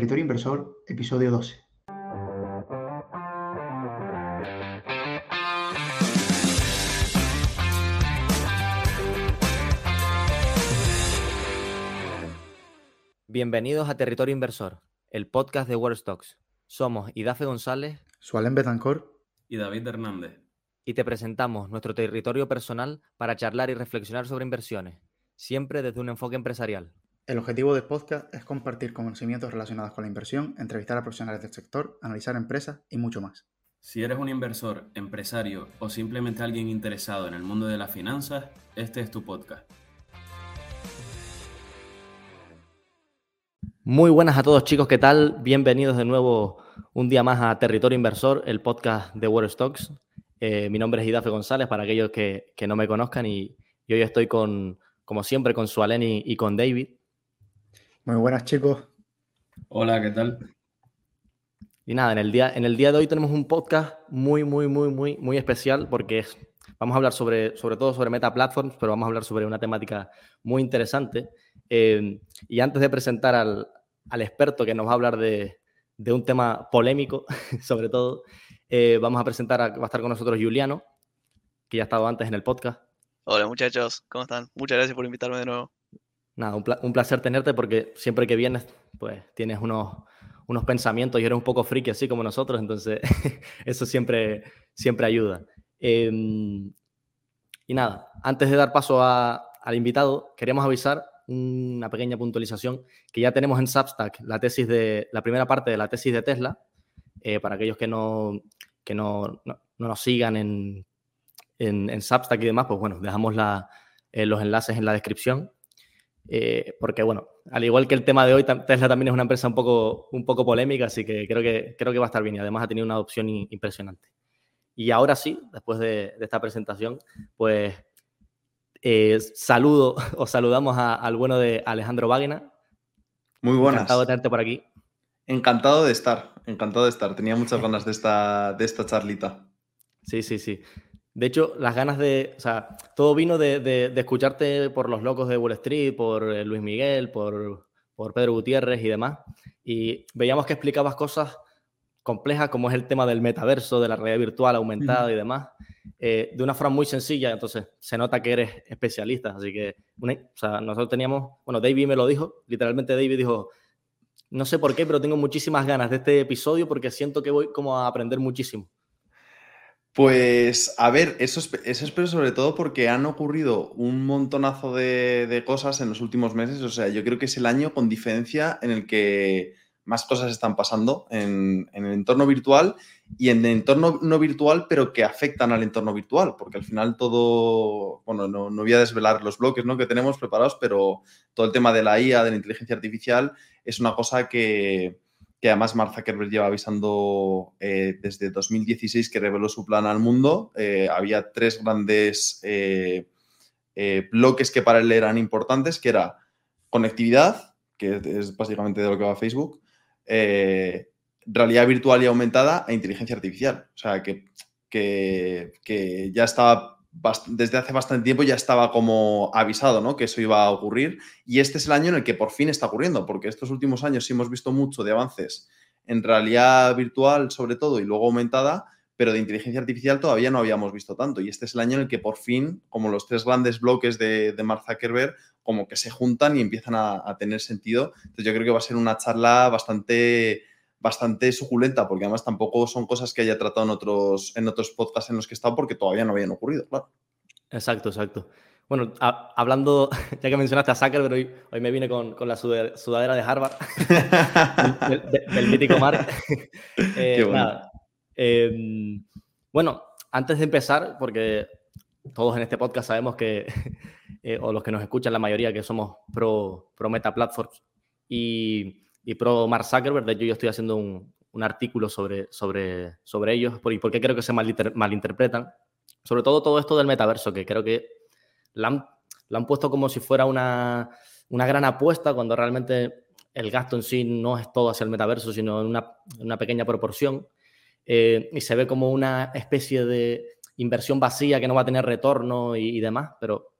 Territorio Inversor, episodio 12. Bienvenidos a Territorio Inversor, el podcast de World Stocks. Somos Idafe González, Sualen Betancor y David Hernández. Y te presentamos nuestro territorio personal para charlar y reflexionar sobre inversiones, siempre desde un enfoque empresarial. El objetivo del podcast es compartir conocimientos relacionados con la inversión, entrevistar a profesionales del sector, analizar empresas y mucho más. Si eres un inversor, empresario o simplemente alguien interesado en el mundo de las finanzas, este es tu podcast. Muy buenas a todos chicos, ¿qué tal? Bienvenidos de nuevo un día más a Territorio Inversor, el podcast de World Stocks. Eh, mi nombre es Idafe González, para aquellos que, no me conozcan, y, hoy estoy con, como siempre, con Sualen y, y con David. Muy buenas chicos. Hola, ¿qué tal? Y nada, en el, día, en el día de hoy tenemos un podcast muy, muy, muy, muy, muy especial porque vamos a hablar sobre, sobre todo sobre Meta Platforms, pero vamos a hablar sobre una temática muy interesante. Eh, y antes de presentar al, experto que nos va a hablar de, un tema polémico, sobre todo, eh, vamos a presentar, a, va a estar con nosotros Juliano, que ya ha estado antes en el podcast. Hola muchachos, ¿cómo están? Muchas gracias por invitarme de nuevo. Nada, un, placer tenerte porque siempre que vienes, pues tienes unos, unos pensamientos y eres un poco friki así como nosotros, entonces eso siempre, siempre ayuda. Em, y nada, antes de dar paso al invitado, queríamos avisar una pequeña puntualización, que ya tenemos en Substack la tesis de, la primera parte de la tesis de Tesla, eh, para aquellos que no, que no, no, nos sigan en, en, Substack y demás, pues bueno, dejamos eh, los enlaces en la descripción. Eh, porque bueno, al igual que el tema de hoy, Tesla también es una empresa un poco, un poco polémica, así que creo, que creo que va a estar bien y además ha tenido una adopción impresionante. Y ahora sí, después de, de esta presentación, pues eh, saludo o saludamos al bueno de Alejandro Wagner. Muy buenas. Encantado de tenerte por aquí. Encantado de estar, encantado de estar. Tenía muchas ganas de esta, de esta charlita. Sí, sí, sí. De hecho, las ganas de, o sea, todo vino de, escucharte por los locos de Wall Street, por eh, Luis Miguel, por, por Pedro Gutiérrez y demás. Y veíamos que explicabas cosas complejas como es el tema del metaverso, de la realidad virtual aumentada y demás. Eh, de una forma muy sencilla, entonces se nota que eres especialista, así que o sea, nosotros teníamos, bueno, David me lo dijo, literalmente David dijo, no sé por qué, pero tengo muchísimas ganas de este episodio porque siento que voy como a aprender muchísimo. Pues a ver, eso, eso espero sobre todo porque han ocurrido un montonazo de, de, cosas en los últimos meses. O sea, yo creo que es el año con diferencia en el que más cosas están pasando en, el entorno virtual y en el entorno no virtual, pero que afectan al entorno virtual, porque al final todo, bueno, no, voy a desvelar los bloques ¿no? que tenemos preparados, pero todo el tema de la IA, de la inteligencia artificial, es una cosa que, además Mark Zuckerberg lleva avisando eh, desde 2016 que reveló su plan al mundo. Eh, había tres grandes eh, bloques que para él eran importantes, que era conectividad, que es básicamente de lo que va Facebook, realidad virtual y aumentada e inteligencia artificial. O sea, que, que, ya estaba, desde hace bastante tiempo ya estaba como avisado, ¿no? Que eso iba a ocurrir. Y este es el año en el que por fin está ocurriendo, porque estos últimos años sí hemos visto mucho de avances en realidad virtual, sobre todo, y luego aumentada, pero de inteligencia artificial todavía no habíamos visto tanto. Y este es el año en el que por fin, como los tres grandes bloques de, de Mark Zuckerberg, como que se juntan y empiezan a, tener sentido. Entonces yo creo que va a ser una charla bastante, bastante suculenta, porque además tampoco son cosas que haya tratado en otros, en otros podcasts en los que he estado, porque todavía no habían ocurrido, claro. Exacto, exacto. Bueno, hablando, ya que mencionaste a Zuckerberg, hoy, hoy me vine con, la sudadera de Harvard, del, mítico Mark. Eh, bueno. Em, bueno, antes de empezar, porque todos en este podcast sabemos que, eh, o los que nos escuchan, la mayoría que somos pro, pro Meta Platforms y, y, pro Mark Zuckerberg. De hecho, yo estoy haciendo un, un artículo sobre, sobre, sobre ellos y por qué creo que se malinterpretan. Sobre todo todo esto del metaverso, que creo que la han, han puesto como si fuera una, una, gran apuesta cuando realmente el gasto en sí no es todo hacia el metaverso, sino en una, una pequeña proporción. Eh, y se ve como una especie de inversión vacía que no va a tener retorno y, demás, pero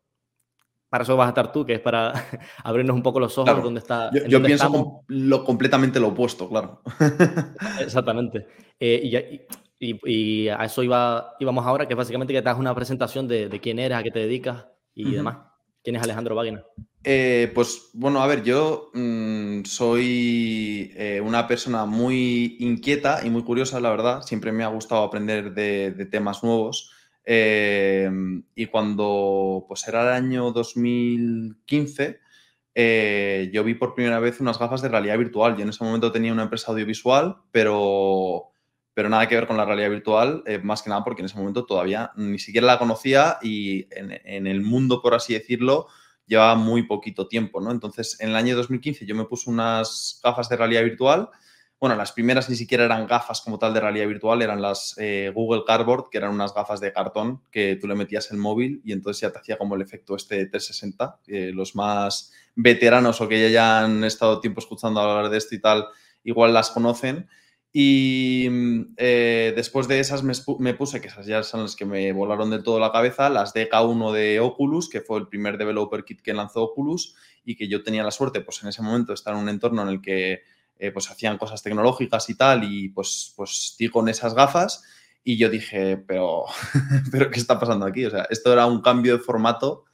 para eso vas a estar tú, que es para abrirnos un poco los ojos Claro. donde está. Yo, yo dónde pienso com- lo, completamente lo opuesto, claro. Exactamente. Eh, y, y- y- y a eso iba, íbamos ahora, que es básicamente que te hagas una presentación de, de quién eres, a qué te dedicas y Ujú. demás. ¿Quién es Alejandro Wagner? Eh, pues bueno, a ver, yo mm, soy eh, una persona muy inquieta y muy curiosa, la verdad. Siempre me ha gustado aprender de, de temas nuevos. Eh, y cuando pues era el año 2015, eh, yo vi por primera vez unas gafas de realidad virtual. Yo en ese momento tenía una empresa audiovisual, pero, pero nada que ver con la realidad virtual, eh, más que nada porque en ese momento todavía ni siquiera la conocía y en, en el mundo, por así decirlo, llevaba muy poquito tiempo, ¿no? Entonces, en el año 2015 yo me puse unas gafas de realidad virtual. Bueno, las primeras ni siquiera eran gafas como tal de realidad virtual, eran las eh, Google Cardboard, que eran unas gafas de cartón que tú le metías el móvil y entonces ya te hacía como el efecto este 360. Eh, los más veteranos o que ya hayan estado tiempo escuchando hablar de esto y tal, igual las conocen. Y eh, después de esas me puse, que esas ya son las que me volaron del todo la cabeza, las DK1 de Oculus, que fue el primer developer kit que lanzó Oculus y que yo tenía la suerte, pues en ese momento, de estar en un entorno en el que eh, pues hacían cosas tecnológicas y tal, y pues, pues di con esas gafas y yo dije, pero, pero ¿qué está pasando aquí? O sea, esto era un cambio de formato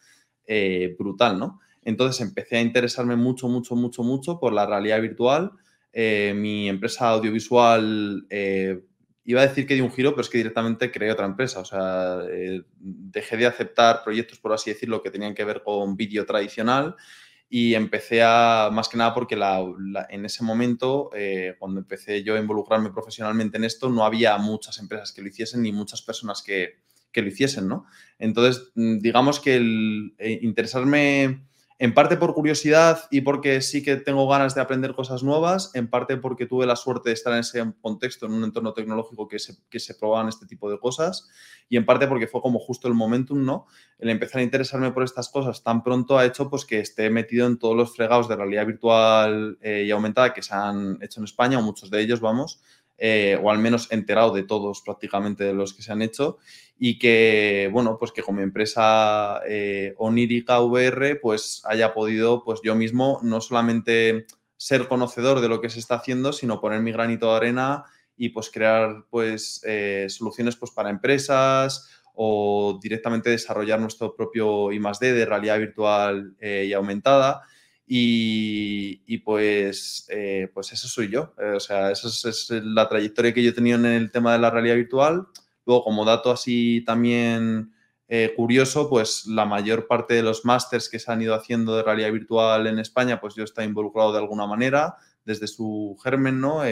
eh, brutal, ¿no? Entonces empecé a interesarme mucho, mucho, mucho, mucho por la realidad virtual. Eh, mi empresa audiovisual, eh, iba a decir que dio un giro, pero es que directamente creé otra empresa. O sea, dejé de aceptar proyectos, por así decirlo, que tenían que ver con vídeo tradicional y empecé a, más que nada porque la- la- en ese momento, eh, cuando empecé yo a involucrarme profesionalmente en esto, no había muchas empresas que lo hiciesen ni muchas personas que, que lo hiciesen, ¿no? Entonces, mm, digamos que el eh, interesarme en parte por curiosidad y porque sí que tengo ganas de aprender cosas nuevas, en parte porque tuve la suerte de estar en ese contexto, en un entorno tecnológico que se, que se probaban este tipo de cosas, y en parte porque fue como justo el momentum, ¿no? El empezar a interesarme por estas cosas tan pronto ha hecho pues que esté metido en todos los fregados de realidad virtual eh, y aumentada que se han hecho en España, o muchos de ellos, vamos, eh, o al menos enterado de todos prácticamente de los que se han hecho y que, bueno, pues que como empresa eh, onírica VR, pues haya podido, pues yo mismo, no solamente ser conocedor de lo que se está haciendo, sino poner mi granito de arena y pues crear pues eh, soluciones pues para empresas o directamente desarrollar nuestro propio I+.D. de realidad virtual eh, y aumentada. Y, pues, eh, pues eso soy yo. Eh, o sea, esa es, la trayectoria que yo he tenido en el tema de la realidad virtual. Luego, como dato así también eh, curioso, pues la mayor parte de los másters que se han ido haciendo de realidad virtual en España, pues yo estado involucrado de alguna manera, desde su germen, ¿no?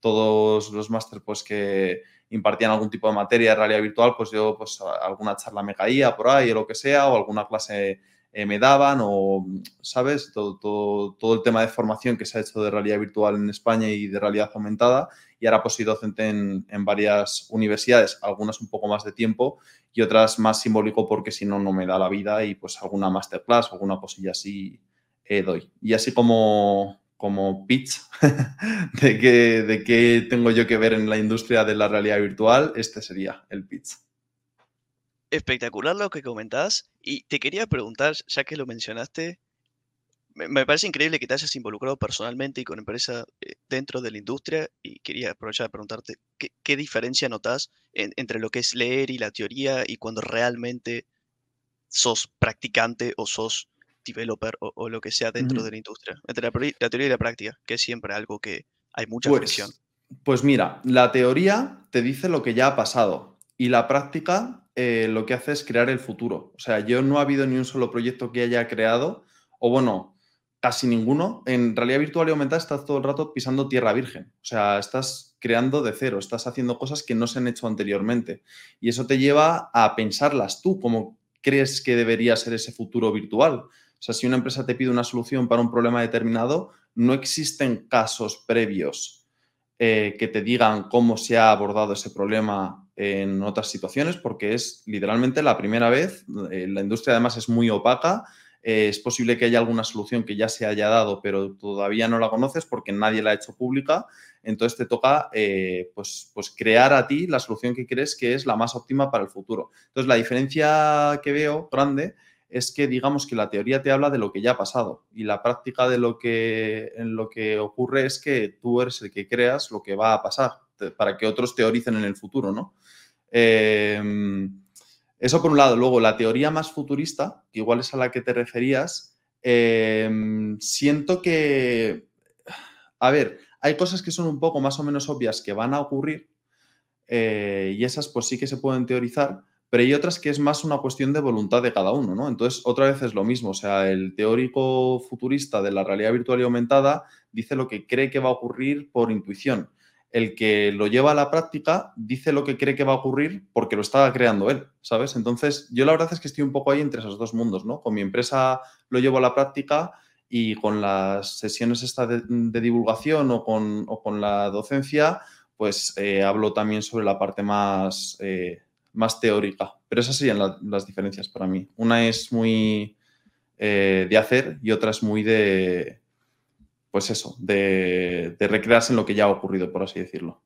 Todos los másters pues que impartían algún tipo de materia de realidad virtual, pues yo pues alguna charla me caía por ahí o lo que sea, o alguna clase eh, me daban, o, ¿sabes? Todo, todo, todo el tema de formación que se ha hecho de realidad virtual en España y de realidad aumentada, y ahora pues soy docente en, varias universidades, algunas un poco más de tiempo y otras más simbólico porque si no, no me da la vida y pues alguna masterclass alguna cosilla así eh, doy. Y así como, como pitch de qué de qué tengo yo que ver en la industria de la realidad virtual, este sería el pitch. Espectacular lo que comentás. Y te quería preguntar, ya que lo mencionaste, me, me parece increíble que te hayas involucrado personalmente y con empresa eh, dentro de la industria. Y quería aprovechar de preguntarte, ¿qué, qué diferencia notas en- entre lo que es leer y la teoría y cuando realmente sos practicante o sos developer o, o lo que sea dentro de la industria? Entre la, teoría y la práctica, que es siempre algo que hay mucha fricción. Pues, pues mira, la teoría te dice lo que ya ha pasado y la práctica eh, lo que hace es crear el futuro. O sea, yo no ha habido ni un solo proyecto que haya creado, o bueno, casi ninguno. En realidad virtual y aumentada estás todo el rato pisando tierra virgen. O sea, estás creando de cero, estás haciendo cosas que no se han hecho anteriormente. Y eso te lleva a pensarlas tú, como crees que debería ser ese futuro virtual. O sea, si una empresa te pide una solución para un problema determinado, no existen casos previos eh, que te digan cómo se ha abordado ese problema en otras situaciones, porque es literalmente la primera vez. Eh, la industria además es muy opaca. Eh, es posible que haya alguna solución que ya se haya dado, pero todavía no la conoces porque nadie la ha hecho pública. Entonces te toca eh, pues, pues crear a ti la solución que crees que es la más óptima para el futuro. Entonces la diferencia que veo grande es que digamos que la teoría te habla de lo que ya ha pasado y la práctica de lo que, en lo que ocurre es que tú eres el que creas lo que va a pasar para que otros teoricen en el futuro, ¿no? Em, eso por un lado. Luego, la teoría más futurista, que igual es a la que te referías, em, siento que, a ver, hay cosas que son un poco más o menos obvias que van a ocurrir eh, y esas pues sí que se pueden teorizar, pero hay otras que es más una cuestión de voluntad de cada uno, ¿no? Entonces, otra vez es lo mismo, o sea, el teórico futurista de la realidad virtual y aumentada dice lo que cree que va a ocurrir por intuición. El que lo lleva a la práctica dice lo que cree que va a ocurrir porque lo está creando él, ¿sabes? Entonces, yo la verdad es que estoy un poco ahí entre esos dos mundos, ¿no? Con mi empresa lo llevo a la práctica y con las sesiones esta de, divulgación o con, la docencia, pues eh, hablo también sobre la parte más... Eh, más teórica. Pero esas serían las diferencias para mí. Una es muy eh, de hacer y otra es muy de, pues eso, de, recrearse en lo que ya ha ocurrido, por así decirlo.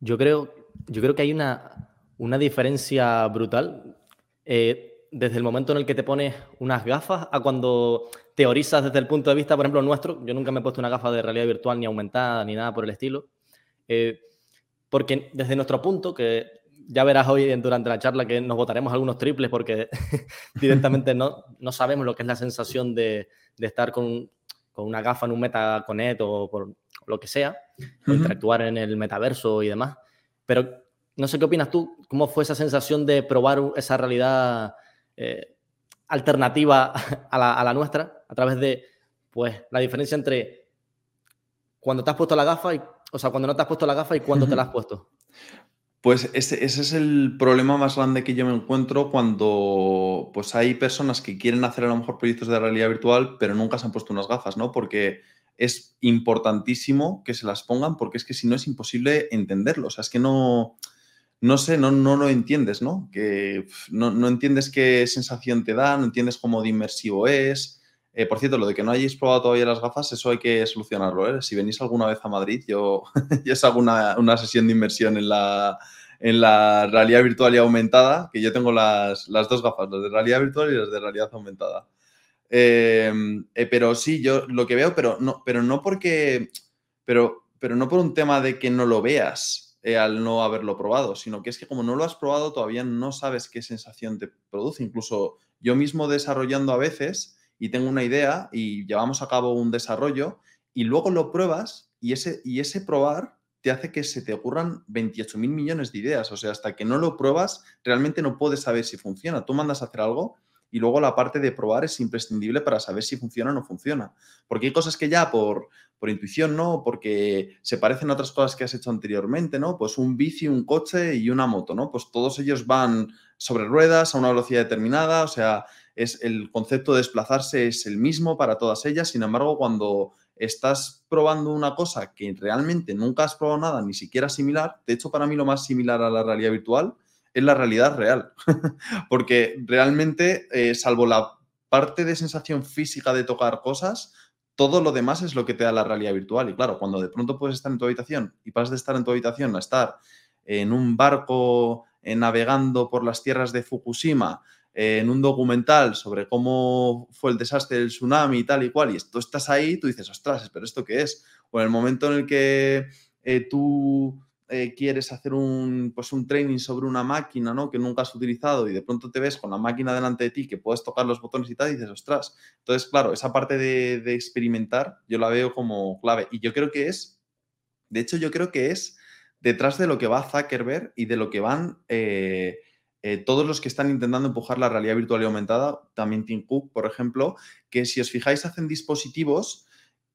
Yo creo, yo creo que hay una, una diferencia brutal eh, desde el momento en el que te pones unas gafas a cuando teorizas desde el punto de vista, por ejemplo, nuestro. Yo nunca me he puesto una gafa de realidad virtual ni aumentada ni nada por el estilo. Eh, porque desde nuestro punto, que ya verás hoy durante la charla que nos votaremos algunos triples porque directamente no, no sabemos lo que es la sensación de, de estar con, con, una gafa en un MetaConnect o por lo que sea, o interactuar en el metaverso y demás. Pero no sé qué opinas tú, cómo fue esa sensación de probar esa realidad eh, alternativa a la, a la, nuestra a través de pues la diferencia entre cuando te has puesto la gafa y, o sea, cuando no te has puesto la gafa y cuando te la has puesto. Pues ese, es el problema más grande que yo me encuentro cuando pues hay personas que quieren hacer a lo mejor proyectos de realidad virtual, pero nunca se han puesto unas gafas, ¿no? Porque es importantísimo que se las pongan, porque es que si no es imposible entenderlo. O sea, es que no, no sé, no, no lo entiendes, ¿no? Que no, no entiendes qué sensación te da, no entiendes cómo de inmersivo es. Eh, por cierto, lo de que no hayáis probado todavía las gafas, eso hay que solucionarlo. ¿eh? Si venís alguna vez a Madrid, yo, yo os hago una, sesión de inmersión en la, en la realidad virtual y aumentada, que yo tengo las, dos gafas, las de realidad virtual y las de realidad aumentada. Em, eh, pero sí, yo lo que veo, pero no, pero no porque, pero, pero no por un tema de que no lo veas al no haberlo probado, sino que es que como no lo has probado todavía no sabes qué sensación te produce. Incluso yo mismo desarrollando a veces y tengo una idea y llevamos a cabo un desarrollo y luego lo pruebas y ese, y ese probar te hace que se te ocurran 28 mil millones de ideas. O sea, hasta que no lo pruebas, realmente no puedes saber si funciona. Tú mandas a hacer algo y luego la parte de probar es imprescindible para saber si funciona o no funciona. Porque hay cosas que ya por, por intuición, ¿no? Porque se parecen a otras cosas que has hecho anteriormente, ¿no? Pues un bici, un coche y una moto, ¿no? Pues todos ellos van sobre ruedas a una velocidad determinada, o sea, es el concepto de desplazarse es el mismo para todas ellas, sin embargo, cuando estás probando una cosa que realmente nunca has probado nada, ni siquiera similar, de hecho para mí lo más similar a la realidad virtual es la realidad real, porque realmente, eh, salvo la parte de sensación física de tocar cosas, todo lo demás es lo que te da la realidad virtual. Y claro, cuando de pronto puedes estar en tu habitación y pasas de estar en tu habitación a estar en un barco eh, navegando por las tierras de Fukushima, en un documental sobre cómo fue el desastre del tsunami y tal y cual, y tú estás ahí, tú dices, ostras, pero ¿esto qué es? O en el momento en el que eh, tú eh, quieres hacer un, pues un training sobre una máquina ¿no? que nunca has utilizado y de pronto te ves con la máquina delante de ti que puedes tocar los botones y tal, dices, ostras. Entonces, claro, esa parte de, experimentar yo la veo como clave. Y yo creo que es, de hecho, yo creo que es detrás de lo que va Zuckerberg y de lo que van... Eh, eh, todos los que están intentando empujar la realidad virtual y aumentada, también Tim Cook, por ejemplo, que si os fijáis hacen dispositivos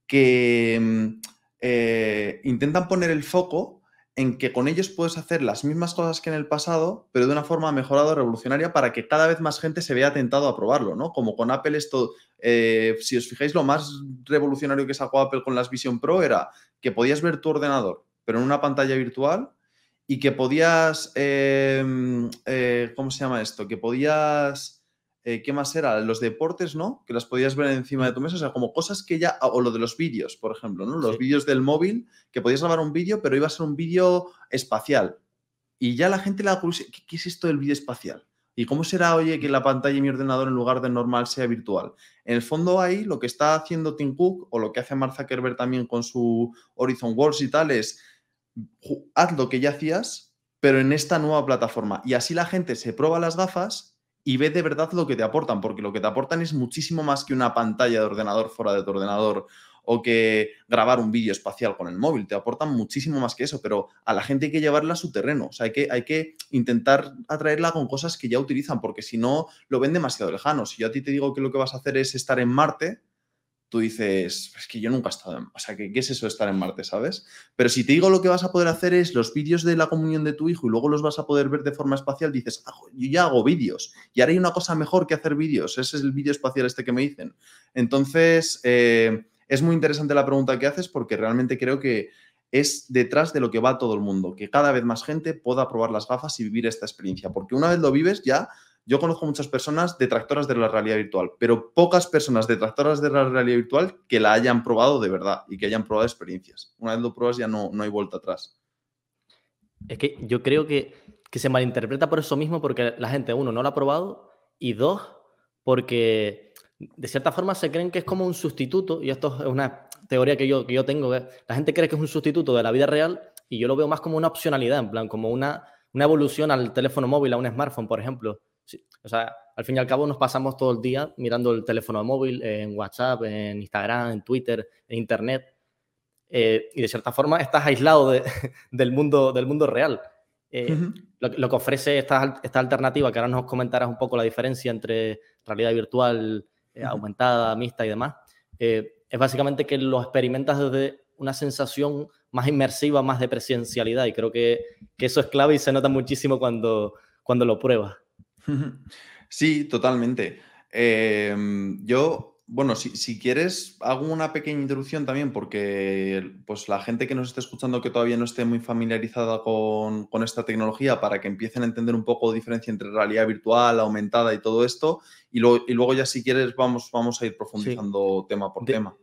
que mm, eh, intentan poner el foco en que con ellos puedes hacer las mismas cosas que en el pasado, pero de una forma mejorada revolucionaria para que cada vez más gente se vea tentado a probarlo, ¿no? Como con Apple esto, eh, si os fijáis, lo más revolucionario que sacó Apple con las Vision Pro era que podías ver tu ordenador, pero en una pantalla virtual y que podías, em, eh, ¿cómo se llama esto? Que podías, eh, ¿qué más era? Los deportes, ¿no? Que las podías ver encima de tu mesa, o sea, como cosas que ya, o lo de los vídeos, por ejemplo, ¿no? Los vídeos del móvil, que podías grabar un vídeo, pero iba a ser un vídeo espacial. Y ya la gente le da curiosidad, ¿qué, es esto del vídeo espacial? ¿Y cómo será, oye, que la pantalla de mi ordenador en lugar de normal sea virtual? En el fondo ahí lo que está haciendo Tim Cook o lo que hace Mark Zuckerberg también con su Horizon Worlds y tal es haz lo que ya hacías, pero en esta nueva plataforma. Y así la gente se prueba las gafas y ve de verdad lo que te aportan, porque lo que te aportan es muchísimo más que una pantalla de ordenador fuera de tu ordenador o que grabar un vídeo espacial con el móvil. Te aportan muchísimo más que eso, pero a la gente hay que llevarla a su terreno. O sea, hay que, hay que intentar atraerla con cosas que ya utilizan, porque si no, lo ven demasiado lejano. Si yo a ti te digo que lo que vas a hacer es estar en Marte, tú dices, es que yo nunca he estado en... O sea, ¿qué, ¿qué, es eso de estar en Marte, sabes? Pero si te digo lo que vas a poder hacer es los vídeos de la comunión de tu hijo y luego los vas a poder ver de forma espacial, dices, ah, yo ya hago vídeos. Y hay una cosa mejor que hacer vídeos. Ese es el vídeo espacial este que me dicen. Entonces, eh, es muy interesante la pregunta que haces porque realmente creo que es detrás de lo que va todo el mundo, que cada vez más gente pueda probar las gafas y vivir esta experiencia, porque una vez lo vives ya, yo conozco muchas personas detractoras de la realidad virtual, pero pocas personas detractoras de la realidad virtual que la hayan probado de verdad y que hayan probado experiencias. Una vez lo pruebas ya no, no hay vuelta atrás. Es que yo creo que, que se malinterpreta por eso mismo, porque la gente, uno, no lo ha probado y dos, porque de cierta forma se creen que es como un sustituto, y esto es una teoría que yo, que yo tengo, la gente cree que es un sustituto de la vida real y yo lo veo más como una opcionalidad, en plan, como una, una evolución al teléfono móvil, a un smartphone, por ejemplo. O sea, al fin y al cabo nos pasamos todo el día mirando el teléfono móvil, en WhatsApp, en Instagram, en Twitter, en Internet, eh, y de cierta forma estás aislado de, del, mundo, del mundo real. Eh, lo, lo, que ofrece esta, esta alternativa, que ahora nos comentarás un poco la diferencia entre realidad virtual, eh, aumentada, mixta y demás, eh, es básicamente que lo experimentas desde una sensación más inmersiva, más de presencialidad. Y creo que, que eso es clave y se nota muchísimo cuando, cuando lo pruebas. Sí, totalmente. Eh, yo bueno, si, quieres, hago una pequeña introducción también, porque pues, la gente que nos esté escuchando que todavía no esté muy familiarizada con, esta tecnología, para que empiecen a entender un poco la diferencia entre realidad virtual, aumentada y todo esto, y, y luego ya si quieres vamos, vamos a ir profundizando tema por tema.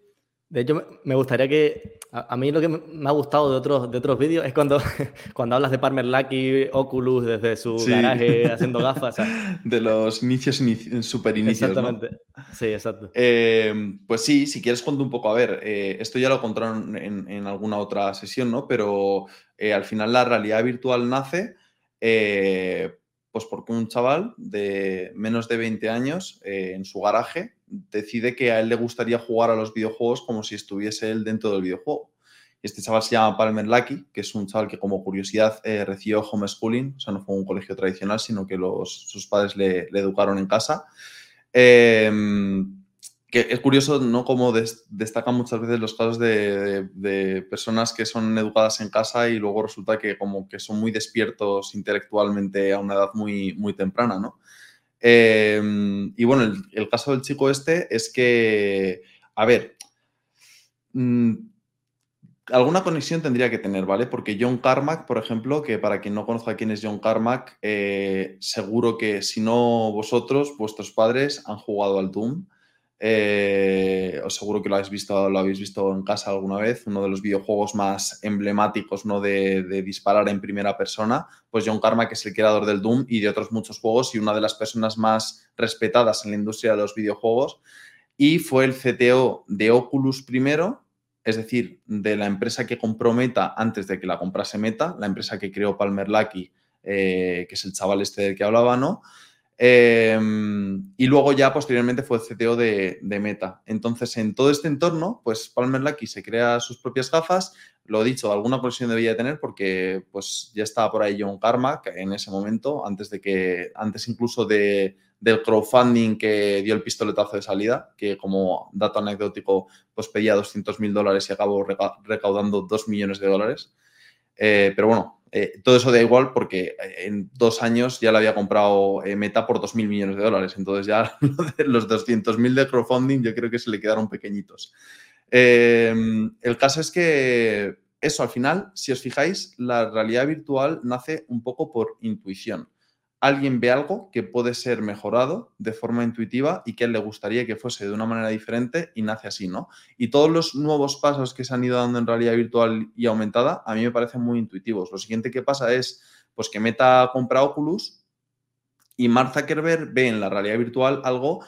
De hecho, me gustaría que. A, mí lo que me ha gustado de otros, de otros vídeos es cuando, cuando hablas de Palmer Lucky, Oculus desde su garaje haciendo gafas. De los inicios, super inicios. Exactamente. Sí, exacto. Eh, pues sí, si quieres, cuento un poco. A ver, eh, esto ya lo contaron en, en, alguna otra sesión, ¿no? Pero eh, al final la realidad virtual nace. pues porque un chaval de menos de 20 años en su garaje decide que a él le gustaría jugar a los videojuegos como si estuviese él dentro del videojuego. Este chaval se llama Palmer Lucky, que es un chaval que como curiosidad eh, recibió homeschooling, o sea, no fue un colegio tradicional, sino que sus padres le, educaron en casa. Em, que es curioso, ¿no? Como destacan muchas veces los casos de, de, personas que son educadas en casa y luego resulta que como que son muy despiertos intelectualmente a una edad muy, muy temprana, ¿no? Em, y bueno, el, caso del chico este es que, a ver, mm, alguna conexión tendría que tener, ¿vale? Porque John Carmack, por ejemplo, que para quien no conozca quién es John Carmack, eh, seguro que si no vosotros, vuestros padres han jugado al Doom. Eh, os seguro que lo habéis visto, lo habéis visto en casa alguna vez, uno de los videojuegos más emblemáticos ¿no? de, disparar en primera persona, pues John Carmack es el creador del Doom y de otros muchos juegos y una de las personas más respetadas en la industria de los videojuegos y fue el CTO de Oculus primero, es decir, de la empresa que compró Meta antes de que la comprase Meta, la empresa que creó Palmer Lucky, eh, que es el chaval este del que hablaba, ¿no? Em, y luego ya posteriormente fue CTO de, Meta. Entonces, en todo este entorno, pues Palmer Lucky se crea sus propias gafas. Lo dicho, alguna conexión debía tener porque pues ya estaba por ahí John Carmack en ese momento, antes de que, antes incluso de, del crowdfunding que dio el pistoletazo de salida, que como dato anecdótico, pues pedía 200 mil dólares y acabó recaudando 2 millones de dólares. Eh, pero bueno, eh, todo eso da igual porque eh, en dos años ya le había comprado eh, Meta por 2.000 millones de dólares. Entonces ya los 200.000 de crowdfunding yo creo que se le quedaron pequeñitos. el caso es que eso, al final, si os fijáis, la realidad virtual nace un poco por intuición alguien ve algo que puede ser mejorado de forma intuitiva y que él le gustaría que fuese de una manera diferente y nace así, ¿no? Y todos los nuevos pasos que se han ido dando en realidad virtual y aumentada a mí me parecen muy intuitivos. Lo siguiente que pasa es pues que Meta compra Oculus Y Mark Zuckerberg ve en la realidad virtual algo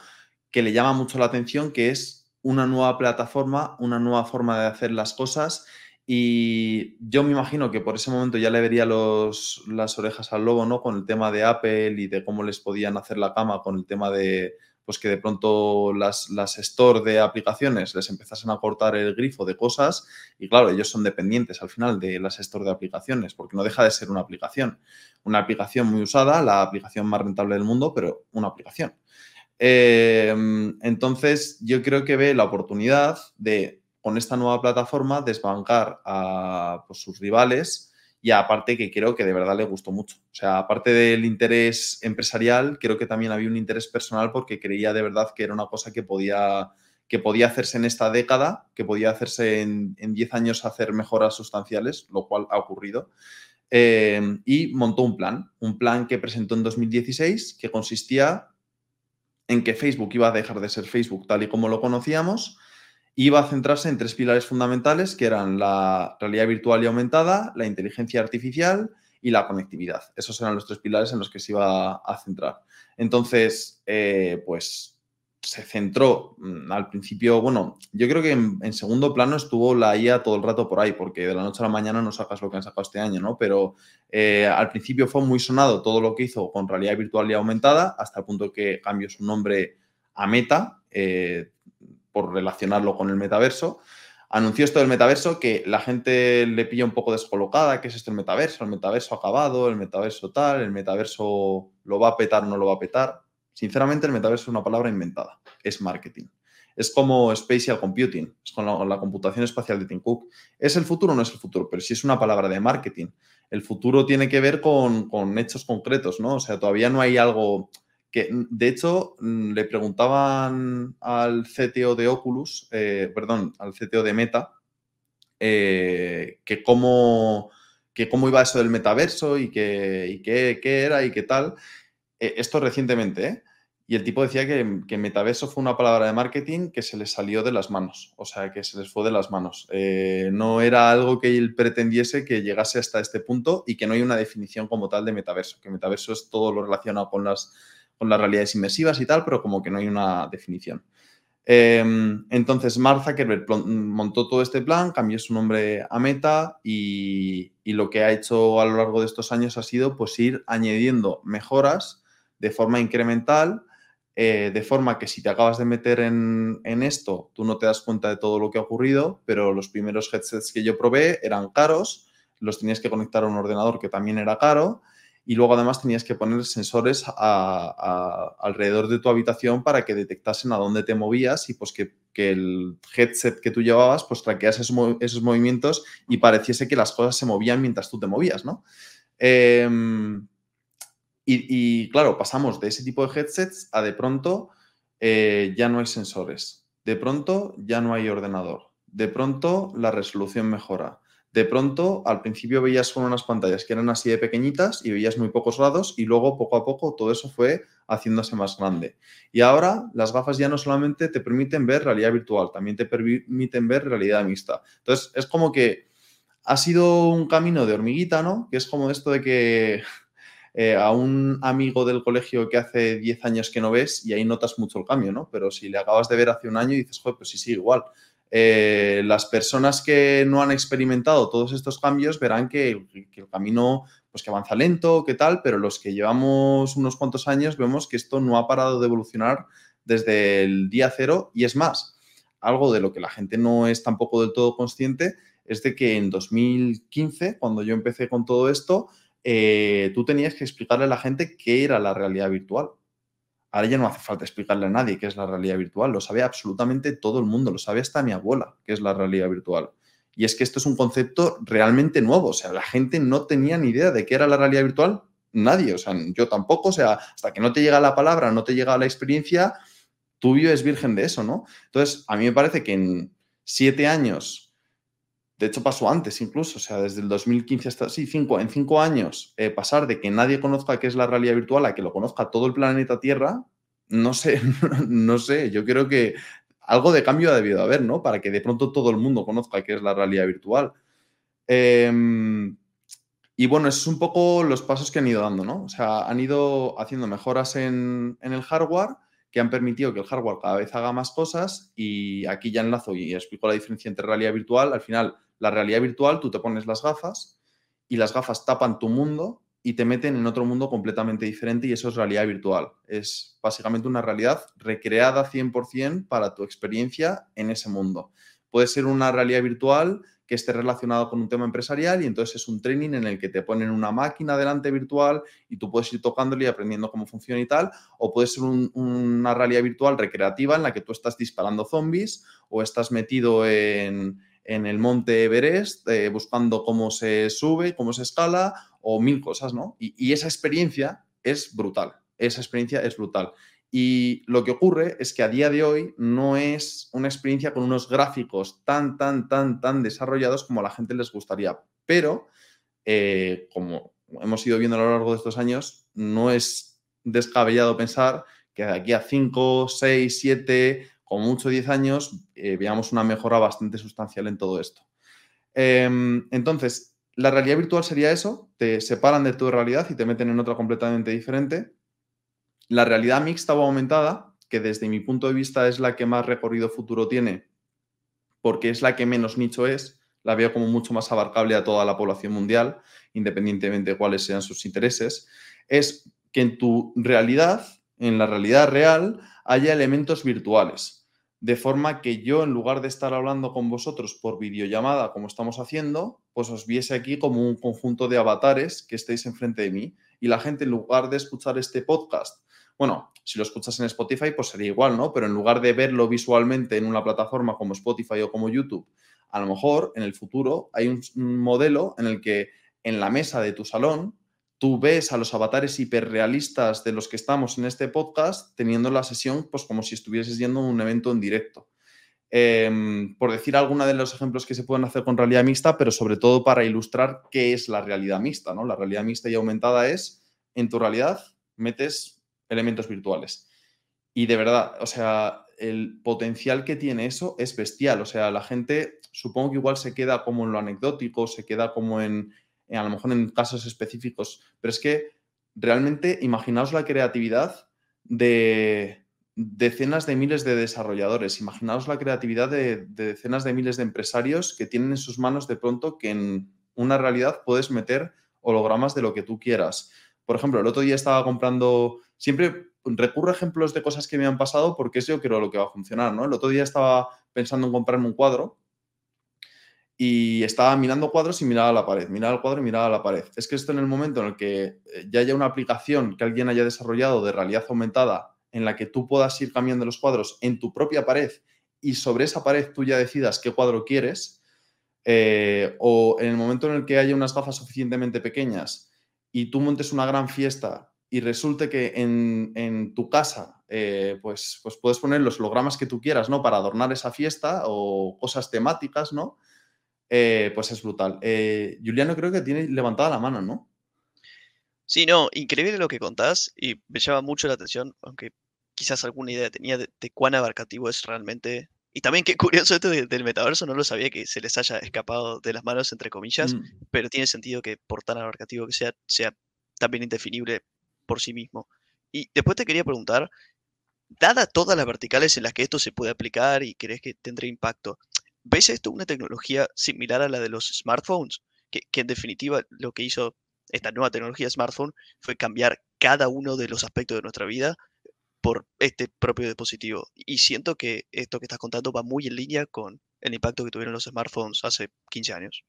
que le llama mucho la atención, que es una nueva plataforma, una nueva forma de hacer las cosas. Y yo me imagino que por ese momento ya le vería los, las orejas al lobo, ¿no? Con el tema de Apple y de cómo les podían hacer la cama, con el tema de, pues que de pronto las, las store de aplicaciones les empezasen a cortar el grifo de cosas y claro, ellos son dependientes al final de las store de aplicaciones porque no deja de ser una aplicación. Una aplicación muy usada, la aplicación más rentable del mundo, pero una aplicación. Em, entonces, yo creo que ve la oportunidad de, con esta nueva plataforma, desbancar a pues, sus rivales y aparte que creo que de verdad le gustó mucho. O sea, aparte del interés empresarial, creo que también había un interés personal porque creía de verdad que era una cosa que podía, que podía hacerse en esta década, que podía hacerse en 10 años hacer mejoras sustanciales, lo cual ha ocurrido. Em, y montó un plan, un plan que presentó en 2016 que consistía en que Facebook iba a dejar de ser Facebook tal y como lo conocíamos, iba a centrarse en tres pilares fundamentales que eran la realidad virtual y aumentada, la inteligencia artificial y la conectividad. Esos eran los tres pilares en los que se iba a centrar. Entonces, eh, pues se centró mm, al principio, bueno, yo creo que en, segundo plano estuvo la IA todo el rato por ahí, porque de la noche a la mañana no sacas lo que han sacado este año, ¿no? Pero eh, al principio fue muy sonado todo lo que hizo con realidad virtual y aumentada, hasta el punto que cambió su nombre a Meta, eh, por relacionarlo con el metaverso. Anunció esto del metaverso que la gente le pilla un poco descolocada, ¿qué es esto el metaverso? El metaverso acabado, el metaverso tal, el metaverso lo va a petar o no lo va a petar Sinceramente, el metaverso es una palabra inventada, es marketing. Es como spatial computing, es con la, computación espacial de Tim Cook. ¿Es el futuro o no es el futuro? Pero si es una palabra de marketing. El futuro tiene que ver con, hechos concretos, ¿no? O sea, todavía no hay algo que, de hecho, le preguntaban al CTO de Oculus, eh, perdón, al CTO de Meta, eh, que cómo que cómo iba eso del metaverso y, que, qué, era y qué tal. Eh, esto recientemente. Y el tipo decía que, metaverso fue una palabra de marketing que se les salió de las manos, o sea, que se les fue de las manos. No era algo que él pretendiese que llegase hasta este punto y que no hay una definición como tal de metaverso, que metaverso es todo lo relacionado con las, con las realidades inmersivas y tal, pero como que no hay una definición. Em, entonces, Mark Zuckerberg montó todo este plan, cambió su nombre a Meta y, lo que ha hecho a lo largo de estos años ha sido pues ir añadiendo mejoras de forma incremental, eh, de forma que si te acabas de meter en, esto, tú no te das cuenta de todo lo que ha ocurrido, pero los primeros headsets que yo probé eran caros, los tenías que conectar a un ordenador que también era caro, y luego además tenías que poner sensores alrededor de tu habitación para que detectasen a dónde te movías y pues que, el headset que tú llevabas pues traquease esos, esos, movimientos y pareciese que las cosas se movían mientras tú te movías, ¿no? Em, y, claro, pasamos de ese tipo de headsets a de pronto eh, ya no hay sensores, de pronto ya no hay ordenador, de pronto la resolución mejora, de pronto al principio veías solo unas pantallas que eran así de pequeñitas y veías muy pocos lados y luego poco a poco todo eso fue haciéndose más grande. Y ahora las gafas ya no solamente te permiten ver realidad virtual, también te permiten ver realidad mixta. Entonces es como que ha sido un camino de hormiguita, ¿no? Que es como esto de que eh, a un amigo del colegio que hace 10 años que no ves y ahí notas mucho el cambio, ¿no? Pero si le acabas de ver hace un año y dices, joder, pues sí, sí, igual. Eh, las personas que no han experimentado todos estos cambios verán que, el camino pues que avanza lento, que tal, pero los que llevamos unos cuantos años vemos que esto no ha parado de evolucionar desde el día cero y es más, algo de lo que la gente no es tampoco del todo consciente es de que en 2015, cuando yo empecé con todo esto, eh, tú tenías que explicarle a la gente qué era la realidad virtual. Ahora ya no hace falta explicarle a nadie qué es la realidad virtual, lo sabe absolutamente todo el mundo, lo sabe hasta mi abuela qué es la realidad virtual. Y es que esto es un concepto realmente nuevo, o sea, la gente no tenía ni idea de qué era la realidad virtual, nadie, o sea, yo tampoco, o sea, hasta que no te llega la palabra, no te llega la experiencia, tú vives virgen de eso, ¿no? Entonces, a mí me parece que en siete años de hecho, pasó antes incluso, o sea, desde el 2015 hasta, sí, cinco, en cinco años, eh, pasar de que nadie conozca qué es la realidad virtual a que lo conozca todo el planeta Tierra, no sé, no sé, yo creo que algo de cambio ha debido haber, ¿no? Para que de pronto todo el mundo conozca qué es la realidad virtual. Em, Y bueno, esos un poco los pasos que han ido dando, ¿no? O sea, han ido haciendo mejoras en, en el hardware que han permitido que el hardware cada vez haga más cosas y aquí ya enlazo y explico la diferencia entre realidad virtual. Al final, la realidad virtual, tú te pones las gafas y las gafas tapan tu mundo y te meten en otro mundo completamente diferente y eso es realidad virtual. Es básicamente una realidad recreada 100% para tu experiencia en ese mundo. Puede ser una realidad virtual que esté relacionado con un tema empresarial y entonces es un training en el que te ponen una máquina delante virtual y tú puedes ir tocándole y aprendiendo cómo funciona y tal, o puede ser una realidad virtual recreativa en la que tú estás disparando zombies o estás metido en, el monte Everest eh, buscando cómo se sube, cómo se escala o mil cosas, ¿no? y esa experiencia es brutal, esa experiencia es brutal. Y lo que ocurre es que a día de hoy no es una experiencia con unos gráficos tan, tan, tan, tan desarrollados como a la gente les gustaría. Pero, eh, como hemos ido viendo a lo largo de estos años, no es descabellado pensar que de aquí a 5, 6, 7, como mucho 10 años, eh, veamos una mejora bastante sustancial en todo esto. Em, entonces, la realidad virtual sería eso, te separan de tu realidad y te meten en otra completamente diferente. La realidad mixta o aumentada, que desde mi punto de vista es la que más recorrido futuro tiene, porque es la que menos nicho es, la veo como mucho más abarcable a toda la población mundial, independientemente de cuáles sean sus intereses, es que en tu realidad, en la realidad real, haya elementos virtuales. De forma que yo, en lugar de estar hablando con vosotros por videollamada, como estamos haciendo, pues os viese aquí como un conjunto de avatares que estéis enfrente de mí. Y la gente, en lugar de escuchar este podcast bueno, si lo escuchas en Spotify, pues sería igual, ¿no? Pero en lugar de verlo visualmente en una plataforma como Spotify o como YouTube, a lo mejor en el futuro hay un, modelo en el que en la mesa de tu salón tú ves a los avatares hiperrealistas de los que estamos en este podcast teniendo la sesión pues como si estuvieses yendo a un evento en directo. Em, por decir alguna de los ejemplos que se pueden hacer con realidad mixta, pero sobre todo para ilustrar qué es la realidad mixta, ¿no? La realidad mixta y aumentada es, en tu realidad metes elementos virtuales. Y de verdad, o sea, el potencial que tiene eso es bestial. O sea, la gente supongo que igual se queda como en lo anecdótico, se queda como en, a lo mejor en casos específicos, pero es que realmente imaginaos la creatividad de decenas de miles de desarrolladores, imaginaos la creatividad de, de decenas de miles de empresarios que tienen en sus manos de pronto que en una realidad puedes meter hologramas de lo que tú quieras. Por ejemplo, el otro día estaba comprando siempre recurro a ejemplos de cosas que me han pasado porque es yo creo lo que va a funcionar, ¿no? El otro día estaba pensando en comprarme un cuadro y estaba mirando cuadros y miraba la pared, miraba el cuadro y miraba la pared. Es que esto en el momento en el que eh, ya haya una aplicación que alguien haya desarrollado de realidad aumentada en la que tú puedas ir cambiando los cuadros en tu propia pared y sobre esa pared tú ya decidas qué cuadro quieres, eh, o en el momento en el que haya unas gafas suficientemente pequeñas y tú montes una gran fiesta y resulte que en, tu casa eh, pues, pues puedes poner los hologramas que tú quieras, ¿no? Para adornar esa fiesta o cosas temáticas, ¿no? Eh, pues es brutal. Eh, Juliano creo que tiene levantada la mano, ¿no? Sí, no, increíble lo que contás y me llama mucho la atención, aunque quizás alguna idea tenía de, cuán abarcativo es realmente. Y también qué curioso esto del metaverso, no lo sabía que se les haya escapado de las manos, entre comillas, mm. pero tiene sentido que por tan abarcativo que sea, sea también indefinible por sí mismo. Y después te quería preguntar, dada todas las verticales en las que esto se puede aplicar y crees que tendrá impacto, ¿ves esto una tecnología similar a la de los smartphones? Que, en definitiva lo que hizo esta nueva tecnología smartphone fue cambiar cada uno de los aspectos de nuestra vida por este propio dispositivo. Y siento que esto que estás contando va muy en línea con el impacto que tuvieron los smartphones hace 15 años.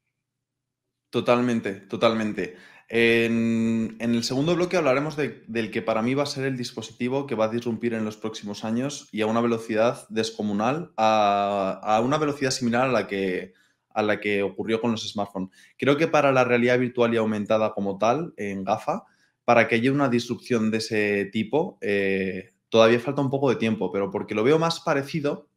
Totalmente, totalmente. En, el segundo bloque hablaremos del que para mí va a ser el dispositivo que va a disrumpir en los próximos años y a una velocidad descomunal, a, una velocidad similar a la, que, a la que ocurrió con los smartphones. Creo que para la realidad virtual y aumentada como tal, en GAFA, para que haya una disrupción de ese tipo, eh, todavía falta un poco de tiempo, pero porque lo veo más parecido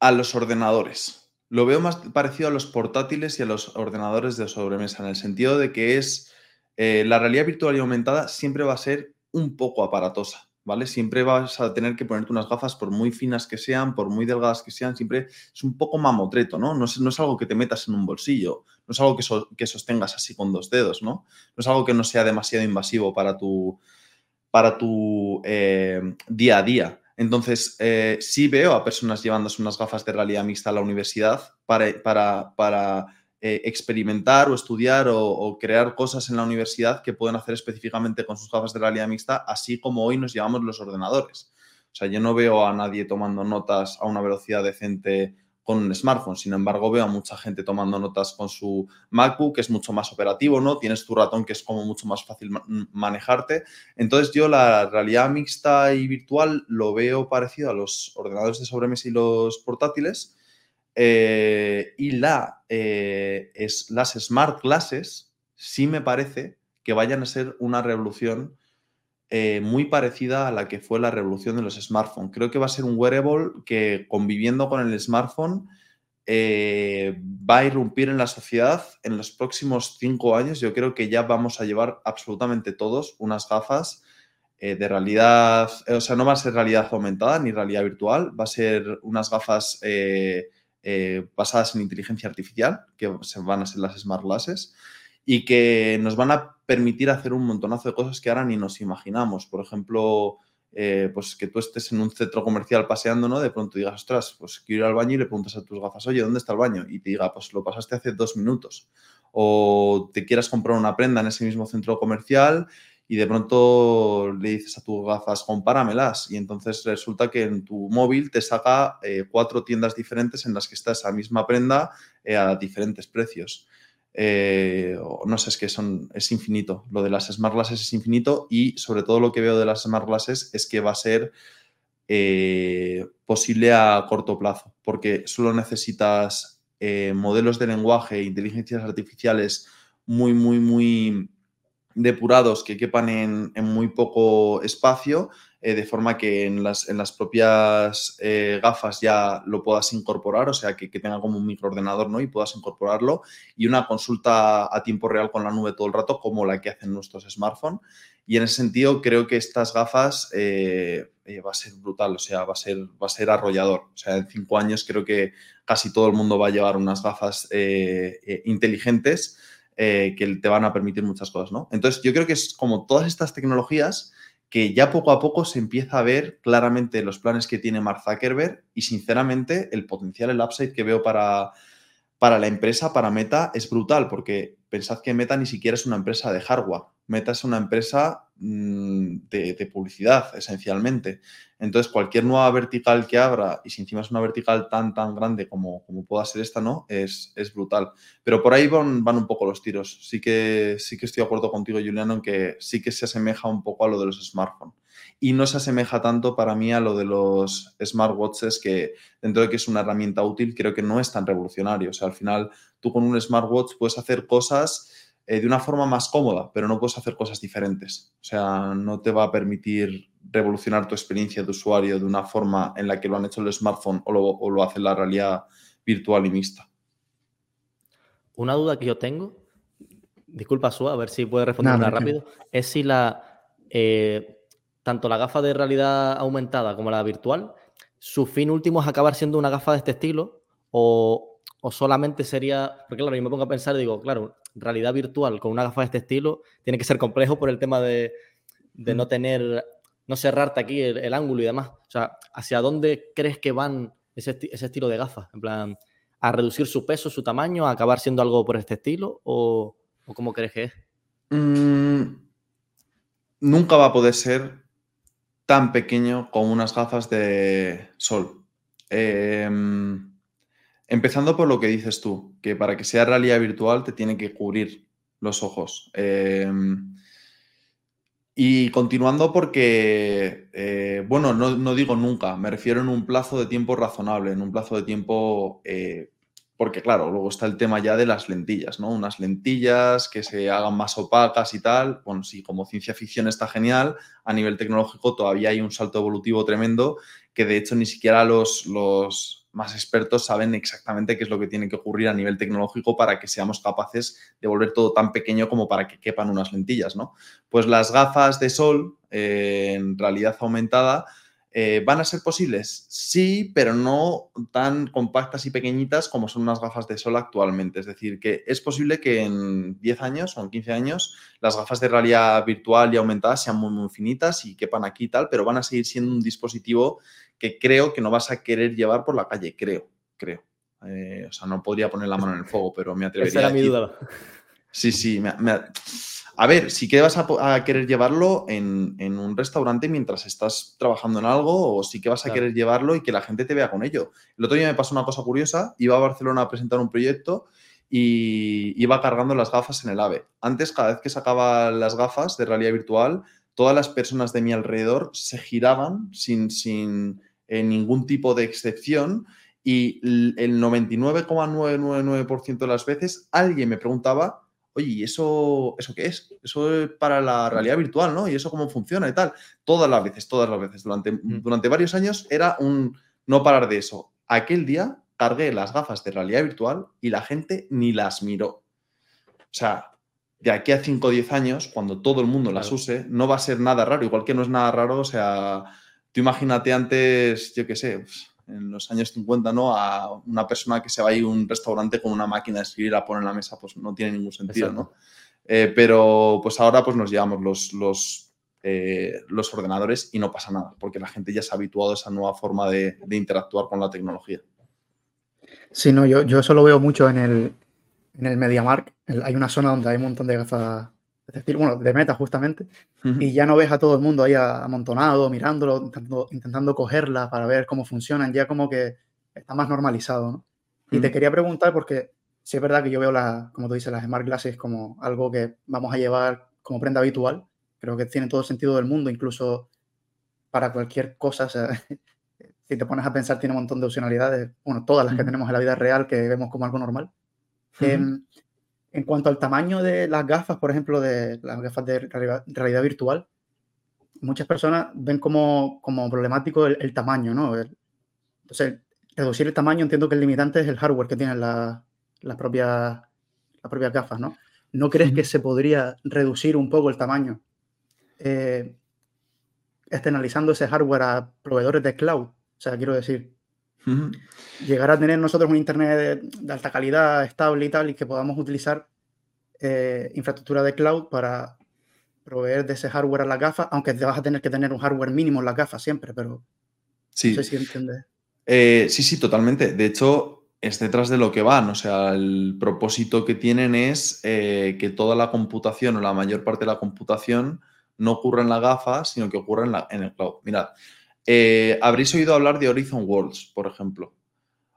a los ordenadores. Lo veo más parecido a los portátiles y a los ordenadores de sobremesa, en el sentido de que es eh, la realidad virtual y aumentada siempre va a ser un poco aparatosa. ¿vale? Siempre vas a tener que ponerte unas gafas, por muy finas que sean, por muy delgadas que sean, siempre es un poco mamotreto, ¿no? No es, no es algo que te metas en un bolsillo, no es algo que, que, sostengas así con dos dedos, ¿no? No es algo que no sea demasiado invasivo para tu, para tu eh, día a día. Entonces, eh, sí veo a personas llevándose unas gafas de realidad mixta a la universidad para, para, para eh, experimentar o estudiar o, crear cosas en la universidad que pueden hacer específicamente con sus gafas de realidad mixta, así como hoy nos llevamos los ordenadores. O sea, yo no veo a nadie tomando notas a una velocidad decente con un smartphone. Sin embargo, veo a mucha gente tomando notas con su MacBook, que es mucho más operativo, ¿no? Tienes tu ratón que es como mucho más fácil manejarte. Entonces, yo la realidad mixta y virtual lo veo parecido a los ordenadores de sobremesa y los portátiles, eh, y la, eh, es, las smart glasses sí me parece que vayan a ser una revolución eh, muy parecida a la que fue la revolución de los smartphones. Creo que va a ser un wearable que conviviendo con el smartphone va a irrumpir en la sociedad en los próximos cinco años. Yo creo que ya vamos a llevar absolutamente todos unas gafas de realidad, o sea, no va a ser realidad aumentada ni realidad virtual, va a ser unas gafas eh, basadas en inteligencia artificial, que van a ser las smart glasses, y que nos van a permitir hacer un montonazo de cosas que ahora ni nos imaginamos. Por ejemplo, eh, pues que tú estés en un centro comercial paseando, ¿no? De pronto digas, ostras, pues quiero ir al baño y le preguntas a tus gafas, oye, ¿dónde está el baño? Y te diga, pues lo pasaste hace dos minutos. O te quieras comprar una prenda en ese mismo centro comercial y de pronto le dices a tus gafas, compáramelas. Y entonces resulta que en tu móvil te saca eh, cuatro tiendas diferentes en las que está esa misma prenda eh, a diferentes precios. Eh, no sé, es que son, es infinito. Lo de las smart glasses es infinito y sobre todo lo que veo de las smart glasses es que va a ser posible a corto plazo, porque solo necesitas modelos de lenguaje inteligencias artificiales muy, muy, muy depurados que quepan en, muy poco espacio, eh, de forma que en las, en las propias eh, gafas ya lo puedas incorporar, o sea, que, tenga como un microordenador ¿no? y puedas incorporarlo, y una consulta a tiempo real con la nube todo el rato, como la que hacen nuestros smartphones. Y en ese sentido, creo que estas gafas eh, va a ser brutal, o sea, va a ser, va a ser arrollador. O sea, en cinco años creo que casi todo el mundo va a llevar unas gafas inteligentes eh, que te van a permitir muchas cosas, ¿no? Entonces, yo creo que es como todas estas tecnologías que ya poco a poco se empieza a ver claramente los planes que tiene Mark Zuckerberg y, sinceramente, el potencial, el upside que veo para, para la empresa, para Meta, es brutal, porque pensad que Meta ni siquiera es una empresa de hardware. Meta es una empresa mm, de, publicidad, esencialmente. Entonces, cualquier nueva vertical que abra, y si encima es una vertical tan, tan grande como, como pueda ser esta, ¿no? Es, es brutal. Pero por ahí van, van, un poco los tiros. Sí que, sí que estoy de acuerdo contigo, Juliano, en que sí que se asemeja un poco a lo de los smartphones. Y no se asemeja tanto para mí a lo de los smartwatches, que dentro de que es una herramienta útil, creo que no es tan revolucionario. O sea, al final, tú con un smartwatch puedes hacer cosas eh, de una forma más cómoda, pero no puedes hacer cosas diferentes. O sea, no te va a permitir revolucionar tu experiencia de usuario de una forma en la que lo han hecho el smartphone o lo, o lo hace la realidad virtual y mixta. Una duda que yo tengo, disculpa Sua, a ver si puede responder rápido, es si la eh, tanto la gafa de realidad aumentada como la virtual, su fin último es acabar siendo una gafa de este estilo o, o solamente sería, porque claro, yo me pongo a pensar y digo, claro, realidad virtual con una gafa de este estilo tiene que ser complejo por el tema de, no tener, no cerrarte aquí el, ángulo y demás. O sea, ¿hacia dónde crees que van ese, estilo de gafas? En plan, ¿a reducir su peso, su tamaño, a acabar siendo algo por este estilo? ¿O, cómo crees que es? Mm, nunca va a poder ser tan pequeño como unas gafas de sol. Eh, Empezando por lo que dices tú, que para que sea realidad virtual te tiene que cubrir los ojos. Em, y continuando porque, eh, bueno, no, digo nunca, me refiero en un plazo de tiempo razonable, en un plazo de tiempo, eh, porque claro, luego está el tema ya de las lentillas, ¿no? Unas lentillas que se hagan más opacas y tal. Bueno, sí, como ciencia ficción está genial, a nivel tecnológico todavía hay un salto evolutivo tremendo que de hecho ni siquiera los, los más expertos saben exactamente qué es lo que tiene que ocurrir a nivel tecnológico para que seamos capaces de volver todo tan pequeño como para que quepan unas lentillas, ¿no? Pues las gafas de sol eh, en realidad aumentada eh, ¿Van a ser posibles? Sí, pero no tan compactas y pequeñitas como son unas gafas de sol actualmente. Es decir, que es posible que en 10 años o en 15 años las gafas de realidad virtual y aumentada sean muy, muy finitas y quepan aquí y tal, pero van a seguir siendo un dispositivo que creo que no vas a querer llevar por la calle, creo, creo. Eh, o sea, no podría poner la mano en el fuego, pero me atrevería Esa era mi duda. Sí, sí, me, a ver, sí que vas a, querer llevarlo en, un restaurante mientras estás trabajando en algo o sí que vas a querer llevarlo y que la gente te vea con ello. El otro día me pasó una cosa curiosa, iba a Barcelona a presentar un proyecto y iba cargando las gafas en el AVE. Antes, cada vez que sacaba las gafas de realidad virtual, todas las personas de mi alrededor se giraban sin, sin eh, ningún tipo de excepción y el 99,999% de las veces alguien me preguntaba oye, ¿y eso, eso qué es? Eso es para la realidad virtual, ¿no? ¿Y eso cómo funciona y tal? Todas las veces, todas las veces. Durante, durante varios años era un no parar de eso. Aquel día cargué las gafas de realidad virtual y la gente ni las miró. O sea, de aquí a 5 o 10 años, cuando todo el mundo las use, no va a ser nada raro. Igual que no es nada raro, o sea, tú imagínate antes, yo qué sé, pues, en los años 50, ¿no? A una persona que se va a ir a un restaurante con una máquina de escribir y la pone en la mesa, pues no tiene ningún sentido, ¿no? Eh, pero pues ahora pues nos llevamos los, los, eh, los, ordenadores y no pasa nada, porque la gente ya se ha habituado a esa nueva forma de, interactuar con la tecnología. Sí, no, yo, yo eso lo veo mucho en el, en el MediaMark. Hay una zona donde hay un montón de gafas es decir, bueno, de meta justamente, y ya no ves a todo el mundo ahí amontonado, mirándolo, intentando, cogerla para ver cómo funcionan, ya como que está más normalizado, ¿no? Y te quería preguntar, porque si es verdad que yo veo, la, como tú dices, las Smart Glasses como algo que vamos a llevar como prenda habitual, creo que tiene todo el sentido del mundo, incluso para cualquier cosa, si te pones a pensar, tiene un montón de opcionalidades, bueno, todas las que tenemos en la vida real que vemos como algo normal. En cuanto al tamaño de las gafas, por ejemplo, de las gafas de realidad, virtual, muchas personas ven como, como problemático el, tamaño, ¿no? entonces, reducir el tamaño, entiendo que el limitante es el hardware que tienen las propias, las propias gafas, ¿no? ¿No crees que se podría reducir un poco el tamaño eh, externalizando ese hardware a proveedores de cloud? O sea, quiero decir, Llegar a tener nosotros un Internet de, alta calidad, estable y tal, y que podamos utilizar eh, infraestructura de cloud para proveer de ese hardware a la gafa, aunque vas a tener que tener un hardware mínimo en la gafa siempre, pero sí. no sé si entiendes. Eh, sí, sí, totalmente. De hecho, es detrás de lo que van. O sea, el propósito que tienen es eh, que toda la computación o la mayor parte de la computación no ocurra en la gafa, sino que ocurra en, la, en el cloud. Mirad, eh, habréis oído hablar de Horizon Worlds, por ejemplo.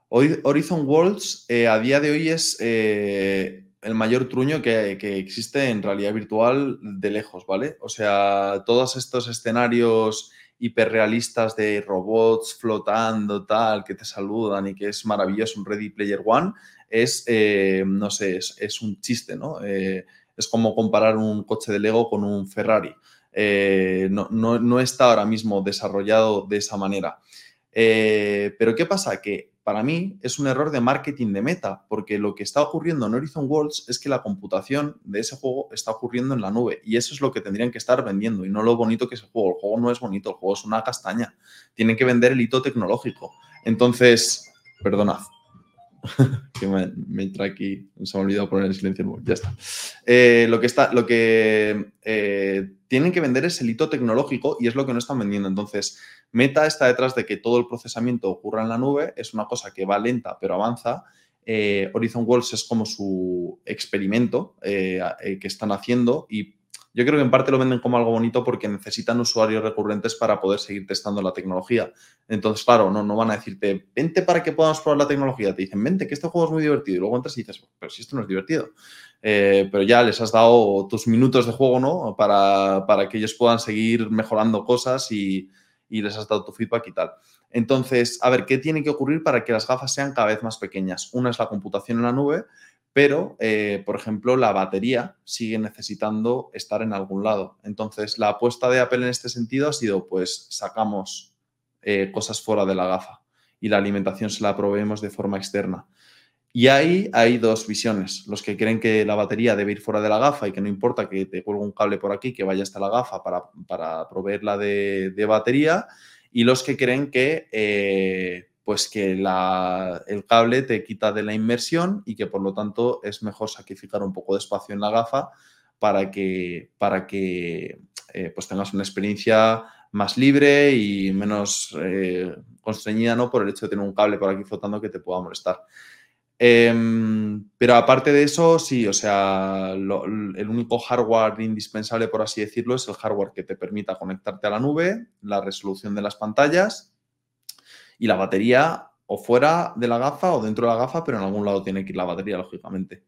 Horizon Worlds eh, a día de hoy es eh, el mayor truño que, existe en realidad virtual de lejos, ¿vale? O sea, todos estos escenarios hiperrealistas de robots flotando, tal, que te saludan y que es maravilloso un Ready Player One, es, no sé, es, un chiste, ¿no? es como comparar un coche de Lego con un Ferrari. Eh, no, está ahora mismo desarrollado de esa manera. Eh, pero ¿qué pasa? Que para mí es un error de marketing de meta, porque lo que está ocurriendo en Horizon Worlds es que la computación de ese juego está ocurriendo en la nube y eso es lo que tendrían que estar vendiendo y no lo bonito que es el juego. El juego no es bonito, el juego es una castaña. Tienen que vender el hito tecnológico. Entonces, perdonad, que me, me, aquí, se me ha olvidado poner el silencio, ya está. Eh, lo que, está, lo que eh, tienen que vender es el hito tecnológico y es lo que no están vendiendo. Entonces, Meta está detrás de que todo el procesamiento ocurra en la nube, es una cosa que va lenta pero avanza. Eh, Horizon Worlds es como su experimento que están haciendo y yo creo que en parte lo venden como algo bonito porque necesitan usuarios recurrentes para poder seguir testando la tecnología. Entonces, claro, no, no van a decirte, vente para que podamos probar la tecnología. Te dicen, vente, que este juego es muy divertido. Y luego entras y dices, pero si esto no es divertido. Eh, pero ya les has dado tus minutos de juego, ¿no? Para, que ellos puedan seguir mejorando cosas y, y les has dado tu feedback y tal. Entonces, a ver, ¿qué tiene que ocurrir para que las gafas sean cada vez más pequeñas? Una es la computación en la nube pero, eh, por ejemplo, la batería sigue necesitando estar en algún lado. Entonces, la apuesta de Apple en este sentido ha sido, pues, sacamos eh, cosas fuera de la gafa. y la alimentación se la proveemos de forma externa. Y ahí hay dos visiones. Los que creen que la batería debe ir fuera de la gafa y que no importa que te cuelgue un cable por aquí que vaya hasta la gafa para, proveerla de, batería. Y los que creen que, eh, pues que el cable te quita de la inmersión y que por lo tanto es mejor sacrificar un poco de espacio en la gafa para que, para que eh, pues tengas una experiencia más libre y menos eh, constreñida ¿no? por el hecho de tener un cable por aquí flotando que te pueda molestar. Em, pero aparte de eso, sí, o sea, el único hardware indispensable, por así decirlo, es el hardware que te permita conectarte a la nube, la resolución de las pantallas y la batería o fuera de la gafa o dentro de la gafa, pero en algún lado tiene que ir la batería, lógicamente.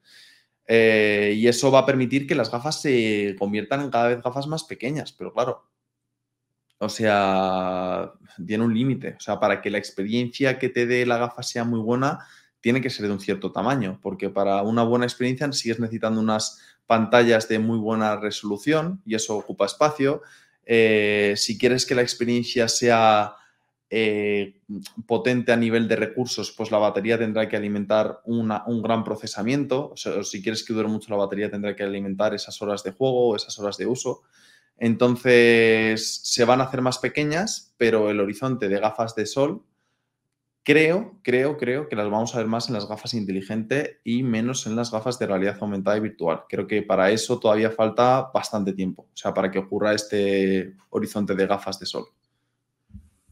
Eh, y eso va a permitir que las gafas se conviertan en cada vez gafas más pequeñas, pero claro, o sea, tiene un límite. O sea, para que la experiencia que te dé la gafa sea muy buena, tiene que ser de un cierto tamaño, porque para una buena experiencia sigues necesitando unas pantallas de muy buena resolución y eso ocupa espacio. Eh, si quieres que la experiencia sea eh, potente a nivel de recursos, pues la batería tendrá que alimentar un gran procesamiento. O sea, si quieres que dure mucho la batería, tendrá que alimentar esas horas de juego, esas horas de uso. Entonces, se van a hacer más pequeñas, pero el horizonte de gafas de sol Creo, creo, creo que las vamos a ver más en las gafas inteligentes y menos en las gafas de realidad aumentada y virtual. Creo que para eso todavía falta bastante tiempo, o sea, para que ocurra este horizonte de gafas de sol.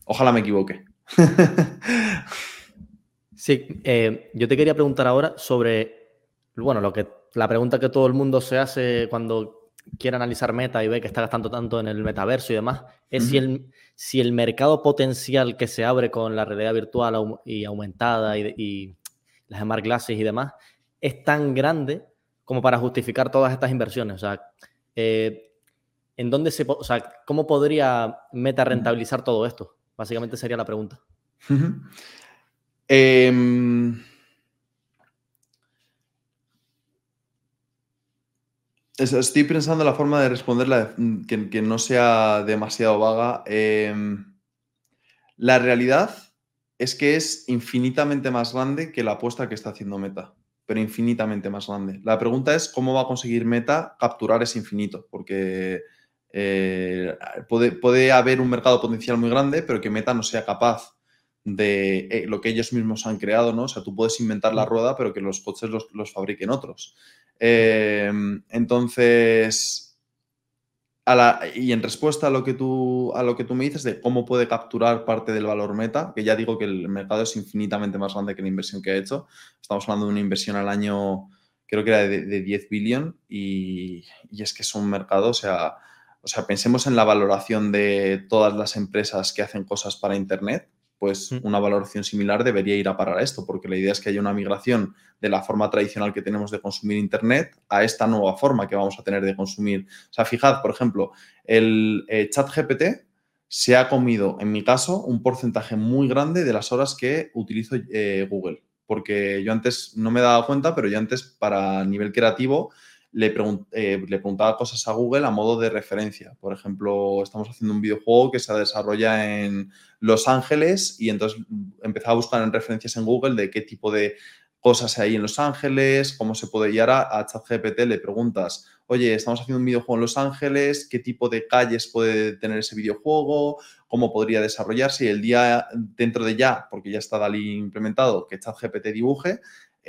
Ojalá me equivoque. sí, eh, yo te quería preguntar ahora sobre, bueno, lo que la pregunta que todo el mundo se hace cuando quiere analizar meta y ve que está gastando tanto en el metaverso y demás, es si, el, si el mercado potencial que se abre con la realidad virtual y aumentada y, las smart glasses y demás es tan grande como para justificar todas estas inversiones. O sea, eh, ¿en dónde se, o sea, ¿cómo podría Meta rentabilizar todo esto? Básicamente sería la pregunta. Estoy pensando la forma de responderla mm, que, no sea demasiado vaga. Em, la realidad es que es infinitamente más grande que la apuesta que está haciendo Meta, pero infinitamente más grande. La pregunta es cómo va a conseguir Meta capturar ese infinito, porque eh, puede, haber un mercado potencial muy grande, pero que Meta no sea capaz de eh, lo que ellos mismos han creado, ¿no? O sea, tú puedes inventar la rueda, pero que los coches los, los fabriquen otros. Em, entonces, y en respuesta a lo, que tú, a lo que tú me dices de cómo puede capturar parte del valor meta, que ya digo que el mercado es infinitamente más grande que la inversión que ha hecho. Estamos hablando de una inversión al año, creo que era de, 10 billones, y, y, es que es un mercado, o sea, o sea, pensemos en la valoración de todas las empresas que hacen cosas para Internet pues una valoración similar debería ir a parar a esto, porque la idea es que haya una migración de la forma tradicional que tenemos de consumir Internet a esta nueva forma que vamos a tener de consumir. O sea, fijad, por ejemplo, el eh, chat GPT se ha comido, en mi caso, un porcentaje muy grande de las horas que utilizo eh, Google. Porque yo antes no me daba cuenta, pero yo antes, para nivel creativo, le, eh, le, preguntaba cosas a Google a modo de referencia. Por ejemplo, estamos haciendo un videojuego que se desarrolla en Los Ángeles y entonces empezaba a buscar en referencias en Google de qué tipo de cosas hay en Los Ángeles, cómo se puede. Y ahora a ChatGPT le preguntas, oye, estamos haciendo un videojuego en Los Ángeles, qué tipo de calles puede tener ese videojuego, cómo podría desarrollarse y el día dentro de ya, porque ya está DALI implementado, que ChatGPT dibuje,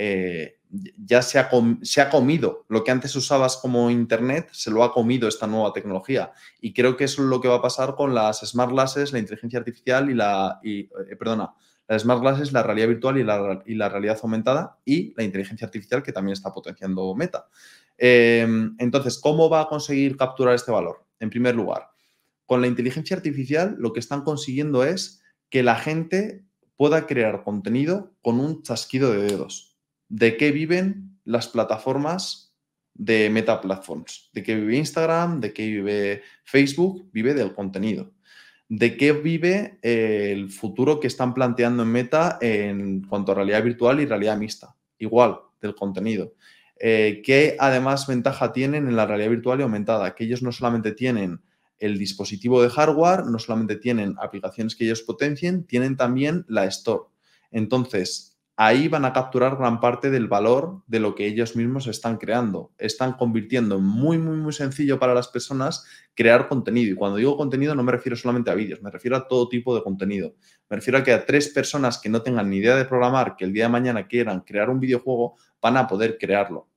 eh, ya se ha, comido. Lo que antes usabas como Internet, se lo ha comido esta nueva tecnología. Y creo que eso es lo que va a pasar con las smart glasses, la inteligencia artificial y la... Eh, perdona, las smart glasses, la realidad virtual y la, y la, realidad aumentada y la inteligencia artificial que también está potenciando Meta. Em, entonces, ¿cómo va a conseguir capturar este valor? En primer lugar, con la inteligencia artificial lo que están consiguiendo es que la gente pueda crear contenido con un chasquido de dedos de qué viven las plataformas de Meta Platforms, de qué vive Instagram, de qué vive Facebook, vive del contenido. ¿De qué vive eh, el futuro que están planteando en Meta en cuanto a realidad virtual y realidad mixta? Igual, del contenido. Eh, ¿Qué además ventaja tienen en la realidad virtual y aumentada? Que ellos no solamente tienen el dispositivo de hardware, no solamente tienen aplicaciones que ellos potencien, tienen también la store. Entonces, ahí van a capturar gran parte del valor de lo que ellos mismos están creando. Están convirtiendo en muy, muy, muy sencillo para las personas crear contenido. Y cuando digo contenido no me refiero solamente a vídeos, me refiero a todo tipo de contenido. Me refiero a que a tres personas que no tengan ni idea de programar, que el día de mañana quieran crear un videojuego, van a poder crearlo.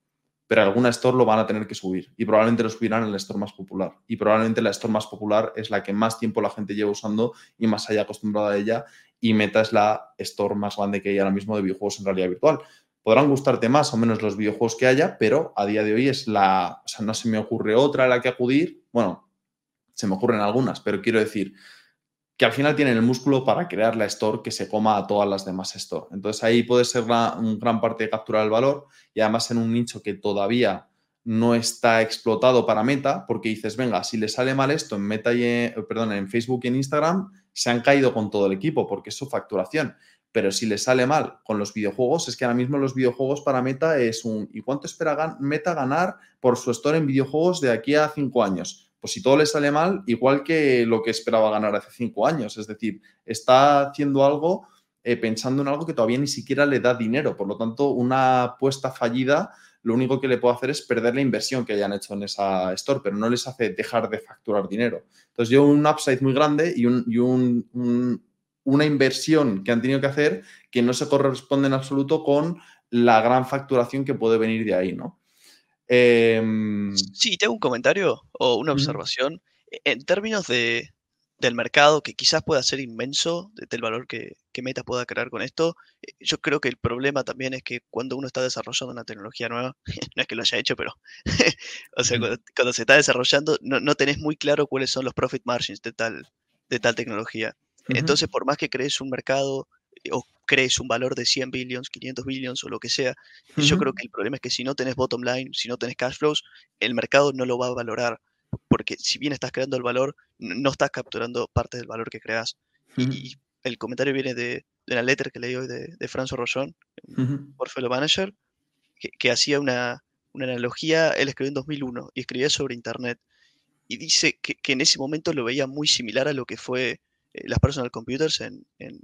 Pero alguna store lo van a tener que subir y probablemente lo subirán en la store más popular. Y probablemente la store más popular es la que más tiempo la gente lleva usando y más haya acostumbrado a ella y Meta es la store más grande que hay ahora mismo de videojuegos en realidad virtual. Podrán gustarte más o menos los videojuegos que haya, pero a día de hoy es la, o sea, no se me ocurre otra a la que acudir. Bueno, se me ocurren algunas, pero quiero decir que al final tienen el músculo para crear la store que se coma a todas las demás store. Entonces ahí puede ser una gran parte de capturar el valor y además en un nicho que todavía no está explotado para Meta, porque dices, venga, si le sale mal esto en Meta y perdón, en Facebook y en Instagram, se han caído con todo el equipo porque es su facturación. Pero si le sale mal con los videojuegos, es que ahora mismo los videojuegos para Meta es un ¿y cuánto espera Meta ganar por su store en videojuegos de aquí a cinco años? Pues si todo le sale mal, igual que lo que esperaba ganar hace cinco años. Es decir, está haciendo algo eh, pensando en algo que todavía ni siquiera le da dinero. Por lo tanto, una apuesta fallida lo único que le puede hacer es perder la inversión que hayan hecho en esa store, pero no les hace dejar de facturar dinero. Entonces, yo un upside muy grande y, una inversión que han tenido que hacer que no se corresponde en absoluto con la gran facturación que puede venir de ahí, ¿no? Em, sí, tengo un comentario o una observación. En términos de, del mercado, que quizás pueda ser inmenso, del valor que, Meta pueda crear con esto, yo creo que el problema también es que cuando uno está desarrollando una tecnología nueva, no es que lo haya hecho, pero, o sea, cuando, se está desarrollando, no, tenés muy claro cuáles son los profit margins de tal, de tal tecnología. Entonces, por más que crees un mercado eh, o crees un valor de 100 billions, 500 billions o lo que sea, yo creo que el problema es que si no tenés bottom line, si no tenés cash flows, el mercado no lo va a valorar porque si bien estás creando el valor, no estás capturando parte del valor que creas. y, el comentario viene de, de, una letter que leí hoy de, de François Rollon, Portfolio Manager, que, hacía una, una, analogía, él escribió en 2001 y escribía sobre Internet. Y dice que, que en ese momento lo veía muy similar a lo que fue eh, las personal computers en, en,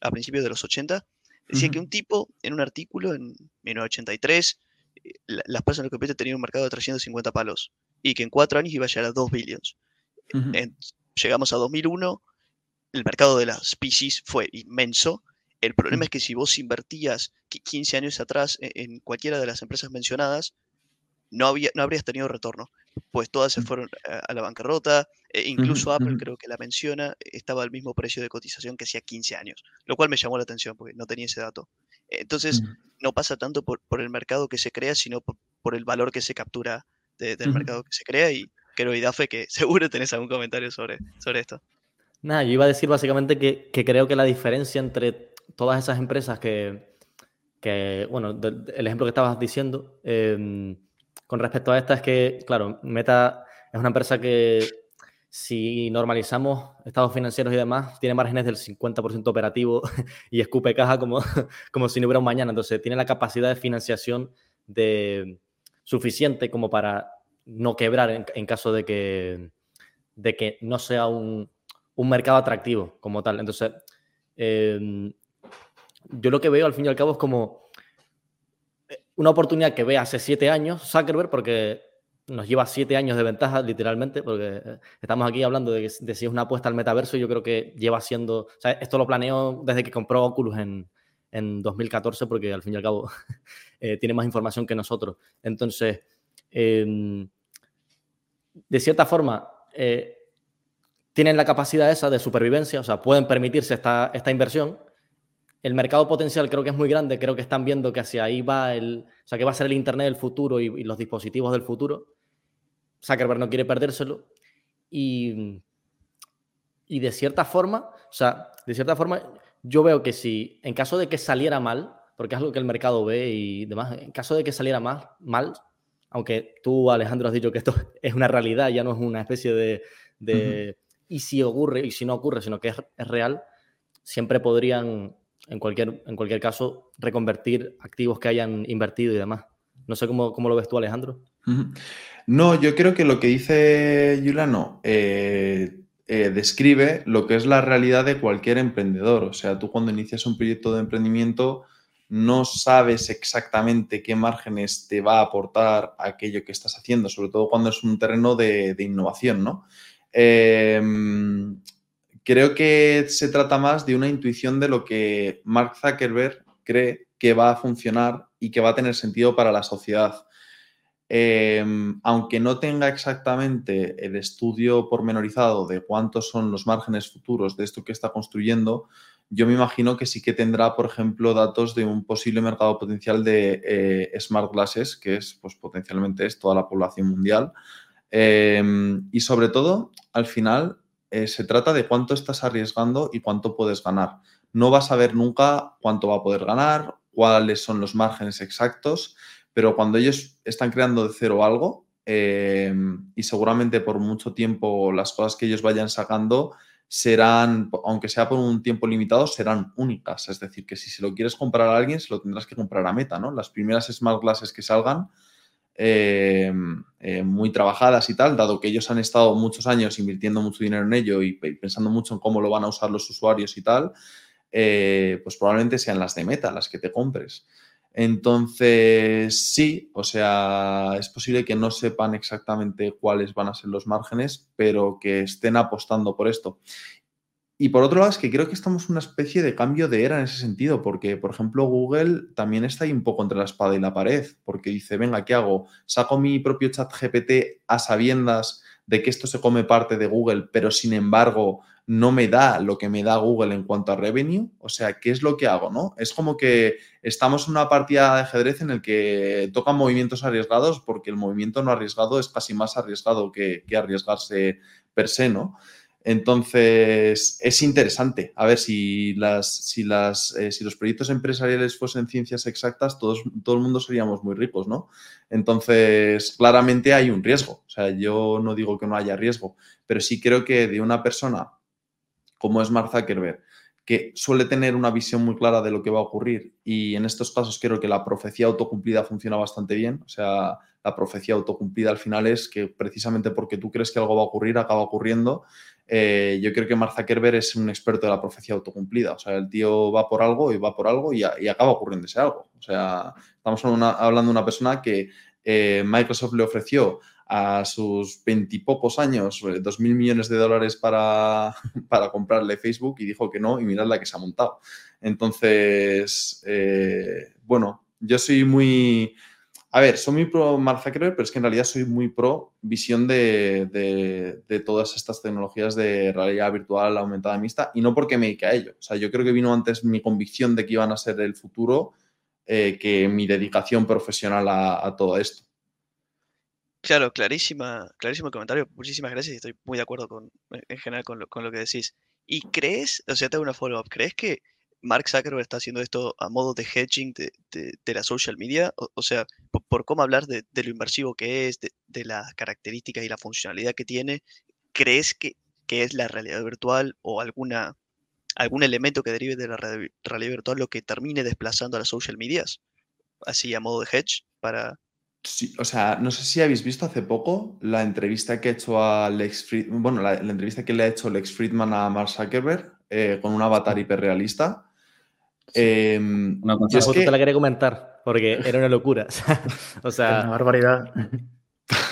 a principios de los 80. Decía que un tipo en un artículo en 1983, eh, las personal computers tenían un mercado de 350 palos y que en cuatro años iba a llegar a 2 billions. llegamos a 2001, el mercado de las PCs fue inmenso. El problema es que si vos invertías 15 años atrás e, en cualquiera de las empresas mencionadas, no, había, no habrías tenido retorno, pues todas se fueron a, la bancarrota, e incluso Apple creo que la menciona, estaba al mismo precio de cotización que hacía 15 años, lo cual me llamó la atención porque no tenía ese dato. Entonces, no pasa tanto por, el mercado que se crea, sino por el valor que se captura del mercado que se crea y creo, Idafe, que seguro tenés algún comentario sobre, sobre esto. Nada, yo iba a decir básicamente que, creo que la diferencia entre todas esas empresas que, bueno, el ejemplo que estabas diciendo, em, con respecto a esta es que, claro, Meta es una empresa que si normalizamos estados financieros y demás, tiene márgenes del 50% operativo y escupe caja como, como si no hubiera un mañana. Entonces, tiene la capacidad de financiación de, suficiente como para no quebrar en, caso de que, de que no sea un, mercado atractivo como tal. Entonces, em, yo lo que veo al fin y al cabo es como eh, una oportunidad que ve hace siete años Zuckerberg, porque nos lleva siete años de ventaja, literalmente, porque eh, estamos aquí hablando de, si es una apuesta al metaverso, yo creo que lleva siendo, o sea, esto lo planeó desde que compró Oculus en, en 2014 porque al fin y al cabo eh, tiene más información que nosotros. Entonces, em, de cierta forma, tienen la capacidad esa de supervivencia, o sea, pueden permitirse esta, esta inversión. El mercado potencial creo que es muy grande, creo que están viendo que hacia ahí va el, o sea, que va a ser el Internet del futuro y, y los dispositivos del futuro. Zuckerberg no quiere perdérselo. Y, y de cierta forma, o sea, de cierta forma, yo veo que si en caso de que saliera mal, porque es algo que el mercado ve y demás, en caso de que saliera mal, mal aunque tú, Alejandro, has dicho que esto es una realidad, ya no es una especie de... Y si ocurre, y si no ocurre, sino que es, real, siempre podrían, en cualquier, en cualquier caso, reconvertir activos que hayan invertido y demás. No sé cómo, cómo lo ves tú, Alejandro. No, yo creo que lo que dice Yulano, eh, eh, describe lo que es la realidad de cualquier emprendedor. O sea, tú cuando inicias un proyecto de emprendimiento no sabes exactamente qué márgenes te va a aportar aquello que estás haciendo, sobre todo cuando es un terreno de, innovación, ¿no? Em, creo que se trata más de una intuición de lo que Mark Zuckerberg cree que va a funcionar y que va a tener sentido para la sociedad. Em, aunque no tenga exactamente el estudio pormenorizado de cuántos son los márgenes futuros de esto que está construyendo, yo me imagino que sí que tendrá, por ejemplo, datos de un posible mercado potencial de eh, smart glasses, que es, pues potencialmente es toda la población mundial. Em, y sobre todo, al final, eh, se trata de cuánto estás arriesgando y cuánto puedes ganar. No vas a ver nunca cuánto va a poder ganar, cuáles son los márgenes exactos, pero cuando ellos están creando de cero algo, em, y seguramente por mucho tiempo las cosas que ellos vayan sacando serán, aunque sea por un tiempo limitado, serán únicas. Es decir, que si se lo quieres comprar a alguien, se lo tendrás que comprar a Meta, ¿no? Las primeras smart glasses que salgan, eh, eh, muy trabajadas y tal, dado que ellos han estado muchos años invirtiendo mucho dinero en ello y pensando mucho en cómo lo van a usar los usuarios y tal, eh, pues probablemente sean las de Meta las que te compres. Entonces, sí, o sea, es posible que no sepan exactamente cuáles van a ser los márgenes, pero que estén apostando por esto. Y por otro lado, es que creo que estamos en una especie de cambio de era en ese sentido, porque, por ejemplo, Google también está ahí un poco entre la espada y la pared, porque dice, venga, ¿qué hago? Saco mi propio chat GPT a sabiendas de que esto se come parte de Google, pero sin embargo no me da lo que me da Google en cuanto a revenue. O sea, ¿qué es lo que hago? ¿no? Es como que estamos en una partida de ajedrez en el que tocan movimientos arriesgados porque el movimiento no arriesgado es casi más arriesgado que, arriesgarse per se, ¿no? Entonces, es interesante. A ver, si, las, si, las, eh, si los proyectos empresariales fuesen ciencias exactas, todos, todo el mundo seríamos muy ricos, ¿no? Entonces, claramente hay un riesgo. O sea, yo no digo que no haya riesgo, pero sí creo que de una persona como es Mark Zuckerberg, que suele tener una visión muy clara de lo que va a ocurrir y en estos casos creo que la profecía autocumplida funciona bastante bien. O sea, la profecía autocumplida al final es que precisamente porque tú crees que algo va a ocurrir, acaba ocurriendo. Eh, yo creo que Mark Zuckerberg es un experto de la profecía autocumplida. O sea, el tío va por algo y va por algo y, acaba ocurriendo ese algo. O sea, estamos hablando de una persona que eh, Microsoft le ofreció a sus veintipocos años eh, dos mil millones de dólares para, para, comprarle Facebook y dijo que no y mirad la que se ha montado. Entonces, bueno, yo soy muy... A ver, soy muy pro Mark Zuckerberg, pero es que en realidad soy muy pro visión de, de, todas estas tecnologías de realidad virtual aumentada mixta y no porque me dedique a ello. O sea, yo creo que vino antes mi convicción de que iban a ser el futuro eh, que mi dedicación profesional a todo esto. Claro, clarísima, clarísimo comentario. Muchísimas gracias y estoy muy de acuerdo con, en general con lo, con lo que decís. ¿Y crees, o sea, te hago una follow-up, ¿crees que Mark Zuckerberg está haciendo esto a modo de hedging de, de, la social media? O, sea, por, cómo hablar de, lo inmersivo que es, de, las características y la funcionalidad que tiene, ¿crees que, que es la realidad virtual o alguna, algún elemento que derive de la realidad virtual lo que termine desplazando a las social medias? Así a modo de hedge para, o sea, no sé si habéis visto hace poco la entrevista que ha hecho a Lex Friedman, bueno, la, entrevista que le ha hecho Lex Friedman a Mark Zuckerberg eh, con un avatar hiperrealista. Eh, una cosa que... te la quería comentar porque era una locura. o sea, una barbaridad.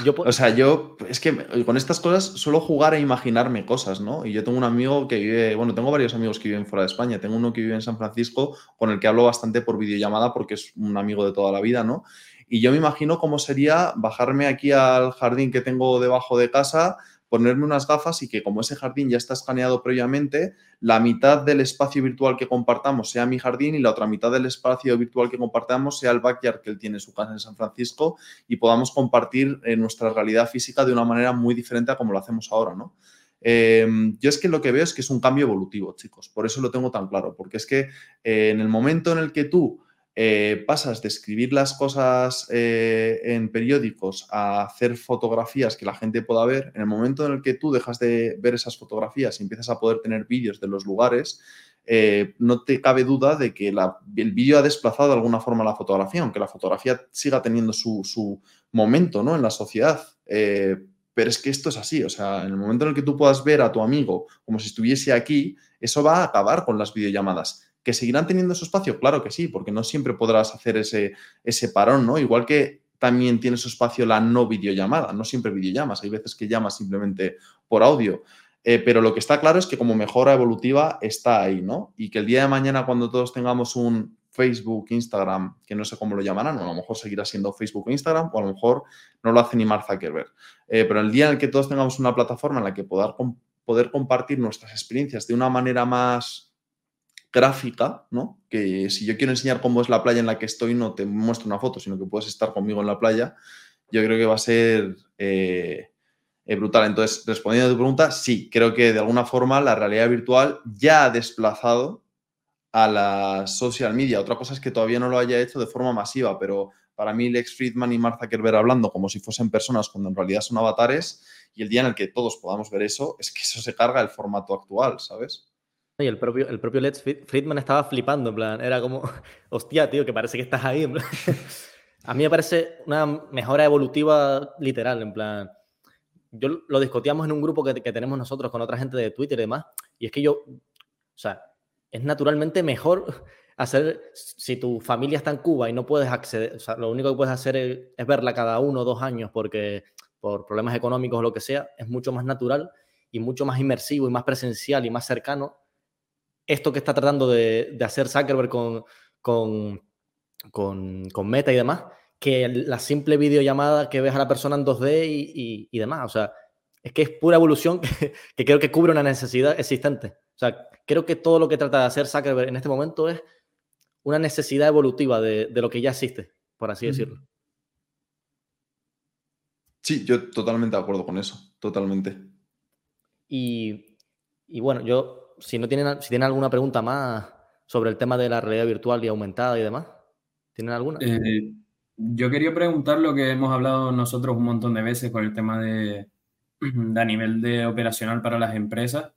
Yo, o sea, yo es que con estas cosas suelo jugar a imaginarme cosas, ¿no? Y yo tengo un amigo que vive, bueno, tengo varios amigos que viven fuera de España. Tengo uno que vive en San Francisco con el que hablo bastante por videollamada porque es un amigo de toda la vida, ¿no? Y yo me imagino cómo sería bajarme aquí al jardín que tengo debajo de casa, ponerme unas gafas y que como ese jardín ya está escaneado previamente, la mitad del espacio virtual que compartamos sea mi jardín y la otra mitad del espacio virtual que compartamos sea el backyard que él tiene en su casa en San Francisco y podamos compartir eh, nuestra realidad física de una manera muy diferente a como lo hacemos ahora, ¿no? Em, yo es que lo que veo es que es un cambio evolutivo, chicos, por eso lo tengo tan claro, porque es que eh, en el momento en el que tú eh, pasas de escribir las cosas eh, en periódicos a hacer fotografías que la gente pueda ver, en el momento en el que tú dejas de ver esas fotografías y empiezas a poder tener vídeos de los lugares, eh, no te cabe duda de que el vídeo ha desplazado de alguna forma la fotografía, aunque la fotografía siga teniendo su, momento ¿no? en la sociedad. pero es que esto es así, o sea, en el momento en el que tú puedas ver a tu amigo como si estuviese aquí, eso va a acabar con las videollamadas. ¿Que seguirán teniendo su espacio? Claro que sí, porque no siempre podrás hacer ese, ese parón, ¿no? Igual que también tiene su espacio la no videollamada, no siempre videollamas, hay veces que llamas simplemente por audio. Eh, pero lo que está claro es que como mejora evolutiva está ahí, ¿no? Y que el día de mañana cuando todos tengamos un Facebook, Instagram, que no sé cómo lo llamarán, o a lo mejor seguirá siendo Facebook o Instagram, o a lo mejor no lo hace ni Mark Zuckerberg. Eh, pero el día en el que todos tengamos una plataforma en la que poder, poder compartir nuestras experiencias de una manera más gráfica, ¿no? Que si yo quiero enseñar cómo es la playa en la que estoy, no te muestro una foto, sino que puedes estar conmigo en la playa, yo creo que va a ser eh, eh, brutal. Entonces, respondiendo a tu pregunta, sí, creo que de alguna forma la realidad virtual ya ha desplazado a la social media. Otra cosa es que todavía no lo haya hecho de forma masiva, pero para mí Lex Friedman y Mark Zuckerberg hablando como si fuesen personas cuando en realidad son avatares y el día en el que todos podamos ver eso, es que eso se carga el formato actual, ¿sabes? Y el propio, el propio Lex Friedman estaba flipando, en plan, era como, hostia, tío, que parece que estás ahí, A mí me parece una mejora evolutiva literal, en plan, yo lo discutíamos en un grupo que, que tenemos nosotros con otra gente de Twitter y demás, y es que yo, o sea, es naturalmente mejor hacer, si tu familia está en Cuba y no puedes acceder, o sea, lo único que puedes hacer es, verla cada uno o dos años porque por problemas económicos o lo que sea, es mucho más natural y mucho más inmersivo y más presencial y más cercano esto que está tratando de, hacer Zuckerberg con, con, con, Meta y demás, que la simple videollamada que ves a la persona en 2D y, y, demás. O sea, es que es pura evolución que, que, creo que cubre una necesidad existente. O sea, creo que todo lo que trata de hacer Zuckerberg en este momento es una necesidad evolutiva de, lo que ya existe, por así decirlo. Sí, yo totalmente de acuerdo con eso, totalmente. Y, bueno, yo, si no tienen, si tienen alguna pregunta más sobre el tema de la realidad virtual y aumentada y demás, ¿tienen alguna? Eh, yo quería preguntar lo que hemos hablado nosotros un montón de veces con el tema de, de a nivel de operacional para las empresas.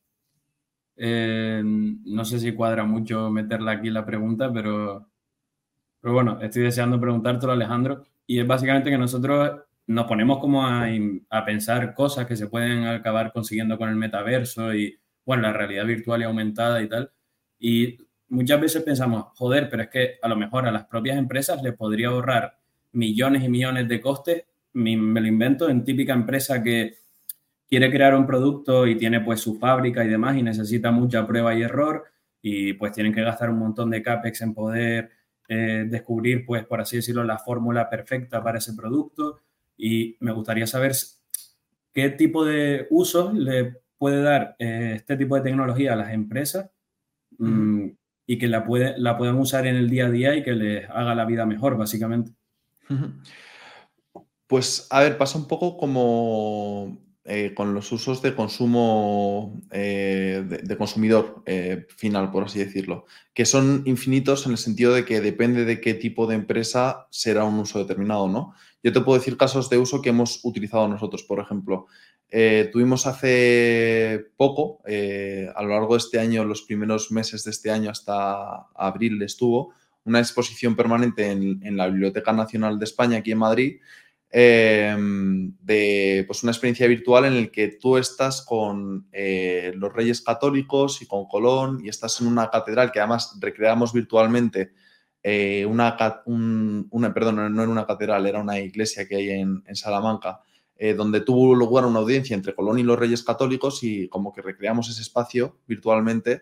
Eh, no sé si cuadra mucho meterla aquí la pregunta, pero, pero bueno, estoy deseando preguntártelo, Alejandro. Y es básicamente que nosotros nos ponemos como a, a, pensar cosas que se pueden acabar consiguiendo con el metaverso y, bueno, la realidad virtual y aumentada y tal. Y muchas veces pensamos, joder, pero es que a lo mejor a las propias empresas les podría ahorrar millones y millones de costes. Me, me lo invento en típica empresa que quiere crear un producto y tiene pues su fábrica y demás y necesita mucha prueba y error y pues tienen que gastar un montón de CAPEX en poder eh, descubrir pues por así decirlo la fórmula perfecta para ese producto y me gustaría saber qué tipo de uso le puede dar eh, este tipo de tecnología a las empresas mm, y que la, puede, la puedan usar en el día a día y que les haga la vida mejor básicamente. Pues a ver, pasa un poco como eh, con los usos de consumo eh, de, consumidor eh, final, por así decirlo, que son infinitos en el sentido de que depende de qué tipo de empresa será un uso determinado, ¿no? Yo te puedo decir casos de uso que hemos utilizado nosotros, por ejemplo. tuvimos hace poco, a lo largo de este año, los primeros meses de este año hasta abril estuvo, una exposición permanente en la Biblioteca Nacional de España aquí en Madrid, Em, de pues una experiencia virtual en el que tú estás con eh, los Reyes Católicos y con Colón y estás en una catedral que además recreamos virtualmente eh, una, una, perdón, no era una catedral, era una iglesia que hay en, Salamanca, eh, donde tuvo lugar una audiencia entre Colón y los Reyes Católicos y como que recreamos ese espacio virtualmente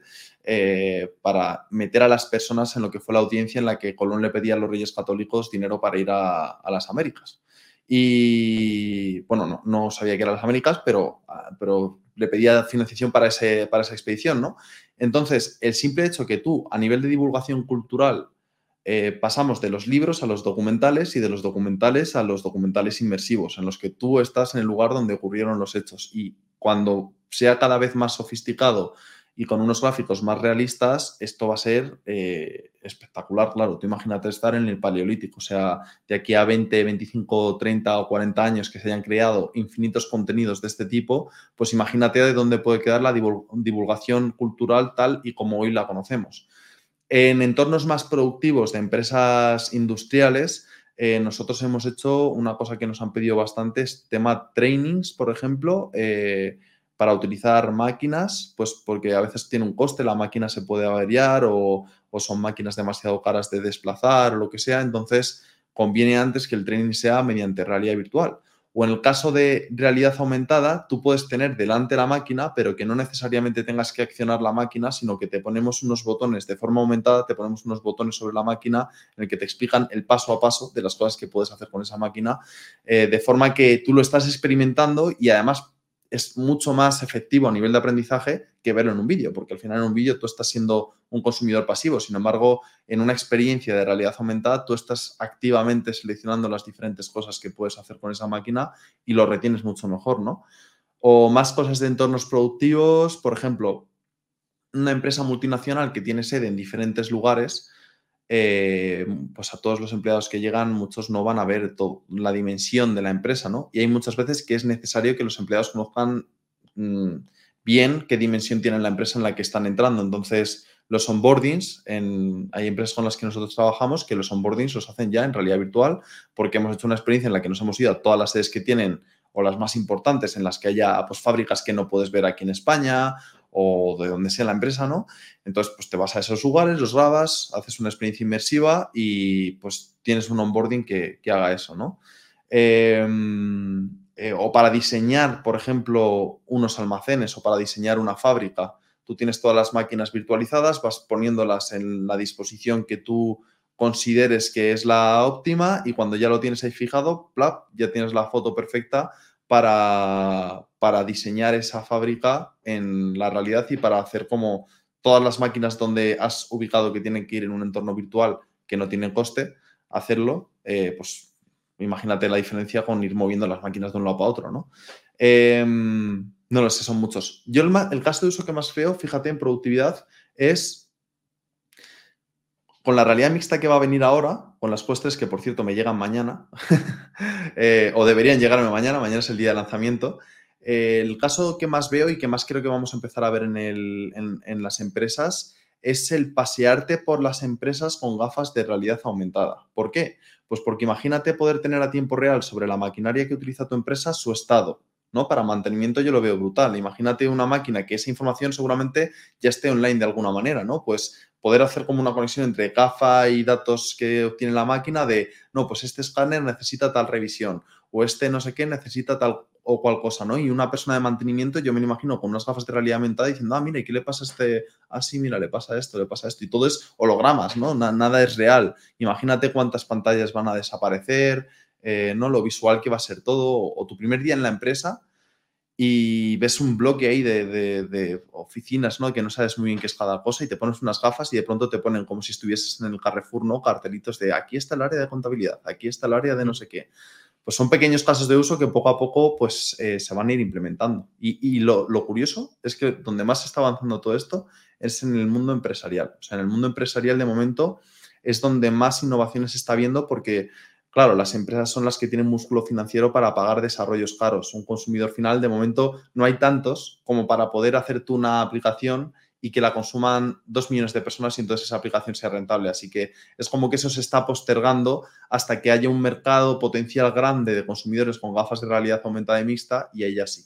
para meter a las personas en lo que fue la audiencia en la que Colón le pedía a los Reyes Católicos dinero para ir a las Américas. Y bueno, no, sabía que eran las Américas, pero, ah, pero le pedía financiación para, ese, para esa expedición, ¿no? Entonces, el simple hecho que tú, a nivel de divulgación cultural, eh, pasamos de los libros a los documentales y de los documentales a los documentales inmersivos, en los que tú estás en el lugar donde ocurrieron los hechos. Y cuando sea cada vez más sofisticado y con unos gráficos más realistas, esto va a ser eh, espectacular, claro. Tú imagínate estar en el Paleolítico, o sea, de aquí a 20, 25, 30 o 40 años que se hayan creado infinitos contenidos de este tipo, pues imagínate de dónde puede quedar la divulgación cultural tal y como hoy la conocemos. En entornos más productivos de empresas industriales, eh, nosotros hemos hecho una cosa que nos han pedido bastante, es tema trainings, por ejemplo, eh, para utilizar máquinas, pues porque a veces tiene un coste, la máquina se puede averiar o, o son máquinas demasiado caras de desplazar o lo que sea, entonces conviene antes que el training sea mediante realidad virtual. O en el caso de realidad aumentada, tú puedes tener delante la máquina, pero que no necesariamente tengas que accionar la máquina, sino que te ponemos unos botones de forma aumentada, te ponemos unos botones sobre la máquina en el que te explican el paso a paso de las cosas que puedes hacer con esa máquina, eh, de forma que tú lo estás experimentando y además es mucho más efectivo a nivel de aprendizaje que verlo en un vídeo, porque al final en un vídeo tú estás siendo un consumidor pasivo, sin embargo, en una experiencia de realidad aumentada tú estás activamente seleccionando las diferentes cosas que puedes hacer con esa máquina y lo retienes mucho mejor, ¿no? O más cosas de entornos productivos, por ejemplo, una empresa multinacional que tiene sede en diferentes lugares, eh, pues a todos los empleados que llegan, muchos no van a ver la dimensión de la empresa, ¿no? Y hay muchas veces que es necesario que los empleados conozcan mm, bien qué dimensión tiene la empresa en la que están entrando. Entonces, los onboardings, en, hay empresas con las que nosotros trabajamos que los onboardings los hacen ya en realidad virtual porque hemos hecho una experiencia en la que nos hemos ido a todas las sedes que tienen o las más importantes en las que haya pues, fábricas que no puedes ver aquí en España o de donde sea la empresa, ¿no? Entonces, pues te vas a esos lugares, los grabas, haces una experiencia inmersiva y pues tienes un onboarding que, haga eso, ¿no? Em, eh, o para diseñar, por ejemplo, unos almacenes o para diseñar una fábrica, tú tienes todas las máquinas virtualizadas, vas poniéndolas en la disposición que tú consideres que es la óptima y cuando ya lo tienes ahí fijado, plap, ya tienes la foto perfecta para, para diseñar esa fábrica en la realidad y para hacer como todas las máquinas donde has ubicado que tienen que ir en un entorno virtual que no tienen coste, hacerlo, eh, pues imagínate la diferencia con ir moviendo las máquinas de un lado para otro, ¿no? Em, no lo sé, son muchos. Yo el, caso de uso que más veo, fíjate, en productividad, es con la realidad mixta que va a venir ahora, con las postres que por cierto me llegan mañana, eh, o deberían llegarme mañana, mañana es el día de lanzamiento, el caso que más veo y que más creo que vamos a empezar a ver en, las empresas es el pasearte por las empresas con gafas de realidad aumentada. ¿Por qué? Pues porque imagínate poder tener a tiempo real sobre la maquinaria que utiliza tu empresa su estado, ¿no? Para mantenimiento yo lo veo brutal. Imagínate una máquina que esa información seguramente ya esté online de alguna manera, ¿no? Pues poder hacer como una conexión entre gafa y datos que obtiene la máquina de, no, pues este escáner necesita tal revisión o este no sé qué necesita tal o cual cosa, ¿no? Y una persona de mantenimiento, yo me lo imagino con unas gafas de realidad aumentada diciendo, ah, mira, ¿y qué le pasa a este? Ah, sí, mira, le pasa esto, le pasa esto. Y todo es hologramas, ¿no? nada es real. Imagínate cuántas pantallas van a desaparecer, eh, ¿no? Lo visual que va a ser todo. O tu primer día en la empresa, y ves un bloque ahí de, oficinas, ¿no? Que no sabes muy bien qué es cada cosa y te pones unas gafas y de pronto te ponen como si estuvieses en el Carrefour, ¿no? Cartelitos de aquí está el área de contabilidad, aquí está el área de no sé qué. Pues son pequeños casos de uso que poco a poco pues eh, se van a ir implementando. Y, lo, lo, curioso es que donde más está avanzando todo esto es en el mundo empresarial. O sea, en el mundo empresarial de momento es donde más innovaciones se está viendo porque Claro, las empresas son las que tienen músculo financiero para pagar desarrollos caros. Un consumidor final, de momento, no hay tantos como para poder hacer tú una aplicación y que la consuman dos millones de personas y entonces esa aplicación sea rentable. Así que es como que eso se está postergando hasta que haya un mercado potencial grande de consumidores con gafas de realidad aumentada y mixta y ella sí.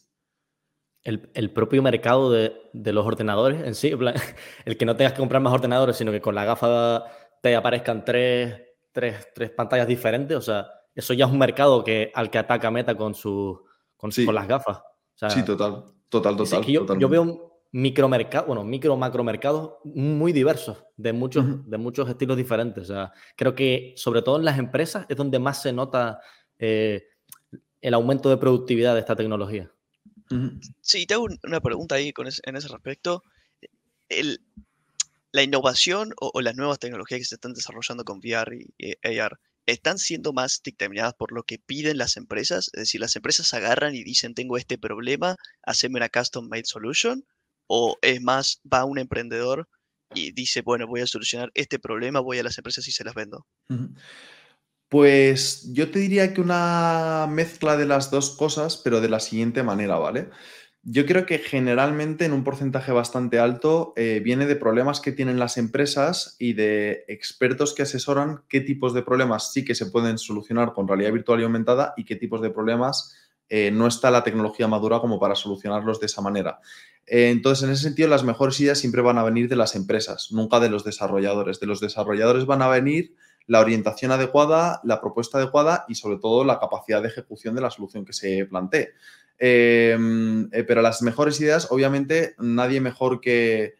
El, propio mercado de, los ordenadores en sí, el que no tengas que comprar más ordenadores, sino que con la gafa te aparezcan tres tres, tres pantallas diferentes. O sea, eso ya es un mercado que, al que ataca Meta con, su, con, las gafas. sí, total, total, total. yo, yo, veo micromercado, bueno, micro, macro mercados muy diversos, de muchos, de muchos estilos diferentes. O sea, creo que sobre todo en las empresas es donde más se nota eh, el aumento de productividad de esta tecnología. Sí, te hago una pregunta ahí con en ese respecto. El, la innovación o, las nuevas tecnologías que se están desarrollando con VR y, AR están siendo más dictaminadas por lo que piden las empresas, es decir, las empresas agarran y dicen tengo este problema, haceme una custom made solution, o es más, va un emprendedor y dice, bueno, voy a solucionar este problema, voy a las empresas y se las vendo. Pues yo te diría que una mezcla de las dos cosas, pero de la siguiente manera, ¿vale? Yo creo que generalmente en un porcentaje bastante alto eh, viene de problemas que tienen las empresas y de expertos que asesoran qué tipos de problemas sí que se pueden solucionar con realidad virtual y aumentada y qué tipos de problemas eh, no está la tecnología madura como para solucionarlos de esa manera. Eh, entonces, en ese sentido, las mejores ideas siempre van a venir de las empresas, nunca de los desarrolladores. De los desarrolladores van a venir la orientación adecuada, la propuesta adecuada y sobre todo la capacidad de ejecución de la solución que se plantee. Em, eh, pero las mejores ideas, obviamente, nadie mejor que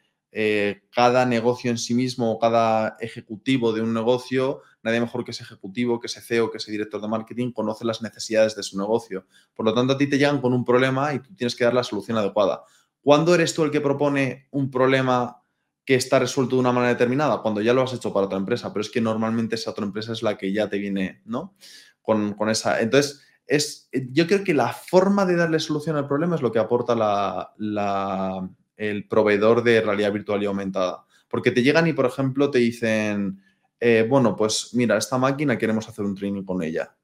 cada negocio en sí mismo o cada ejecutivo de un negocio, nadie mejor que ese ejecutivo, que ese CEO, que ese director de marketing conoce las necesidades de su negocio. Por lo tanto, a ti te llegan con un problema y tú tienes que dar la solución adecuada. ¿Cuándo eres tú el que propone un problema que está resuelto de una manera determinada? Cuando ya lo has hecho para otra empresa, pero es que normalmente esa otra empresa es la que ya te viene, ¿no? Con, con esa. Entonces, es, yo creo que la forma de darle solución al problema es lo que aporta el proveedor de realidad virtual y aumentada. Porque te llegan y, por ejemplo, te dicen, eh, bueno, pues mira, esta máquina queremos hacer un training con ella.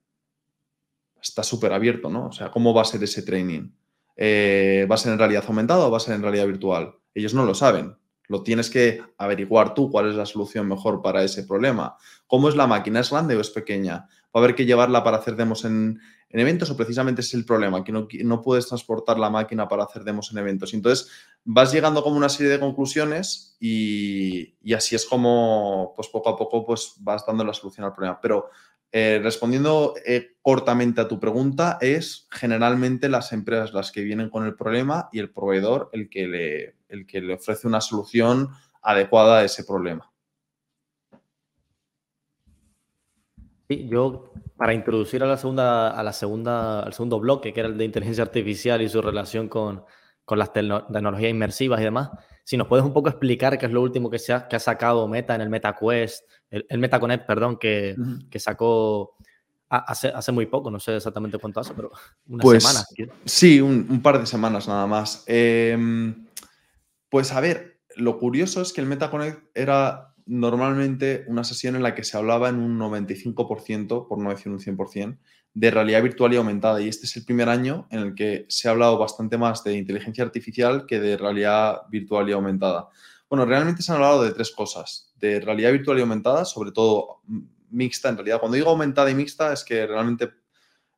Está súper abierto, ¿no? O sea, ¿cómo va a ser ese training? Eh, ¿Va a ser en realidad aumentada o va a ser en realidad virtual? Ellos no lo saben. Lo tienes que averiguar tú cuál es la solución mejor para ese problema. ¿Cómo es la máquina? ¿Es grande o es pequeña? ¿Va a haber que llevarla para hacer demos en, en eventos o precisamente es el problema, que no, no, puedes transportar la máquina para hacer demos en eventos. Entonces vas llegando como una serie de conclusiones y, y así es como pues poco a poco pues vas dando la solución al problema. Pero eh, respondiendo eh, cortamente a tu pregunta, es generalmente las empresas las que vienen con el problema y el proveedor el que le, el que le ofrece una solución adecuada a ese problema. Sí, yo para introducir a la segunda, a la segunda, al segundo bloque, que era el de inteligencia artificial y su relación con, con las tecnologías inmersivas y demás, si nos puedes un poco explicar qué es lo último que, se ha, que ha sacado Meta en el MetaQuest, el, el MetaConnect, perdón, que, que sacó hace, hace, muy poco, no sé exactamente cuánto hace, pero unas pues, semanas. Sí, un, un, par de semanas nada más. Eh, pues a ver, lo curioso es que el MetaConnect era normalmente una sesión en la que se hablaba en un 95%, por no decir un 100%, de realidad virtual y aumentada. Y este es el primer año en el que se ha hablado bastante más de inteligencia artificial que de realidad virtual y aumentada. Bueno, realmente se han hablado de tres cosas. De realidad virtual y aumentada, sobre todo mixta en realidad. Cuando digo aumentada y mixta es que realmente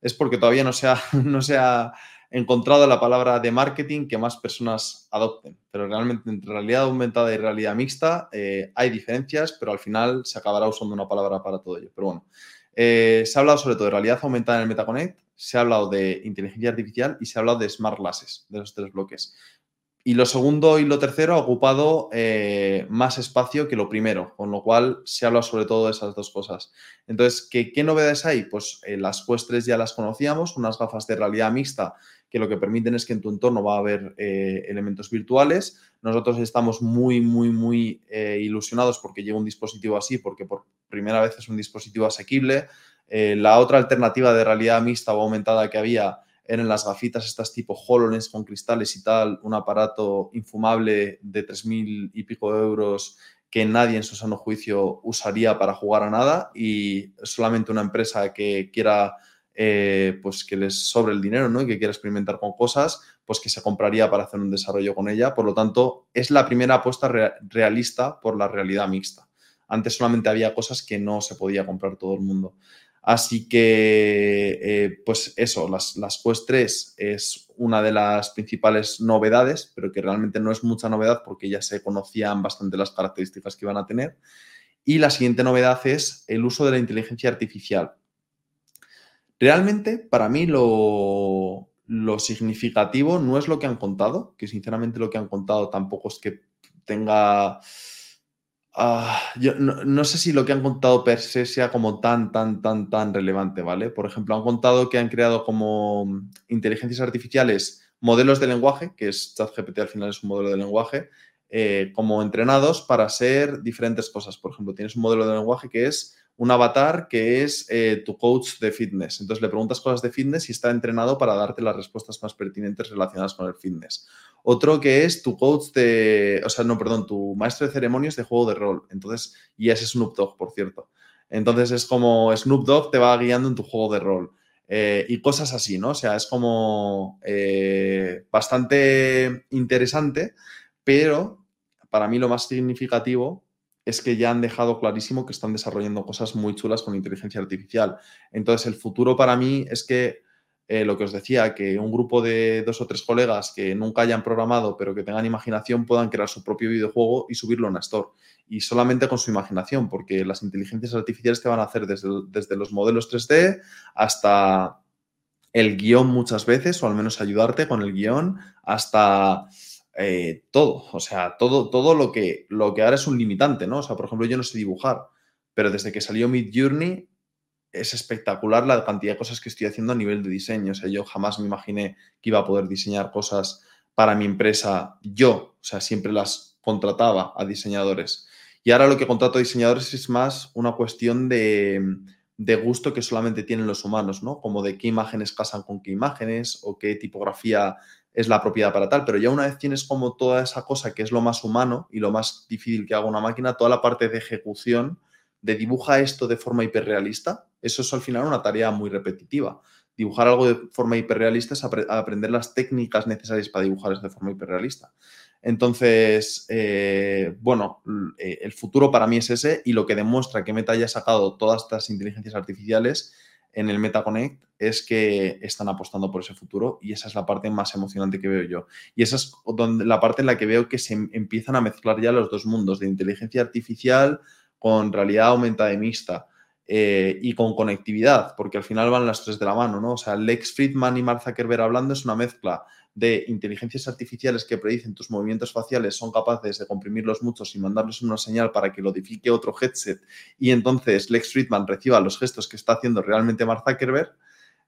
es porque todavía no se ha, no se ha encontrado la palabra de marketing que más personas adopten. Pero realmente entre realidad aumentada y realidad mixta eh, hay diferencias, pero al final se acabará usando una palabra para todo ello. Pero bueno, eh, se ha hablado sobre todo de realidad aumentada en el MetaConnect, se ha hablado de inteligencia artificial y se ha hablado de smart glasses, de los tres bloques. Y lo segundo y lo tercero ha ocupado eh, más espacio que lo primero, con lo cual se habla sobre todo de esas dos cosas. Entonces, ¿qué, qué novedades hay? Pues eh, las Quest 3 ya las conocíamos, unas gafas de realidad mixta que lo que permiten es que en tu entorno va a haber eh, elementos virtuales. Nosotros estamos muy, muy, muy ilusionados porque llega un dispositivo así, porque por primera vez es un dispositivo asequible. La otra alternativa de realidad mixta o aumentada que había eran las gafitas estas tipo HoloLens con cristales y tal, un aparato infumable de 3.000 y pico euros que nadie en su sano juicio usaría para jugar a nada y solamente una empresa que quiera eh, pues que les sobre el dinero ¿no? y que quiera experimentar con cosas, pues que se compraría para hacer un desarrollo con ella. Por lo tanto, es la primera apuesta re realista por la realidad mixta. Antes solamente había cosas que no se podía comprar todo el mundo. Así que, eh, pues eso, las, las Quest 3 es una de las principales novedades, pero que realmente no es mucha novedad porque ya se conocían bastante las características que iban a tener. Y la siguiente novedad es el uso de la inteligencia artificial. Realmente, para mí, lo, lo, significativo no es lo que han contado, que sinceramente lo que han contado tampoco es que tenga... Uh, yo no, sé si lo que han contado per se sea como tan, tan, tan, tan relevante, ¿vale? Por ejemplo, han contado que han creado como inteligencias artificiales modelos de lenguaje, que es ChatGPT al final es un modelo de lenguaje, eh, como entrenados para hacer diferentes cosas. Por ejemplo, tienes un modelo de lenguaje que es un avatar que es eh, tu coach de fitness. Entonces le preguntas cosas de fitness y está entrenado para darte las respuestas más pertinentes relacionadas con el fitness. Otro que es tu coach de, o sea, no, perdón, tu maestro de ceremonias de juego de rol. Entonces, y ese es Snoop Dogg, por cierto. Entonces es como Snoop Dogg te va guiando en tu juego de rol. Eh, y cosas así, ¿no? O sea, es como eh, bastante interesante, pero para mí lo más significativo es que ya han dejado clarísimo que están desarrollando cosas muy chulas con inteligencia artificial. Entonces, el futuro para mí es que eh, lo que os decía, que un grupo de dos o tres colegas que nunca hayan programado, pero que tengan imaginación, puedan crear su propio videojuego y subirlo a store. Y solamente con su imaginación, porque las inteligencias artificiales te van a hacer desde, desde los modelos 3D hasta el guion muchas veces, o al menos ayudarte con el guion, hasta eh, todo. O sea, todo, todo lo, que, lo que ahora es un limitante, ¿no? O sea, por ejemplo, yo no sé dibujar, pero desde que salió Mid Journey es espectacular la cantidad de cosas que estoy haciendo a nivel de diseño. O sea, yo jamás me imaginé que iba a poder diseñar cosas para mi empresa yo. O sea, siempre las contrataba a diseñadores. Y ahora lo que contrato a diseñadores es más una cuestión de, de gusto que solamente tienen los humanos, ¿no? Como de qué imágenes casan con qué imágenes o qué tipografía es la propiedad para tal. Pero ya una vez tienes como toda esa cosa que es lo más humano y lo más difícil que haga una máquina, toda la parte de ejecución de dibuja esto de forma hiperrealista, eso es al final una tarea muy repetitiva. Dibujar algo de forma hiperrealista es aprender las técnicas necesarias para dibujar eso de forma hiperrealista. Entonces, eh, bueno, eh, el futuro para mí es ese y lo que demuestra que Meta haya sacado todas estas inteligencias artificiales en el MetaConnect es que están apostando por ese futuro y esa es la parte más emocionante que veo yo. Y esa es donde, la parte en la que veo que se empiezan a mezclar ya los dos mundos de inteligencia artificial, con realidad aumentada y mixta eh, y con conectividad, porque al final van las tres de la mano, ¿no? O sea, Lex Friedman y Mark Zuckerberg hablando es una mezcla de inteligencias artificiales que predicen tus movimientos faciales, son capaces de comprimirlos muchos y mandarles una señal para que lo edifique otro headset y entonces Lex Friedman reciba los gestos que está haciendo realmente Mark Zuckerberg.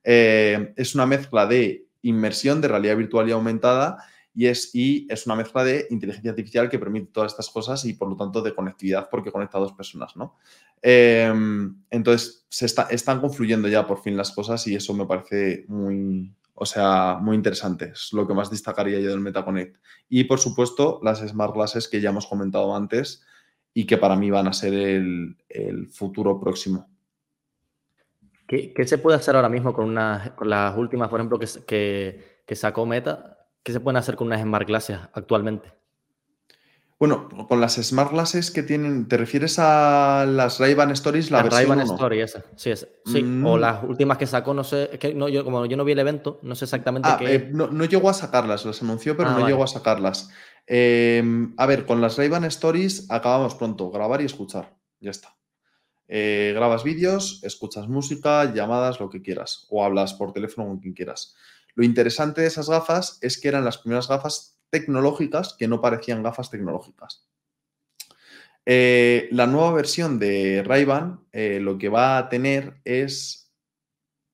Eh, es una mezcla de inmersión, de realidad virtual y aumentada y es, y es una mezcla de inteligencia artificial que permite todas estas cosas y por lo tanto de conectividad porque conecta a dos personas, ¿no? Em, entonces, se está, están confluyendo ya por fin las cosas y eso me parece muy, o sea, muy interesante. Es lo que más destacaría yo del MetaConnect. Y por supuesto, las Smart Glasses que ya hemos comentado antes y que para mí van a ser el, futuro próximo. ¿Qué, se puede hacer ahora mismo con, una, con las últimas, por ejemplo, que, que, que sacó Meta? ¿Qué se pueden hacer con unas Smart Glasses actualmente? Bueno, con las Smart Glasses que tienen, ¿te refieres a las Ray-Ban Stories? La Ray-Ban Story, esa. Sí, sí. O mm. las últimas que sacó, no sé, es que no, yo, como yo no vi el evento, no sé exactamente ah, qué. Eh, no, llegó a sacarlas, las anunció, pero ah, no llegó a sacarlas. Em, a ver, con las Ray-Ban Stories acabamos pronto, grabar y escuchar. Ya está. Eh, grabas vídeos, escuchas música, llamadas, lo que quieras. O hablas por teléfono con quien quieras. Lo interesante de esas gafas es que eran las primeras gafas tecnológicas que no parecían gafas tecnológicas. Eh, la nueva versión de Ray-Ban eh, lo que va a tener es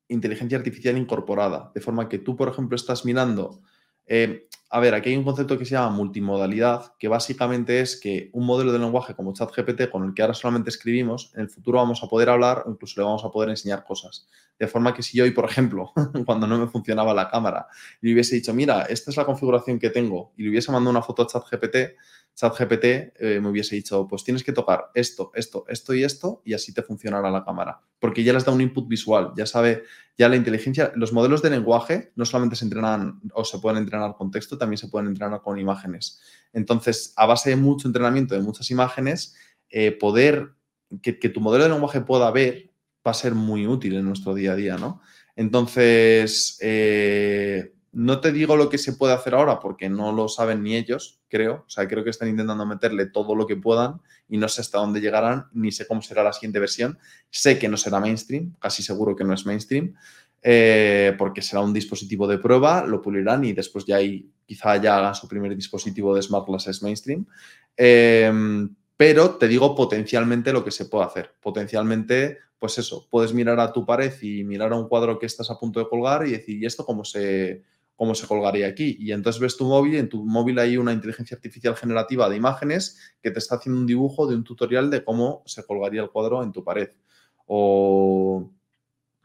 inteligencia artificial incorporada, de forma que tú, por ejemplo, estás mirando eh, a ver, aquí hay un concepto que se llama multimodalidad, que básicamente es que un modelo de lenguaje como ChatGPT, con el que ahora solamente escribimos, en el futuro vamos a poder hablar o incluso le vamos a poder enseñar cosas. De forma que si hoy, por ejemplo, cuando no me funcionaba la cámara, le hubiese dicho, mira, esta es la configuración que tengo, y le hubiese mandado una foto a ChatGPT, ChatGPT eh, me hubiese dicho, pues tienes que tocar esto, esto, esto y esto, y así te funcionará la cámara. Porque ya les da un input visual, ya sabe, ya la inteligencia, los modelos de lenguaje no solamente se entrenan o se pueden entrenar con texto, también se pueden entrenar con imágenes. Entonces, a base de mucho entrenamiento de muchas imágenes, eh, poder que, tu modelo de lenguaje pueda ver va a ser muy útil en nuestro día a día, ¿no? Entonces, eh, no te digo lo que se puede hacer ahora porque no lo saben ni ellos, creo. O sea, creo que están intentando meterle todo lo que puedan y no sé hasta dónde llegarán, ni sé cómo será la siguiente versión. Sé que no será mainstream, casi seguro que no es mainstream, eh, porque será un dispositivo de prueba, lo pulirán y después ya hay, quizá ya hagan su primer dispositivo de Smart Glasses mainstream. Em, pero te digo potencialmente lo que se puede hacer. Potencialmente, pues eso, puedes mirar a tu pared y mirar a un cuadro que estás a punto de colgar y decir, ¿y esto cómo se, cómo se colgaría aquí. Y entonces ves tu móvil y en tu móvil hay una inteligencia artificial generativa de imágenes que te está haciendo un dibujo de un tutorial de cómo se colgaría el cuadro en tu pared. O,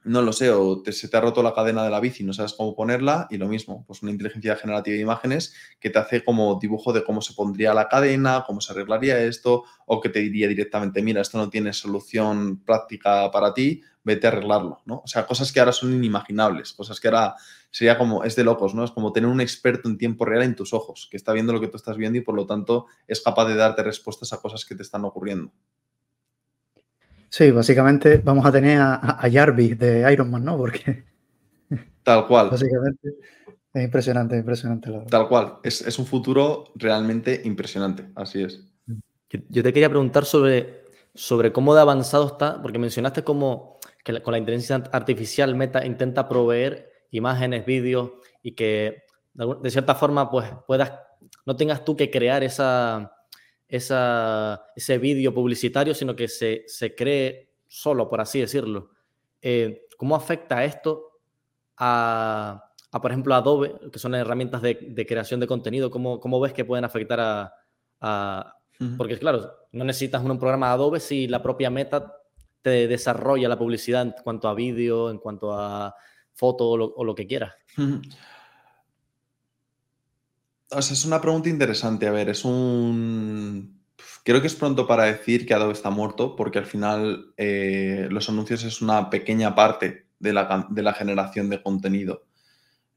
no lo sé, o se te ha roto la cadena de la bici no sabes cómo ponerla, y lo mismo, pues una inteligencia generativa de imágenes que te hace como dibujo de cómo se pondría la cadena, cómo se arreglaría esto, o que te diría directamente, mira, esto no tiene solución práctica para ti, vete a arreglarlo, ¿no? O sea, cosas que ahora son inimaginables, cosas que ahora sería como, es de locos, ¿no? Es como tener un experto en tiempo real en tus ojos, que está viendo lo que tú estás viendo y por lo tanto es capaz de darte respuestas a cosas que te están ocurriendo. Sí, básicamente vamos a tener a, Jarvis de Iron Man, ¿no? Porque. Tal cual. Básicamente es impresionante, impresionante. La Tal cual. Es, un futuro realmente impresionante. Así es. Yo te quería preguntar sobre, sobre cómo de avanzado está, porque mencionaste cómo que con la inteligencia artificial Meta intenta proveer imágenes, vídeos y que de cierta forma pues puedas, no tengas tú que crear esa ese vídeo publicitario, sino que se, cree solo, por así decirlo. Eh, ¿Cómo afecta esto a, por ejemplo, Adobe, que son herramientas de, creación de contenido? ¿Cómo, ¿Cómo, ves que pueden afectar a... Porque, claro, no necesitas un programa Adobe si la propia meta te desarrolla la publicidad en cuanto a vídeo, en cuanto a foto o lo, que quieras. O sea, es una pregunta interesante. A ver, es un... Creo que es pronto para decir que Adobe está muerto, porque al final eh, los anuncios es una pequeña parte de la, generación de contenido.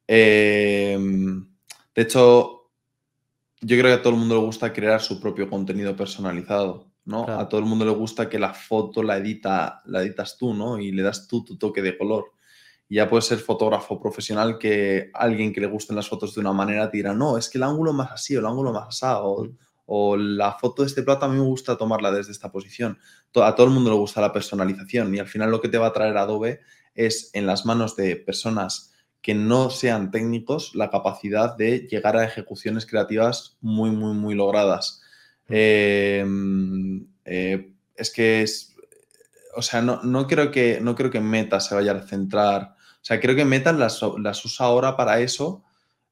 Em, de hecho, yo creo que a todo el mundo le gusta crear su propio contenido personalizado, ¿no? A todo el mundo le gusta que la foto la, edita, la editas tú, ¿no? Y le das tú tu toque de color ya puede ser fotógrafo profesional que alguien que le gusten las fotos de una manera te dirá, no, es que el ángulo más así o el ángulo más asado o, la foto de este plato a mí me gusta tomarla desde esta posición. A todo el mundo le gusta la personalización y al final lo que te va a traer Adobe es en las manos de personas que no sean técnicos la capacidad de llegar a ejecuciones creativas muy, muy, muy logradas. Em, eh, es que es, o sea, no, no, creo que, no creo que Meta se vaya a centrar sea, creo que Meta las, usa ahora para eso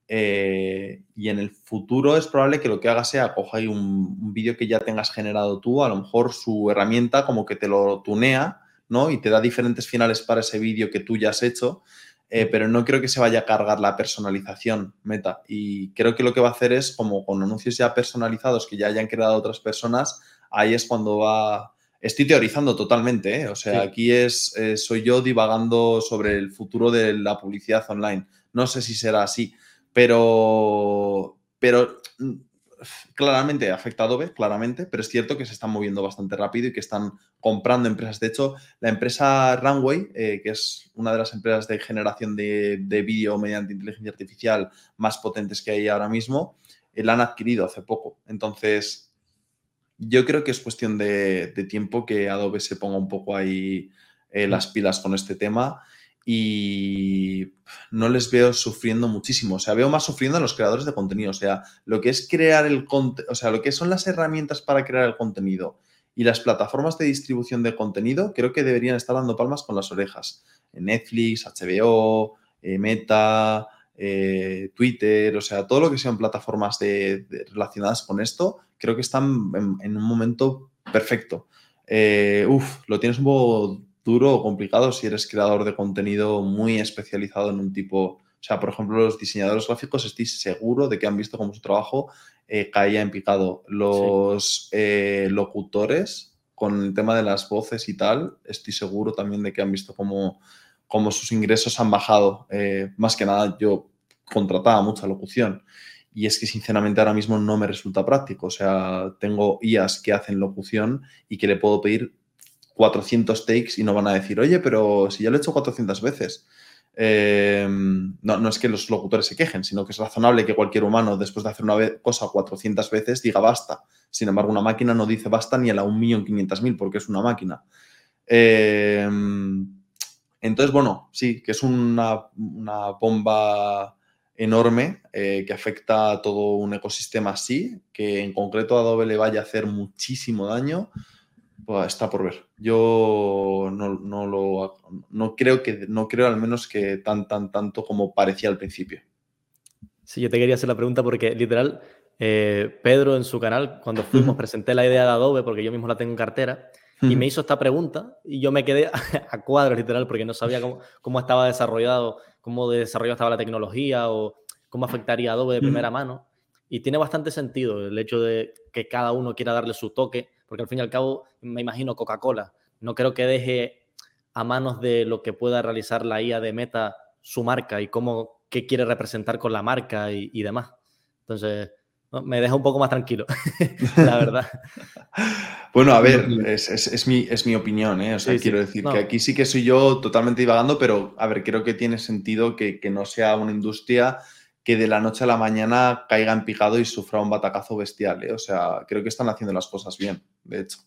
eh, y en el futuro es probable que lo que haga sea coger un, vídeo que ya tengas generado tú, a lo mejor su herramienta como que te lo tunea, ¿no? Y te da diferentes finales para ese vídeo que tú ya has hecho, eh, pero no creo que se vaya a cargar la personalización Meta. Y creo que lo que va a hacer es, como con anuncios ya personalizados que ya hayan creado otras personas, ahí es cuando va, Estoy teorizando totalmente, ¿eh? o sea, aquí es, eh, soy yo divagando sobre el futuro de la publicidad online. No sé si será así, pero, pero mm, claramente afecta a Adobe, claramente, pero es cierto que se están moviendo bastante rápido y que están comprando empresas. De hecho, la empresa Runway, eh, que es una de las empresas de generación de, de vídeo mediante inteligencia artificial más potentes que hay ahora mismo, la han adquirido hace poco. Entonces, yo creo que es cuestión de, tiempo que Adobe se ponga un poco ahí eh, las pilas con este tema y no les veo sufriendo muchísimo. O sea, veo más sufriendo a los creadores de contenido. O sea, lo que es crear el contenido, o sea, lo que son las herramientas para crear el contenido y las plataformas de distribución de contenido, creo que deberían estar dando palmas con las orejas. Netflix, HBO, eh, Meta, eh, Twitter, o sea, todo lo que sean plataformas relacionadas con esto, creo que están en, un momento perfecto. Eh, uf, lo tienes un poco duro o complicado si eres creador de contenido muy especializado en un tipo. O sea, por ejemplo, los diseñadores gráficos, estoy seguro de que han visto cómo su trabajo eh, caía en picado. Los locutores, con el tema de las voces y tal, estoy seguro también de que han visto cómo, cómo sus ingresos han bajado. más que nada, yo contrataba mucha locución y es que sinceramente ahora mismo no me resulta práctico. O sea, tengo IAs que hacen locución y que le puedo pedir 400 takes y no van a decir, oye, pero si ya lo he hecho 400 veces. Em, no, no, es que los locutores se quejen, sino que es razonable que cualquier humano, después de hacer una cosa 400 veces, diga basta. Sin embargo, una máquina no dice basta ni a la 1.500.000 porque es una máquina. Em, entonces, bueno, sí, que es una, una bomba enorme eh, que afecta a todo un ecosistema así, que en concreto a Adobe le vaya a hacer muchísimo daño, pues está por ver. Yo no, lo no creo que no creo al menos que tan tan tanto como parecía al principio. Sí, yo te quería hacer la pregunta porque literal eh, Pedro en su canal cuando fuimos presenté la idea de Adobe porque yo mismo la tengo en cartera y me hizo esta pregunta y yo me quedé a cuadros literal porque no sabía cómo, cómo estaba desarrollado, cómo desarrollado estaba la tecnología o cómo afectaría Adobe de primera mano. Y tiene bastante sentido el hecho de que cada uno quiera darle su toque, porque al fin y al cabo me imagino Coca-Cola. No creo que deje a manos de lo que pueda realizar la IA de Meta su marca y cómo qué quiere representar con la marca y, y demás. Entonces, me deja un poco más tranquilo, la verdad. bueno, a ver, es, es, mi, es mi, opinión, ¿eh? O sea, quiero decir que aquí sí que soy yo totalmente divagando, pero a ver, creo que tiene sentido que, que, no sea una industria que de la noche a la mañana caiga en picado y sufra un batacazo bestial, ¿eh? O sea, creo que están haciendo las cosas bien, de hecho.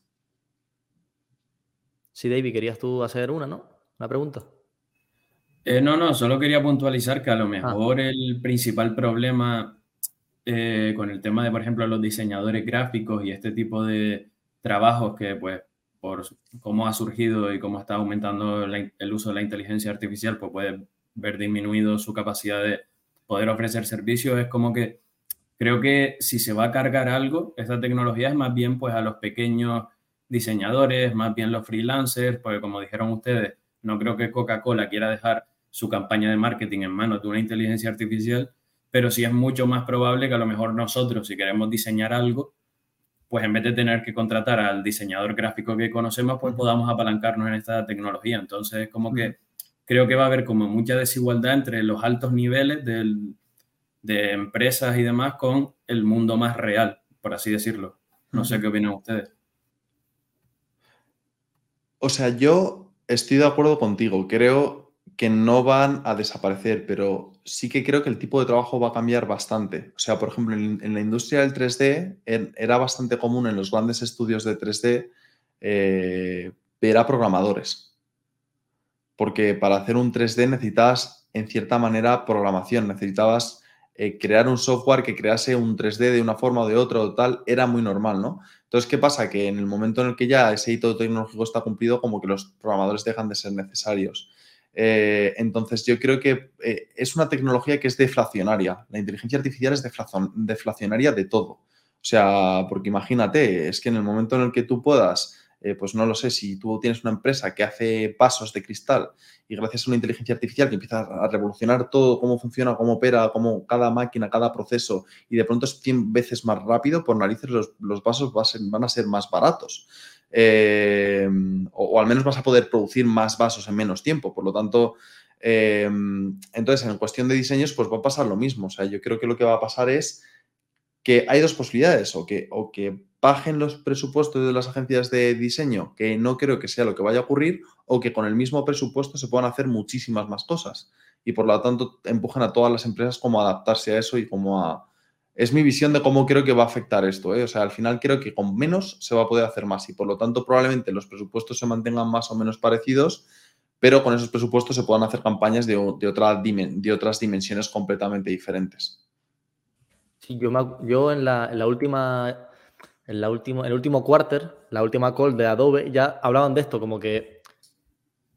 Sí, David, querías tú hacer una, ¿no? Una pregunta. Eh, no, no, solo quería puntualizar que a lo ah. mejor el principal problema eh, con el tema de, por ejemplo, los diseñadores gráficos y este tipo de trabajos que, pues, por cómo ha surgido y cómo está aumentando el uso de la inteligencia artificial, pues puede ver disminuido su capacidad de poder ofrecer servicios. Es como que creo que si se va a cargar algo, esta tecnología es más bien, pues, a los pequeños diseñadores, más bien los freelancers, porque como dijeron ustedes, no creo que Coca-Cola quiera dejar su campaña de marketing en manos de una inteligencia artificial pero sí es mucho más probable que a lo mejor nosotros, si queremos diseñar algo, pues en vez de tener que contratar al diseñador gráfico que conocemos, pues podamos apalancarnos en esta tecnología. Entonces, como que creo que va a haber como mucha desigualdad entre los altos niveles de empresas y demás con el mundo más real, por así decirlo. No sé qué opinan ustedes. O sea, yo estoy de acuerdo contigo. Creo que no van a desaparecer, pero sí que creo que el tipo de trabajo va a cambiar bastante. O sea, por ejemplo, en, la industria del 3D era bastante común en los grandes estudios de 3D eh, ver a programadores. Porque para hacer un 3D necesitabas, en cierta manera, programación. Necesitabas eh, crear un software que crease un 3D de una forma o de otra o tal. Era muy normal, ¿no? Entonces, ¿qué pasa? Que en el momento en el que ya ese hito tecnológico está cumplido, como que los programadores dejan de ser necesarios. Eh, entonces, yo creo que eh, es una tecnología que es deflacionaria. La inteligencia artificial es deflacionaria de todo. O sea, porque imagínate, es que en el momento en el que tú puedas, eh, pues no lo sé, si tú tienes una empresa que hace pasos de cristal y gracias a una inteligencia artificial que empieza a revolucionar todo, cómo funciona, cómo opera, cómo cada máquina, cada proceso, y de pronto es 100 veces más rápido, por narices los, los vasos van a ser más baratos. Eh, o, al menos vas a poder producir más vasos en menos tiempo. Por lo tanto, eh, entonces en cuestión de diseños, pues va a pasar lo mismo. O sea, yo creo que lo que va a pasar es que hay dos posibilidades, o que, o que bajen los presupuestos de las agencias de diseño, que no creo que sea lo que vaya a ocurrir, o que con el mismo presupuesto se puedan hacer muchísimas más cosas. Y por lo tanto empujen a todas las empresas como a adaptarse a eso y como a, es mi visión de cómo creo que va a afectar esto. ¿eh? O sea, al final creo que con menos se va a poder hacer más y por lo tanto probablemente los presupuestos se mantengan más o menos parecidos, pero con esos presupuestos se puedan hacer campañas de, de, otra de otras dimensiones completamente diferentes. Sí, yo, en, la, última, en la el último quarter, la última call de Adobe, ya hablaban de esto, como que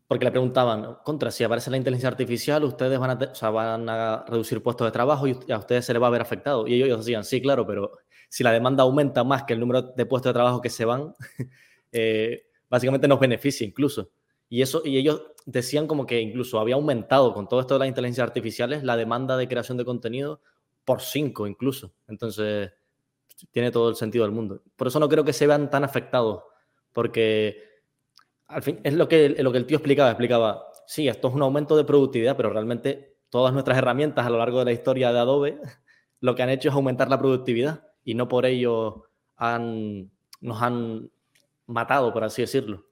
porque le preguntaban, contra, si aparece la inteligencia artificial, ustedes van a, van a reducir puestos de trabajo y a ustedes se les va a ver afectado. Y ellos decían, sí, claro, pero si la demanda aumenta más que el número de puestos de trabajo que se van, eh, básicamente nos beneficia incluso. Y, eso, y ellos decían como que incluso había aumentado con todo esto de las inteligencias artificiales la demanda de creación de contenido por cinco incluso. Entonces, tiene todo el sentido del mundo. Por eso no creo que se vean tan afectados, porque al fin, es lo que, lo que el tío explicaba, explicaba, sí, esto es un aumento de productividad, pero realmente todas nuestras herramientas a lo largo de la historia de Adobe lo que han hecho es aumentar la productividad y no por ello han, nos han matado, por así decirlo.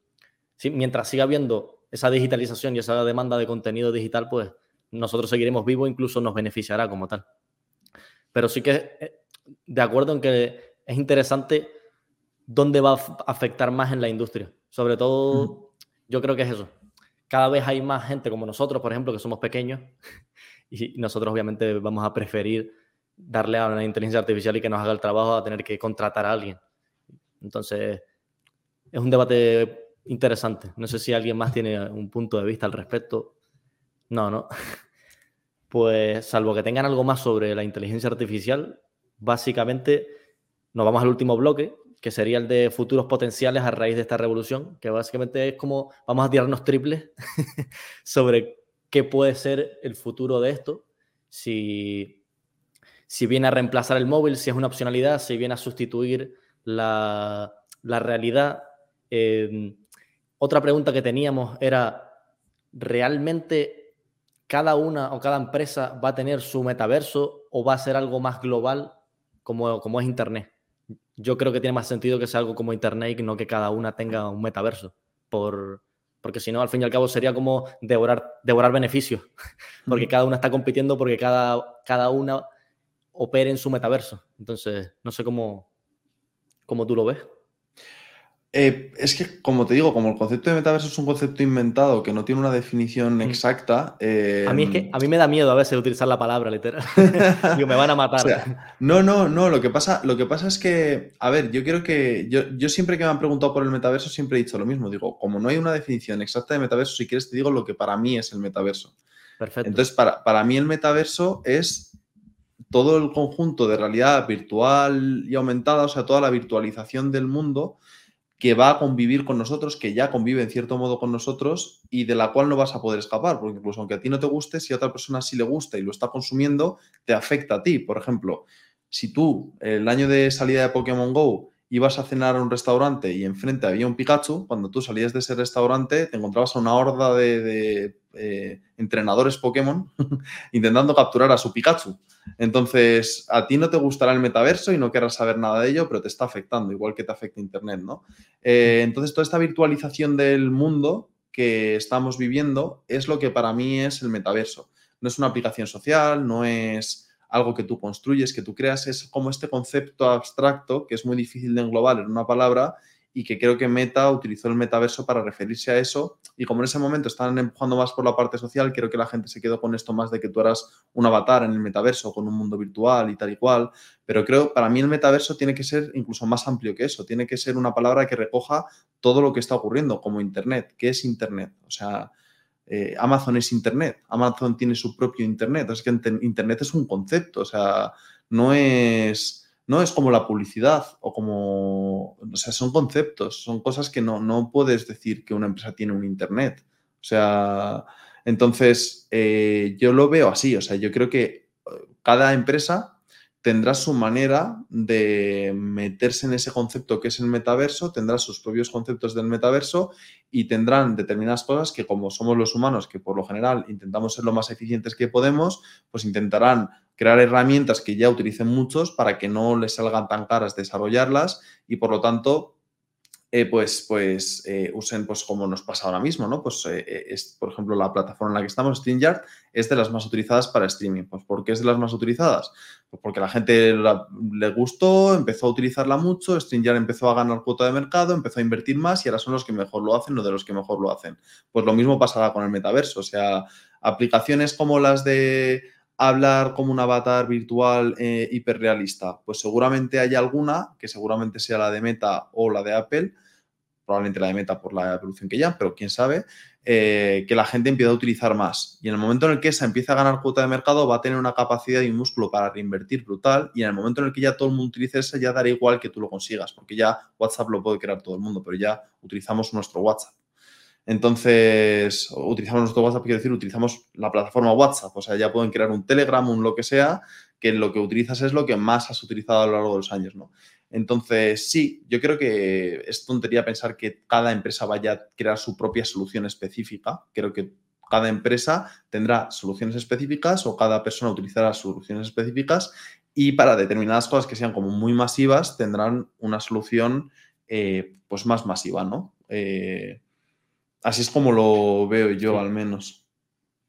Mientras siga habiendo esa digitalización y esa demanda de contenido digital, pues nosotros seguiremos vivos, incluso nos beneficiará como tal. Pero sí que eh, de acuerdo en que es interesante dónde va a afectar más en la industria. Sobre todo, yo creo que es eso. Cada vez hay más gente como nosotros, por ejemplo, que somos pequeños y nosotros obviamente vamos a preferir darle a una inteligencia artificial y que nos haga el trabajo a tener que contratar a alguien. Entonces, es un debate interesante. No sé si alguien más tiene un punto de vista al respecto. No, no. Pues salvo que tengan algo más sobre la inteligencia artificial, básicamente nos vamos al último bloque, que sería el de futuros potenciales a raíz de esta revolución, que básicamente es como vamos a tirarnos triples sobre qué puede ser el futuro de esto, si, si viene a reemplazar el móvil, si es una opcionalidad, si viene a sustituir la, la realidad. Eh, otra pregunta que teníamos era, ¿realmente cada una o cada empresa va a tener su metaverso o va a ser algo más global como, como es Internet? Yo creo que tiene más sentido que sea algo como Internet y no que cada una tenga un metaverso, por, porque si no, al fin y al cabo sería como devorar, devorar beneficios, porque cada una está compitiendo porque cada, cada una opera en su metaverso. Entonces, no sé cómo, cómo tú lo ves. Eh, es que, como te digo, como el concepto de metaverso es un concepto inventado que no tiene una definición mm. exacta. a mí es que em, a mí me da miedo a veces utilizar la palabra literal. Digo, me van a matar. no, no, no. Lo que, pasa, lo que pasa es que, a ver, yo quiero que. Yo, yo, siempre que me han preguntado por el metaverso, siempre he dicho lo mismo. Digo, como no hay una definición exacta de metaverso, si quieres te digo lo que para mí es el metaverso. Perfecto. Entonces, para, para mí el metaverso es todo el conjunto de realidad virtual y aumentada, o sea, toda la virtualización del mundo que va a convivir con nosotros, que ya convive en cierto modo con nosotros y de la cual no vas a poder escapar, porque incluso aunque a ti no te guste, si a otra persona sí le gusta y lo está consumiendo, te afecta a ti. Por ejemplo, si tú el año de salida de Pokémon Go ibas a cenar a un restaurante y enfrente había un Pikachu, cuando tú salías de ese restaurante te encontrabas a una horda de, eh, entrenadores Pokémon intentando capturar a su Pikachu. Entonces, a ti no te gustará el metaverso y no querrás saber nada de ello, pero te está afectando, igual que te afecta Internet, ¿no? Eh, entonces, toda esta virtualización del mundo que estamos viviendo es lo que para mí es el metaverso. No es una aplicación social, no es algo que tú construyes, que tú creas, es como este concepto abstracto que es muy difícil de englobar en una palabra y que creo que Meta utilizó el metaverso para referirse a eso. Y como en ese momento están empujando más por la parte social, creo que la gente se quedó con esto más de que tú eras un avatar en el metaverso con un mundo virtual y tal y cual. Pero creo, para mí el metaverso tiene que ser incluso más amplio que eso. Tiene que ser una palabra que recoja todo lo que está ocurriendo, como Internet. ¿Qué es Internet? O sea, eh, Amazon es Internet. Amazon tiene su propio Internet. Es que Internet es un concepto. O sea, no es no es como la publicidad o como, o sea, son conceptos, son cosas que no, no puedes decir que una empresa tiene un Internet. O sea, entonces eh, yo lo veo así, o sea, yo creo que eh, cada empresa tendrá su manera de meterse en ese concepto que es el metaverso, tendrá sus propios conceptos del metaverso y tendrán determinadas cosas que como somos los humanos, que por lo general intentamos ser lo más eficientes que podemos, pues intentarán crear herramientas que ya utilicen muchos para que no les salgan tan caras desarrollarlas y por lo tanto eh, pues, pues eh, usen, pues como nos pasa ahora mismo, ¿no? Pues eh, es, por ejemplo, la plataforma en la que estamos, StreamYard, es de las más utilizadas para streaming. Pues ¿por qué es de las más utilizadas? Pues porque la gente le gustó, empezó a utilizarla mucho, StreamYard empezó a ganar cuota de mercado, empezó a invertir más y ahora son los que mejor lo hacen o de los que mejor lo hacen. Pues lo mismo pasará con el metaverso, o sea, aplicaciones como las de hablar como un avatar virtual eh, hiperrealista? Pues seguramente hay alguna, que seguramente sea la de Meta o la de Apple, probablemente la de Meta por la evolución que ya, pero quién sabe, eh, que la gente empieza a utilizar más. Y en el momento en el que esa empieza a ganar cuota de mercado, va a tener una capacidad y un músculo para reinvertir brutal. Y en el momento en el que ya todo el mundo utilice esa, ya dará igual que tú lo consigas, porque ya WhatsApp lo puede crear todo el mundo, pero ya utilizamos nuestro WhatsApp. Entonces, utilizamos nuestro WhatsApp, quiero decir, utilizamos la plataforma WhatsApp. O sea, ya pueden crear un Telegram, un lo que sea, que lo que utilizas es lo que más has utilizado a lo largo de los años, ¿no? Entonces, sí, yo creo que es tontería pensar que cada empresa vaya a crear su propia solución específica. Creo que cada empresa tendrá soluciones específicas o cada persona utilizará soluciones específicas y para determinadas cosas que sean como muy masivas tendrán una solución eh, pues más masiva, ¿no? Eh, Así es como lo veo yo, al menos.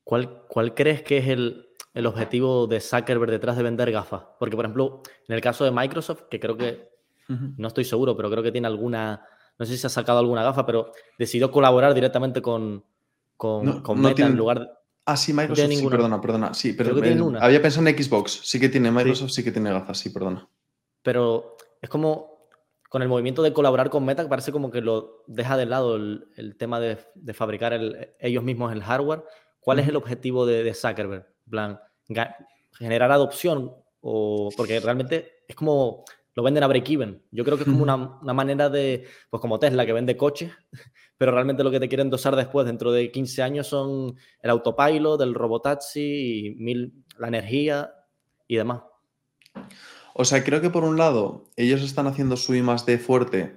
¿Cuál, ¿Cuál, crees que es el, el, objetivo de Zuckerberg detrás de vender gafas? Porque, por ejemplo, en el caso de Microsoft, que creo que, no estoy seguro, pero creo que tiene alguna, no sé si se ha sacado alguna gafa, pero decidió colaborar directamente con, con, con Meta en lugar de... Ah, sí, Microsoft, sí, perdona, perdona. Sí, pero había pensado en Xbox, sí que tiene, Microsoft sí que tiene gafas, sí, perdona. Pero es como, con el movimiento de colaborar con Meta, parece como que lo deja de lado el, tema de, fabricar ellos mismos el hardware. ¿Cuál es el objetivo de, Zuckerberg? plan, generar adopción o porque realmente es como lo venden a break-even. Yo creo que es como una, una, manera de, pues como Tesla, que vende coches, pero realmente lo que te quieren dosar después, dentro de 15 años, son el autopilot, el robotaxi, y mil, la energía y demás. O sea, creo que por un lado, ellos están haciendo su I más D fuerte.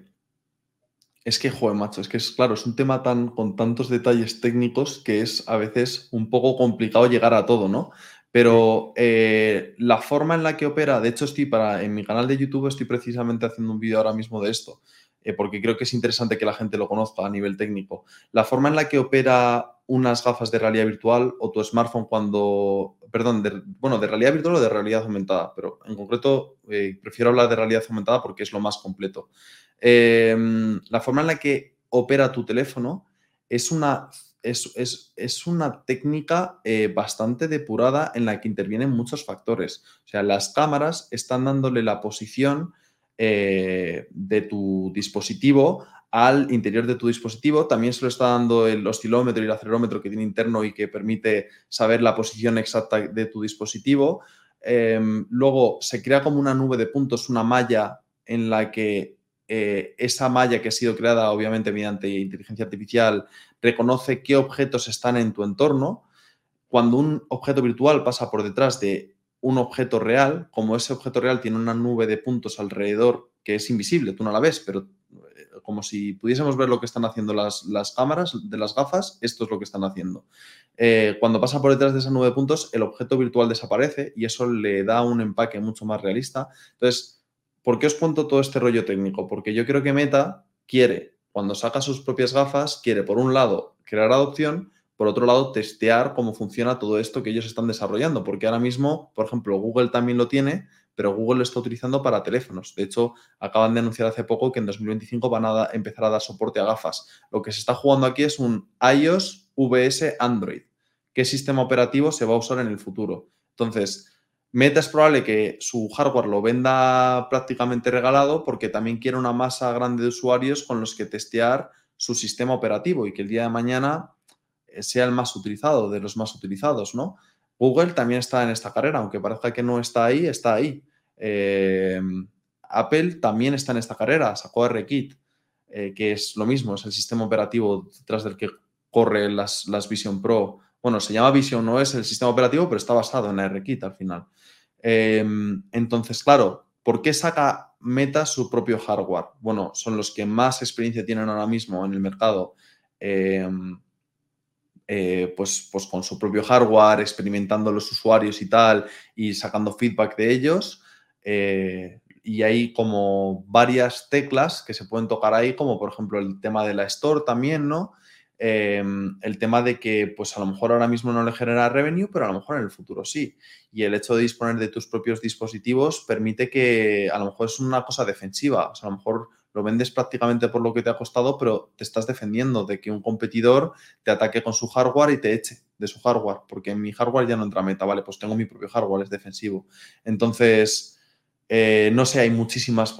Es que, joder, macho, es que es claro, es un tema tan con tantos detalles técnicos que es a veces un poco complicado llegar a todo, ¿no? Pero eh, la forma en la que opera, de hecho, estoy para en mi canal de YouTube estoy precisamente haciendo un vídeo ahora mismo de esto, eh, porque creo que es interesante que la gente lo conozca a nivel técnico. La forma en la que opera unas gafas de realidad virtual o tu smartphone cuando, perdón, de, bueno, de realidad virtual o de realidad aumentada, pero en concreto eh, prefiero hablar de realidad aumentada porque es lo más completo. Em, la forma en la que opera tu teléfono es una, es, es, una técnica eh, bastante depurada en la que intervienen muchos factores. O sea, las cámaras están dándole la posición eh, de tu dispositivo al interior de tu dispositivo. También se lo está dando el oscilómetro y el acelerómetro que tiene interno y que permite saber la posición exacta de tu dispositivo. Em, luego se crea como una nube de puntos, una malla en la que eh, esa malla que ha sido creada obviamente mediante inteligencia artificial reconoce qué objetos están en tu entorno. Cuando un objeto virtual pasa por detrás de un objeto real, como ese objeto real tiene una nube de puntos alrededor que es invisible, tú no la ves, pero como si pudiésemos ver lo que están haciendo las, cámaras de las gafas, esto es lo que están haciendo. Eh, cuando pasa por detrás de esa nube de puntos, el objeto virtual desaparece y eso le da un empaque mucho más realista. Entonces, ¿por qué os cuento todo este rollo técnico? Porque yo creo que Meta quiere, cuando saca sus propias gafas, quiere, por un lado, crear adopción, por otro lado, testear cómo funciona todo esto que ellos están desarrollando, porque ahora mismo, por ejemplo, Google también lo tiene, pero Google lo está utilizando para teléfonos. De hecho, acaban de anunciar hace poco que en 2025 van a empezar a dar soporte a gafas. Lo que se está jugando aquí es un iOS VS Android. ¿Qué sistema operativo se va a usar en el futuro? Entonces, Meta es probable que su hardware lo venda prácticamente regalado porque también quiere una masa grande de usuarios con los que testear su sistema operativo y que el día de mañana sea el más utilizado, de los más utilizados, ¿no? Google también está en esta carrera, aunque parezca que no está ahí, está ahí. Eh, Apple también está en esta carrera, sacó RKit, eh, que es lo mismo, es el sistema operativo detrás del que corre las, Vision Pro. Bueno, se llama Vision, no es el sistema operativo, pero está basado en RKit al final. Eh, entonces, claro, ¿por qué saca Meta su propio hardware? Bueno, son los que más experiencia tienen ahora mismo en el mercado. Eh, pues, pues con su propio hardware, experimentando los usuarios y tal, y sacando feedback de ellos. Eh, y hay como varias teclas que se pueden tocar ahí, como por ejemplo el tema de la store también, ¿no? Em, el tema de que pues a lo mejor ahora mismo no le genera revenue, pero a lo mejor en el futuro sí. Y el hecho de disponer de tus propios dispositivos permite que a lo mejor es una cosa defensiva, o sea, a lo mejor lo vendes prácticamente por lo que te ha costado, pero te estás defendiendo de que un competidor te ataque con su hardware y te eche de su hardware, porque en mi hardware ya no entra meta, vale, pues tengo mi propio hardware, es defensivo. Entonces, eh, no sé, hay muchísimas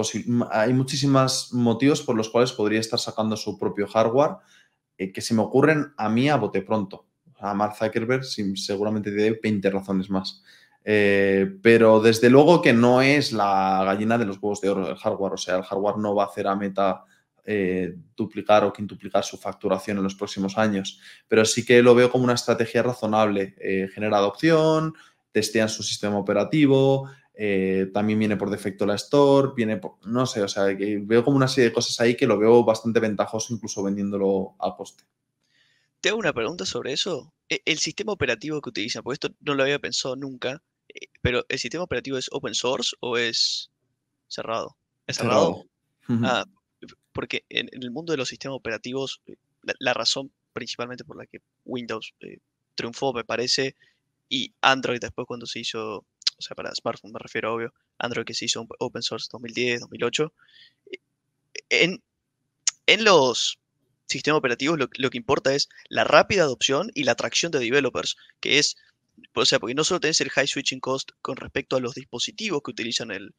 hay muchísimos motivos por los cuales podría estar sacando su propio hardware eh, que se me ocurren a mí a bote pronto. A Mark Zuckerberg seguramente tiene 20 razones más. Eh, pero desde luego que no es la gallina de los huevos de oro el hardware. O sea, el hardware no va a hacer a Meta eh, duplicar o quintuplicar su facturación en los próximos años. Pero sí que lo veo como una estrategia razonable. Eh, genera adopción, testean su sistema operativo, también viene por defecto la Store, viene por, no sé, o sea, veo como una serie de cosas ahí que lo veo bastante ventajoso incluso vendiéndolo a coste. Te hago una pregunta sobre eso. E, el sistema operativo que utilizan, porque esto no lo había pensado nunca, pero ¿el sistema operativo es open source o es cerrado? ¿Es cerrado? Ah, porque en, el mundo de los sistemas operativos, eh, la, razón principalmente por la que Windows eh, triunfó, me parece, y Android después cuando se hizo, o sea, para smartphone me refiero, obvio, Android que se hizo open source 2010, 2008, en, en los sistemas operativos lo, lo, que importa es la rápida adopción y la atracción de developers, que es o sea, porque no solo tenés el high switching cost con respecto a los dispositivos que utilizan el,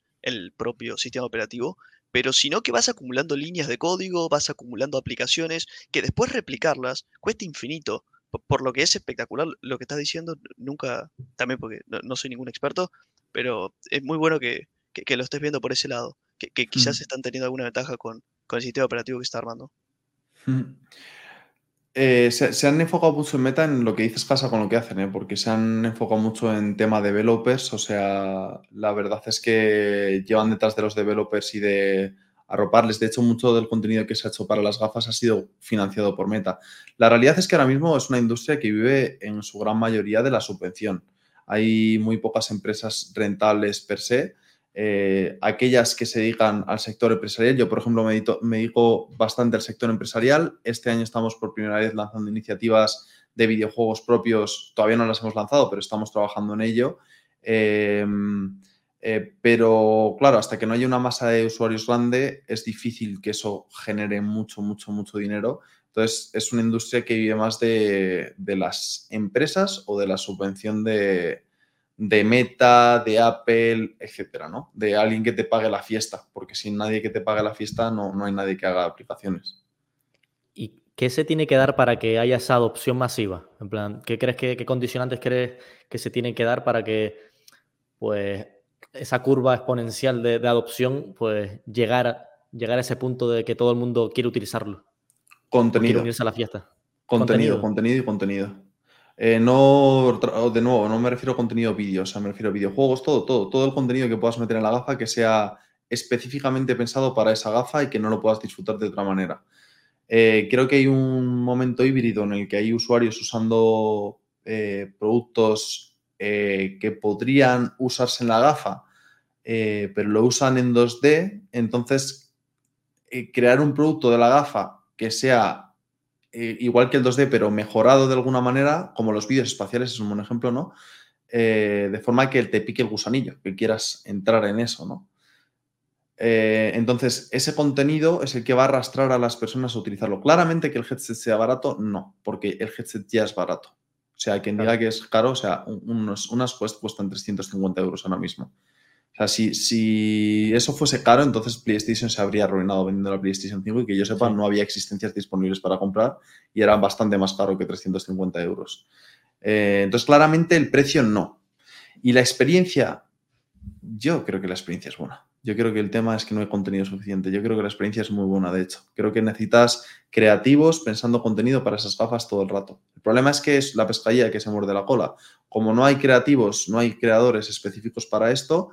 propio sistema operativo, pero sino que vas acumulando líneas de código, vas acumulando aplicaciones, que después replicarlas cuesta infinito. Por, lo que es espectacular lo que estás diciendo, nunca, también porque no, soy ningún experto, pero es muy bueno que, lo estés viendo por ese lado. que, quizás están teniendo alguna ventaja con, con, el sistema operativo que está armando. Eh, se, han enfocado mucho en Meta en lo que dices pasa con lo que hacen, ¿eh? porque se han enfocado mucho en tema developers, o sea, la verdad es que llevan detrás de los developers y de arroparles. De hecho, mucho del contenido que se ha hecho para las gafas ha sido financiado por Meta. La realidad es que ahora mismo es una industria que vive en su gran mayoría de la subvención. Hay muy pocas empresas rentables per se eh, aquellas que se dedican al sector empresarial. Yo, por ejemplo, me, dedico bastante al sector empresarial. Este año estamos por primera vez lanzando iniciativas de videojuegos propios. Todavía no las hemos lanzado, pero estamos trabajando en ello. Em, eh, pero claro, hasta que no haya una masa de usuarios grande, es difícil que eso genere mucho, mucho, mucho dinero. Entonces, es una industria que vive más de las empresas o de la subvención de, de Meta, de Apple, etcétera, ¿no? De alguien que te pague la fiesta, porque sin nadie que te pague la fiesta no, no hay nadie que haga aplicaciones. ¿Y qué se tiene que dar para que haya esa adopción masiva? En plan, ¿qué crees que qué condicionantes crees que se tienen que dar para que pues esa curva exponencial de, adopción pues llegar, llegar a ese punto de que todo el mundo quiere utilizarlo? Contenido. unirse a la fiesta. contenido, contenido y contenido. Eh, no, de nuevo, no me refiero a contenido vídeo, o sea, me refiero a videojuegos, todo, todo, todo el contenido que puedas meter en la gafa que sea específicamente pensado para esa gafa y que no lo puedas disfrutar de otra manera. Eh, creo que hay un momento híbrido en el que hay usuarios usando eh, productos que podrían usarse en la gafa, pero lo usan en 2D, entonces crear un producto de la gafa que sea eh, igual que el 2D, pero mejorado de alguna manera, como los vídeos espaciales es un buen ejemplo, ¿no? Eh, de forma que te pique el gusanillo, que quieras entrar en eso, ¿no? Eh, entonces, ese contenido es el que va a arrastrar a las personas a utilizarlo. Claramente que el headset sea barato, no, porque el headset ya es barato. O sea, quien diga que es caro, o sea, unos, unas cuestan 350 euros ahora mismo. O sea, si, eso fuese caro, entonces PlayStation se habría arruinado vendiendo la PlayStation 5 y que yo sepa, no había existencias disponibles para comprar y era bastante más caro que 350 euros. Eh, entonces, claramente el precio no. Y la experiencia, yo creo que la experiencia es buena. Yo creo que el tema es que no hay contenido suficiente. Yo creo que la experiencia es muy buena, de hecho. Creo que necesitas creativos pensando contenido para esas gafas todo el rato. El problema es que es la pescadilla que se muerde la cola. Como no hay creativos, no hay creadores específicos para esto,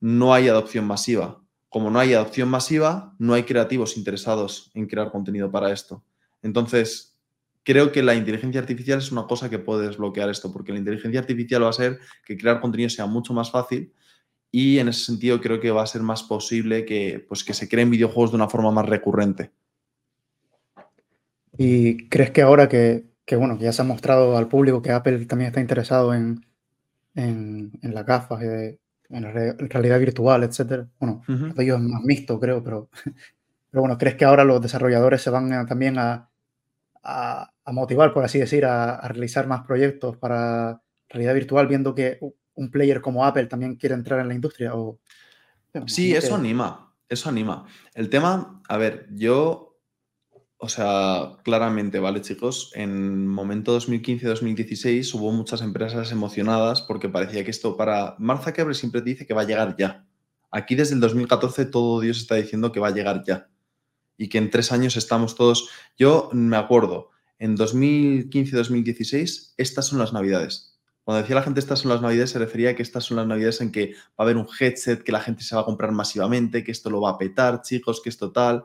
no hay adopción masiva. Como no hay adopción masiva, no hay creativos interesados en crear contenido para esto. Entonces, creo que la inteligencia artificial es una cosa que puede desbloquear esto, porque la inteligencia artificial va a ser que crear contenido sea mucho más fácil y en ese sentido creo que va a ser más posible que, pues, que se creen videojuegos de una forma más recurrente. ¿Y crees que ahora que, bueno, que ya se ha mostrado al público que Apple también está interesado en, en, en las gafas de, en realidad virtual, etcétera. Bueno, ellos es más mixto, creo, pero, pero bueno, ¿crees que ahora los desarrolladores se van también a, a, motivar, por así decir, a, realizar más proyectos para realidad virtual, viendo que un player como Apple también quiere entrar en la industria? O, sí, eso anima, eso anima. El tema, a ver, yo o sea, claramente, ¿vale, chicos? En momento 2015-2016 hubo muchas empresas emocionadas porque parecía que esto para... Mark Zuckerberg siempre te dice que va a llegar ya. Aquí desde el 2014 todo Dios está diciendo que va a llegar ya. Y que en tres años estamos todos... Yo me acuerdo, en 2015-2016, estas son las navidades. Cuando decía la gente estas son las navidades, se refería a que estas son las navidades en que va a haber un headset, que la gente se va a comprar masivamente, que esto lo va a petar, chicos, que esto tal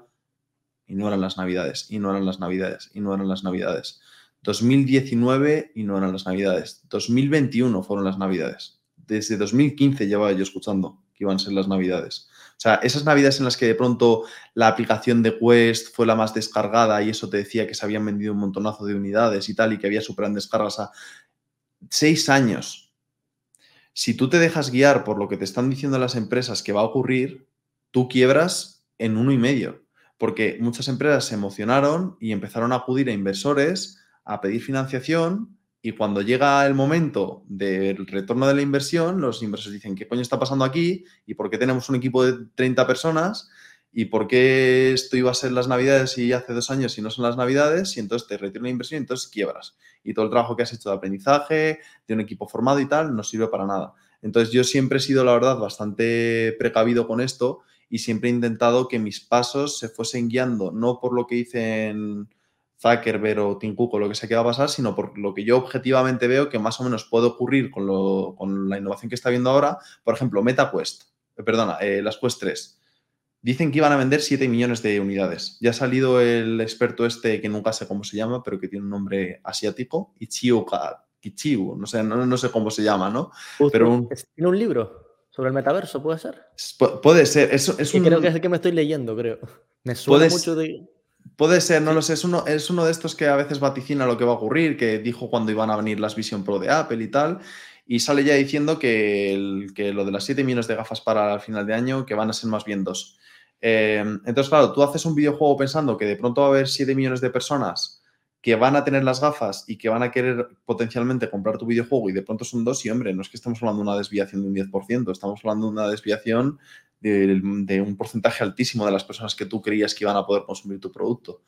y no eran las navidades, y no eran las navidades, y no eran las navidades. 2019 y no eran las navidades. 2021 fueron las navidades. Desde 2015 llevaba yo escuchando que iban a ser las navidades. O sea, esas navidades en las que de pronto la aplicación de Quest fue la más descargada y eso te decía que se habían vendido un montonazo de unidades y tal y que había superan descargas a seis años. Si tú te dejas guiar por lo que te están diciendo las empresas que va a ocurrir, tú quiebras en uno y medio porque muchas empresas se emocionaron y empezaron a acudir a inversores a pedir financiación y cuando llega el momento del retorno de la inversión, los inversores dicen, ¿qué coño está pasando aquí? ¿Y por qué tenemos un equipo de 30 personas? ¿Y por qué esto iba a ser las navidades y hace dos años y no son las navidades? Y entonces te retiran la inversión y entonces quiebras. Y todo el trabajo que has hecho de aprendizaje, de un equipo formado y tal, no sirve para nada. Entonces yo siempre he sido, la verdad, bastante precavido con esto y siempre he intentado que mis pasos se fuesen guiando no por lo que dicen Zuckerberg o Tim Cook o lo que sea que va a pasar, sino por lo que yo objetivamente veo que más o menos puede ocurrir con, lo, con la innovación que está viendo ahora. Por ejemplo, MetaQuest, eh, perdona, eh, las Quest 3. Dicen que iban a vender 7 millones de unidades. Ya ha salido el experto este, que nunca sé cómo se llama, pero que tiene un nombre asiático, Ichio Kichiu, no sé, no, sé cómo se llama, ¿no? Pero ¿Tiene un libro sobre el metaverso, puede ser? puede ser, es, es un... Creo que es el que me estoy leyendo, creo. Me suena mucho de... Puede ser, no lo sé, es uno, es uno de estos que a veces vaticina lo que va a ocurrir, que dijo cuando iban a venir las Vision Pro de Apple y tal, y sale ya diciendo que, que lo de las 7 millones de gafas para el final de año, que van a ser más bien dos. Em, entonces, claro, tú haces un videojuego pensando que de pronto va a haber 7 millones de personas que van a tener las gafas y que van a querer potencialmente comprar tu videojuego y de pronto son dos y hombre, no es que estemos hablando de una desviación de un 10%, estamos hablando de una desviación de, un porcentaje altísimo de las personas que tú creías que iban a poder consumir tu producto.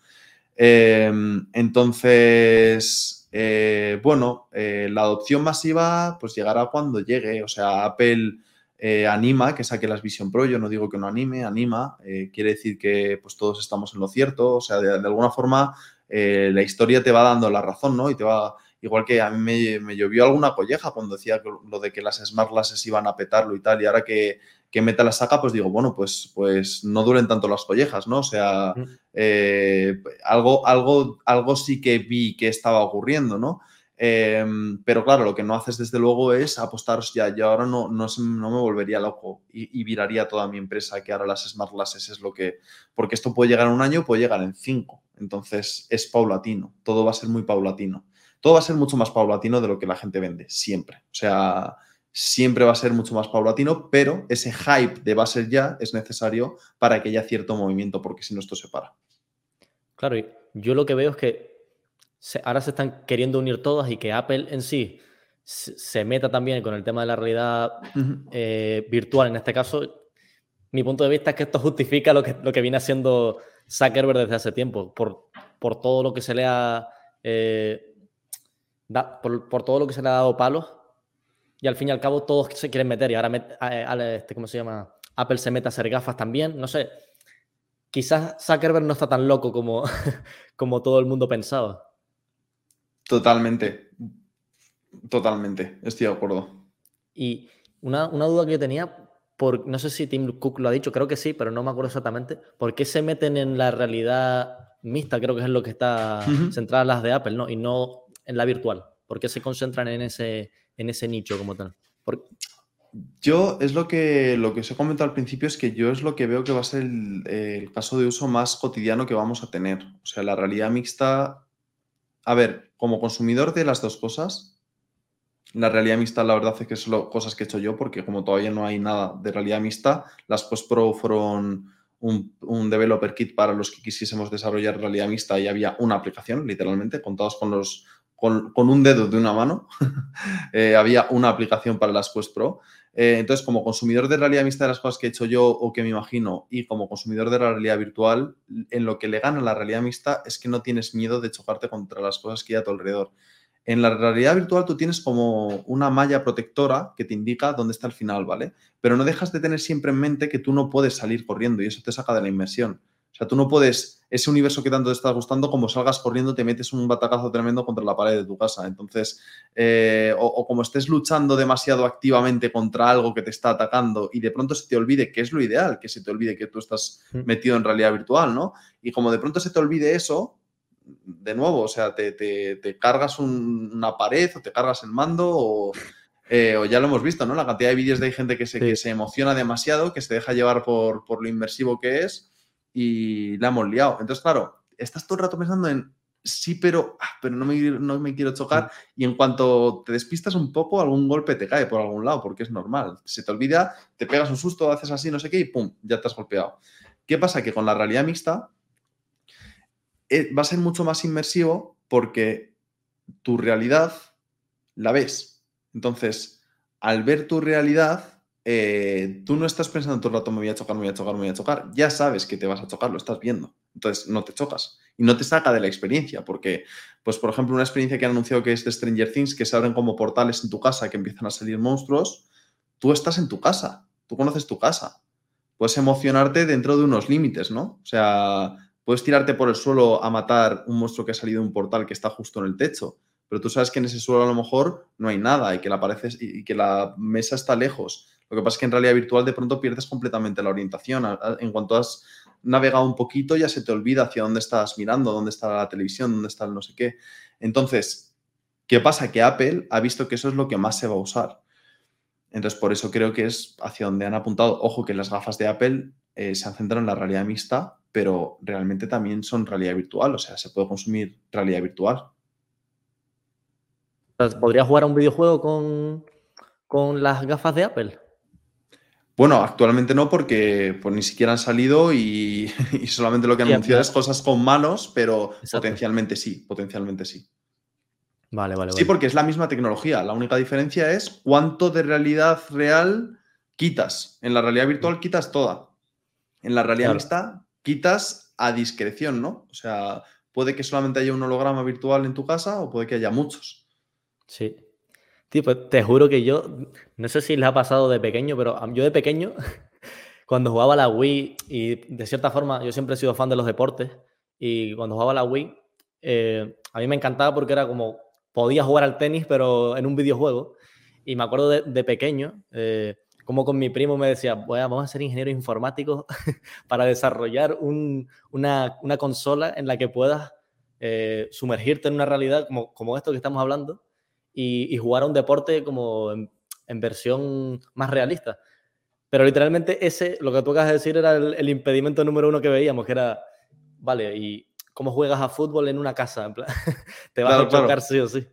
Em, entonces, eh, bueno, eh, la adopción masiva pues llegará cuando llegue. O sea, Apple eh, anima que saque las Vision Pro. Yo no digo que no anime, anima. quiere decir que pues todos estamos en lo cierto. O sea, de, alguna forma la historia te va dando la razón, ¿no? Y te va, igual que a mí me, me, llovió alguna colleja cuando decía lo de que las Smart Glasses iban a petarlo y tal, y ahora que, que Meta la saca, pues digo, bueno, pues, pues no duren tanto las collejas, ¿no? O sea, mm. eh, algo, algo, algo sí que vi que estaba ocurriendo, ¿no? Em, pero claro, lo que no haces desde luego es apostaros ya. Yo ahora no, no, no me volvería loco y, viraría toda mi empresa que ahora las Smart Glasses es lo que... Porque esto puede llegar en un año, puede llegar en cinco. Entonces es paulatino. Todo va a ser muy paulatino. Todo va a ser mucho más paulatino de lo que la gente vende, siempre. O sea, siempre va a ser mucho más paulatino, pero ese hype de va a ser ya es necesario para que haya cierto movimiento, porque si no esto se para. Claro, y yo lo que veo es que ahora se están queriendo unir todas y que Apple en sí se, meta también con el tema de la realidad eh, virtual. En este caso, mi punto de vista es que esto justifica lo que, lo que viene haciendo Zuckerberg desde hace tiempo, por, por todo lo que se le ha... Eh, por, por todo lo que se le ha dado palos y al fin y al cabo todos se quieren meter y ahora, este, ¿cómo se llama? Apple se mete a hacer gafas también, no sé. Quizás Zuckerberg no está tan loco como, como todo el mundo pensaba. Totalmente. Totalmente, estoy de acuerdo. Y una, duda que yo tenía, por, no sé si Tim Cook lo ha dicho, creo que sí, pero no me acuerdo exactamente. ¿Por qué se meten en la realidad mixta? Creo que es lo que está centrada las de Apple, ¿no? Y no en la virtual. ¿Por qué se concentran en ese, en ese nicho como tal? Yo es lo que, lo que os he comentado al principio, es que yo es lo que veo que va a ser el, caso de uso más cotidiano que vamos a tener. O sea, la realidad mixta, a ver, como consumidor de las dos cosas, la realidad mixta la verdad es que son cosas que he hecho yo, porque como todavía no hay nada de realidad mixta, las Post Pro fueron un, un, developer kit para los que quisiésemos desarrollar realidad mixta y había una aplicación, literalmente, contados con los con, un dedo de una mano, eh, había una aplicación para las Quest Pro. Eh, entonces, como consumidor de realidad mixta de las cosas que he hecho yo o que me imagino, y como consumidor de la realidad virtual, en lo que le gana la realidad mixta es que no tienes miedo de chocarte contra las cosas que hay a tu alrededor. En la realidad virtual tú tienes como una malla protectora que te indica dónde está el final, ¿vale? Pero no dejas de tener siempre en mente que tú no puedes salir corriendo y eso te saca de la inmersión. O sea, tú no puedes, ese universo que tanto te está gustando, como salgas corriendo, te metes un batacazo tremendo contra la pared de tu casa. Entonces, eh, o, como estés luchando demasiado activamente contra algo que te está atacando y de pronto se te olvide que es lo ideal, que se te olvide que tú estás mm. metido en realidad virtual, ¿no? Y como de pronto se te olvide eso, de nuevo, o sea, te, cargas una pared o te cargas el mando eh, o... ya lo hemos visto, ¿no? La cantidad de vídeos de gente que se, que se emociona demasiado, que se deja llevar por, por, lo inmersivo que es y la hemos liado. Entonces, claro, estás todo el rato pensando en sí, pero, ah, pero no, me, no me quiero chocar. Y en cuanto te despistas un poco, algún golpe te cae por algún lado, porque es normal. Se te olvida, te pegas un susto, haces así, no sé qué, y pum, ya te has golpeado. ¿Qué pasa? Que con la realidad mixta va a ser mucho más inmersivo porque tu realidad la ves. Entonces, al ver tu realidad, eh, tú no estás pensando todo el rato me voy a chocar, me voy a chocar, me voy a chocar. Ya sabes que te vas a chocar, lo estás viendo. Entonces no te chocas y no te saca de la experiencia, porque, pues por ejemplo, una experiencia que han anunciado que es de Stranger Things, que se abren como portales en tu casa, que empiezan a salir monstruos, tú estás en tu casa, tú conoces tu casa. puedes emocionarte dentro de unos límites, ¿no? O sea, puedes tirarte por el suelo a matar un monstruo que ha salido de un portal que está justo en el techo, pero tú sabes que en ese suelo a lo mejor no hay nada y que la, y que la mesa está lejos. Lo que pasa es que en realidad virtual de pronto pierdes completamente la orientación. En cuanto has navegado un poquito ya se te olvida hacia dónde estás mirando, dónde está la televisión, dónde está el no sé qué. Entonces, ¿qué pasa? Que Apple ha visto que eso es lo que más se va a usar. Entonces, por eso creo que es hacia donde han apuntado. Ojo que las gafas de Apple eh, se han centrado en la realidad mixta, pero realmente también son realidad virtual, o sea, se puede consumir realidad virtual. ¿Podría jugar a un videojuego con, con las gafas de Apple? Bueno, actualmente no porque pues, ni siquiera han salido y, solamente lo que han anunciado es cosas con manos, pero potencialmente sí, potencialmente sí. Vale, vale, Sí, porque es la misma tecnología. La única diferencia es cuánto de realidad real quitas. En la realidad virtual quitas toda. En la realidad mixta quitas a discreción, ¿no? O sea, puede que solamente haya un holograma virtual en tu casa o puede que haya muchos. Sí. Tío, pues te juro que yo, no sé si les ha pasado de pequeño, pero yo de pequeño, cuando jugaba la Wii, y de cierta forma yo siempre he sido fan de los deportes, y cuando jugaba la Wii, eh, a mí me encantaba porque era como, podía jugar al tenis, pero en un videojuego. Y me acuerdo de, pequeño, eh, como con mi primo me decía, vamos a ser ingenieros informáticos para desarrollar una, consola en la que puedas eh, sumergirte en una realidad como, como esto que estamos hablando y, jugar a un deporte como en, versión más realista. Pero literalmente ese, lo que tú acabas de decir, era el, impedimento número uno que veíamos, que era, vale, ¿y cómo juegas a fútbol en una casa? te vas a chocar sí o sí.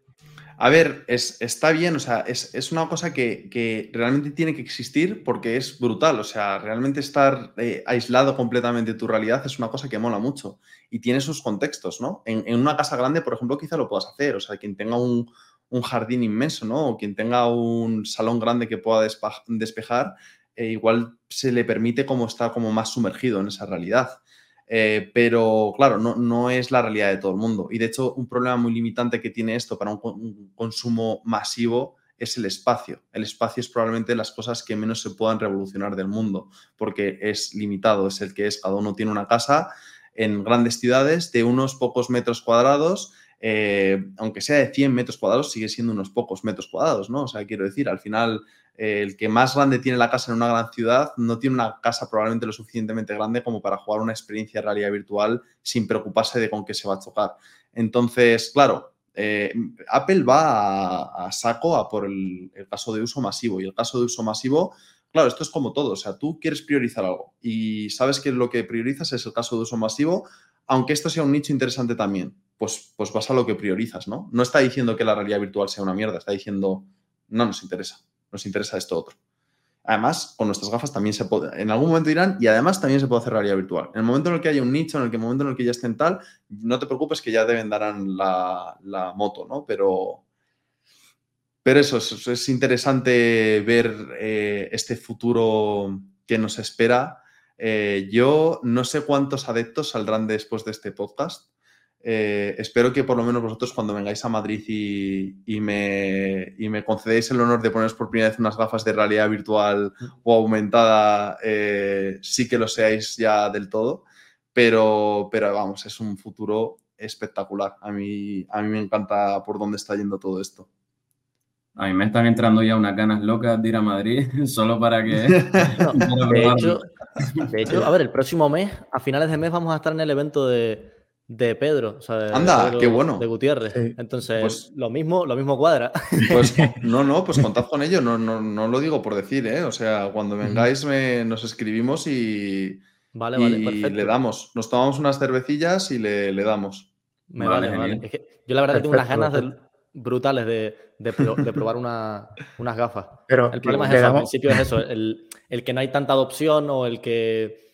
A ver, es, está bien, o sea, es, una cosa que, realmente tiene que existir porque es brutal, o sea, realmente estar eh, aislado completamente de tu realidad es una cosa que mola mucho y tiene sus contextos, ¿no? En, en, una casa grande, por ejemplo, quizá lo puedas hacer, o sea, quien tenga un, un jardín inmenso, ¿no? O quien tenga un salón grande que pueda despejar, eh, igual se le permite como estar como más sumergido en esa realidad. Eh, pero claro, no, no, es la realidad de todo el mundo. Y de hecho, un problema muy limitante que tiene esto para un, consumo masivo es el espacio. El espacio es probablemente las cosas que menos se puedan revolucionar del mundo, porque es limitado, es el que es, cada uno tiene una casa en grandes ciudades de unos pocos metros cuadrados eh, aunque sea de 100 metros cuadrados, sigue siendo unos pocos metros cuadrados, ¿no? O sea, quiero decir, al final, el que más grande tiene la casa en una gran ciudad no tiene una casa probablemente lo suficientemente grande como para jugar una experiencia de realidad virtual sin preocuparse de con qué se va a chocar. Entonces, claro, eh, Apple va a, saco a por el, el caso de uso masivo y el caso de uso masivo Claro, esto es como todo, o sea, tú quieres priorizar algo y sabes que lo que priorizas es el caso de uso masivo, aunque esto sea un nicho interesante también pues, pues vas a lo que priorizas, ¿no? No está diciendo que la realidad virtual sea una mierda, está diciendo, no nos interesa, nos interesa esto otro. Además, con nuestras gafas también se puede, en algún momento dirán, y además también se puede hacer realidad virtual. En el momento en el que haya un nicho, en el, momento en el que ya estén tal, no te preocupes que ya deben darán la, la moto, ¿no? Pero, pero eso, es, interesante ver eh, este futuro que nos espera. Eh, yo no sé cuántos adeptos saldrán después de este podcast, eh, espero que por lo menos vosotros cuando vengáis a Madrid y, me, y, me, concedéis el honor de poneros por primera vez unas gafas de realidad virtual o aumentada, eh, sí que lo seáis ya del todo. Pero, pero vamos, es un futuro espectacular. A mí, a mí me encanta por dónde está yendo todo esto. A mí me están entrando ya unas ganas locas de ir a Madrid solo para que... de hecho, a ver, el próximo mes, a finales de mes, vamos a estar en el evento de, de Pedro, o sea, Anda, qué bueno. De Gutiérrez. Entonces, pues lo mismo, lo mismo cuadra. Pues no, no, pues contad con ello, no, no, no lo digo por decir, ¿eh? O sea, cuando vengáis nos escribimos y, vale, vale, le damos. Nos tomamos unas cervecillas y le, damos. Me vale, vale. yo la verdad que tengo unas ganas brutales de, de, probar unas gafas. Pero el problema es eso, al principio es eso, el, el que no hay tanta adopción o el que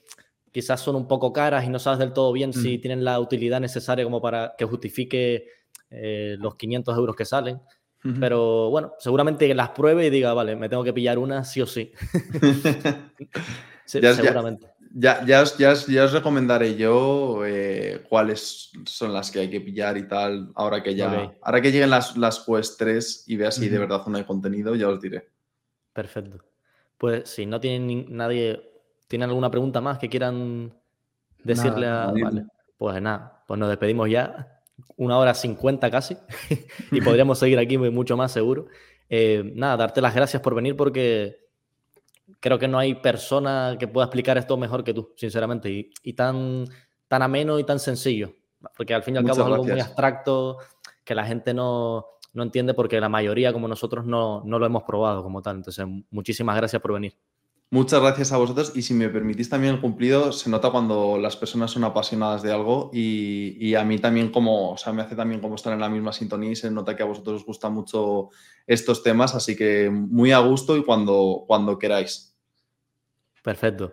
quizás son un poco caras y no sabes del todo bien si tienen la utilidad necesaria como para que justifique eh, los 500 euros que salen. Pero bueno, seguramente las pruebe y diga, vale, me tengo que pillar una sí o sí. ya, seguramente. Ya, ya, os, ya, os, recomendaré yo eh, cuáles son las que hay que pillar y tal. Ahora que ya, ahora que lleguen las, las Quest 3 y veas si de verdad no hay contenido, ya os diré. Perfecto. Pues si no tiene nadie ¿Tienen alguna pregunta más que quieran decirle a... Vale, pues nada, pues nos despedimos ya. Una hora cincuenta casi. y podríamos seguir aquí mucho más seguro. Eh, nada, darte las gracias por venir porque creo que no hay persona que pueda explicar esto mejor que tú, sinceramente. Y, tan, tan ameno y tan sencillo. Porque al fin y al cabo es algo muy abstracto que la gente no, no entiende porque la mayoría, como nosotros, no, no, lo hemos probado como tal. Entonces, muchísimas gracias por venir. Muchas gracias a vosotros y si me permitís también el cumplido, se nota cuando las personas son apasionadas de algo y, y, a mí también como, o sea, me hace también como estar en la misma sintonía y se nota que a vosotros os gustan mucho estos temas, así que muy a gusto y cuando, cuando queráis. Perfecto.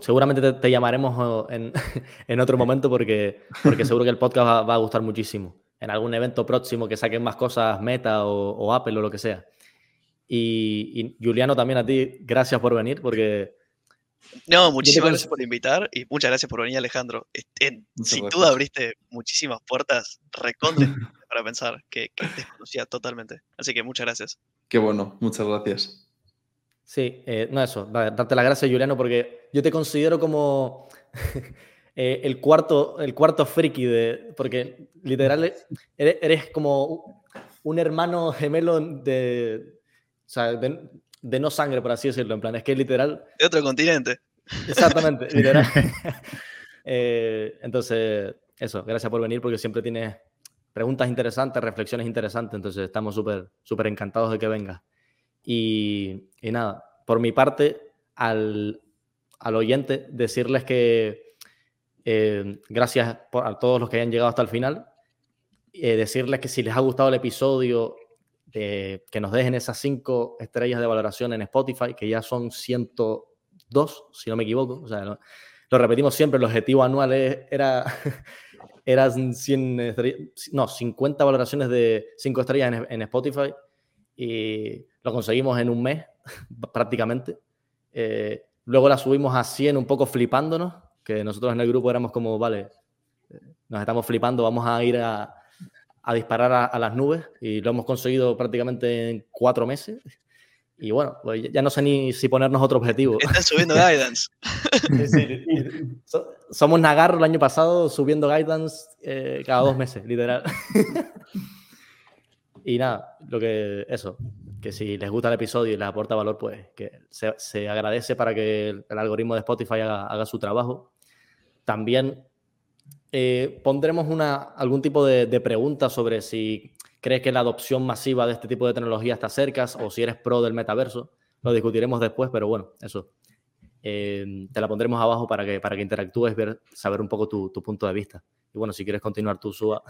Seguramente te, llamaremos en, en, otro momento porque, porque seguro que el podcast va, a gustar muchísimo. En algún evento próximo que saquen más cosas Meta o, o Apple o lo que sea. Y, Juliano, también a ti, gracias por venir, porque... No, muchísimas gracias por invitar y muchas gracias por venir, Alejandro. sin duda abriste muchísimas puertas recondes para pensar que, que desconocía totalmente. Así que muchas gracias. Qué bueno, muchas gracias. Sí, eh, no eso, darte las gracias, Juliano, porque yo te considero como eh, el, cuarto, el cuarto friki de. Porque literal eres, eres como un hermano gemelo de, sea, de, no sangre, por así decirlo, en plan, es que literal... De otro continente. Exactamente, literal. Eh, entonces, eso, gracias por venir porque siempre tienes preguntas interesantes, reflexiones interesantes, entonces estamos súper, súper encantados de que vengas. Y, y, nada, por mi parte, al, al oyente, decirles que eh, gracias por, a todos los que hayan llegado hasta el final, eh, decirles que si les ha gustado el episodio que nos dejen esas cinco estrellas de valoración en Spotify, que ya son 102, si no me equivoco. O sea, lo, repetimos siempre, el objetivo anual era, eran 100 no, 50 valoraciones de 5 estrellas en, Spotify y lo conseguimos en un mes prácticamente. Eh, luego la subimos a 100 un poco flipándonos, que nosotros en el grupo éramos como, vale, eh, nos estamos flipando, vamos a ir a, a disparar a, las nubes y lo hemos conseguido prácticamente en cuatro meses. Y bueno, pues ya no sé ni si ponernos otro objetivo. Están subiendo guidance. somos Nagarro el año pasado subiendo guidance eh, cada dos meses, literal. y nada, lo que eso, que si les gusta el episodio y les aporta valor, pues que se, agradece para que el, algoritmo de Spotify haga, haga su trabajo. También eh, pondremos una, algún tipo de, pregunta sobre si crees que la adopción masiva de este tipo de tecnología está cerca o si eres pro del metaverso. Lo discutiremos después, pero bueno, eso. Eh, te la pondremos abajo para que, para que interactúes, ver, saber un poco tu, tu punto de vista. Y bueno, si quieres continuar tú, Suba.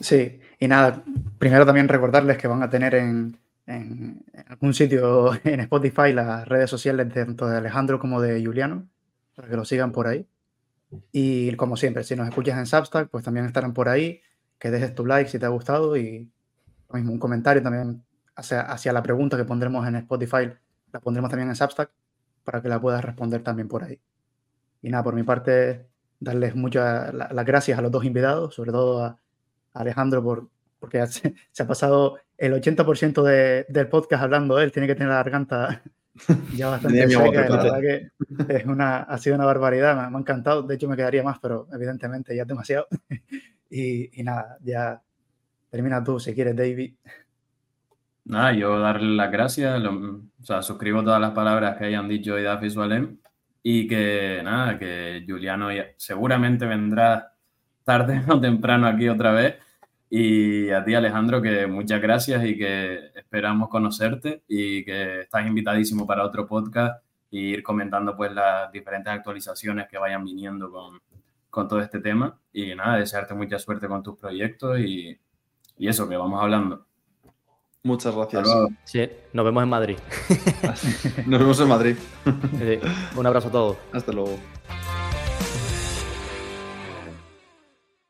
Sí, y nada, primero también recordarles que van a tener en, en, algún sitio en Spotify las redes sociales tanto de Alejandro como de Juliano, para que lo sigan por ahí. Y como siempre, si nos escuchas en Substack, pues también estarán por ahí. Que dejes tu like si te ha gustado y mismo un comentario también hacia, hacia la pregunta que pondremos en Spotify, la pondremos también en Substack para que la puedas responder también por ahí. Y nada, por mi parte, darles muchas las gracias a los dos invitados, sobre todo a, Alejandro por, porque se, ha pasado el 80% de, del podcast hablando él, tiene que tener la garganta ya bastante seca, la verdad que es una, ha sido una barbaridad, me, ha encantado, de hecho me quedaría más, pero evidentemente ya es demasiado. y, y, nada, ya termina tú si quieres, David. Nada, yo darle las gracias, o sea, suscribo todas las palabras que hayan dicho Idaf y Sualem y que nada, que Juliano seguramente vendrá tarde o temprano aquí otra vez y a ti, Alejandro, que muchas gracias y que esperamos conocerte y que estás invitadísimo para otro podcast e ir comentando pues las diferentes actualizaciones que vayan viniendo con, con todo este tema. Y nada, desearte mucha suerte con tus proyectos y, y eso, que vamos hablando. Muchas gracias. Sí, nos vemos en Madrid. nos vemos en Madrid. un abrazo a todos. Hasta luego.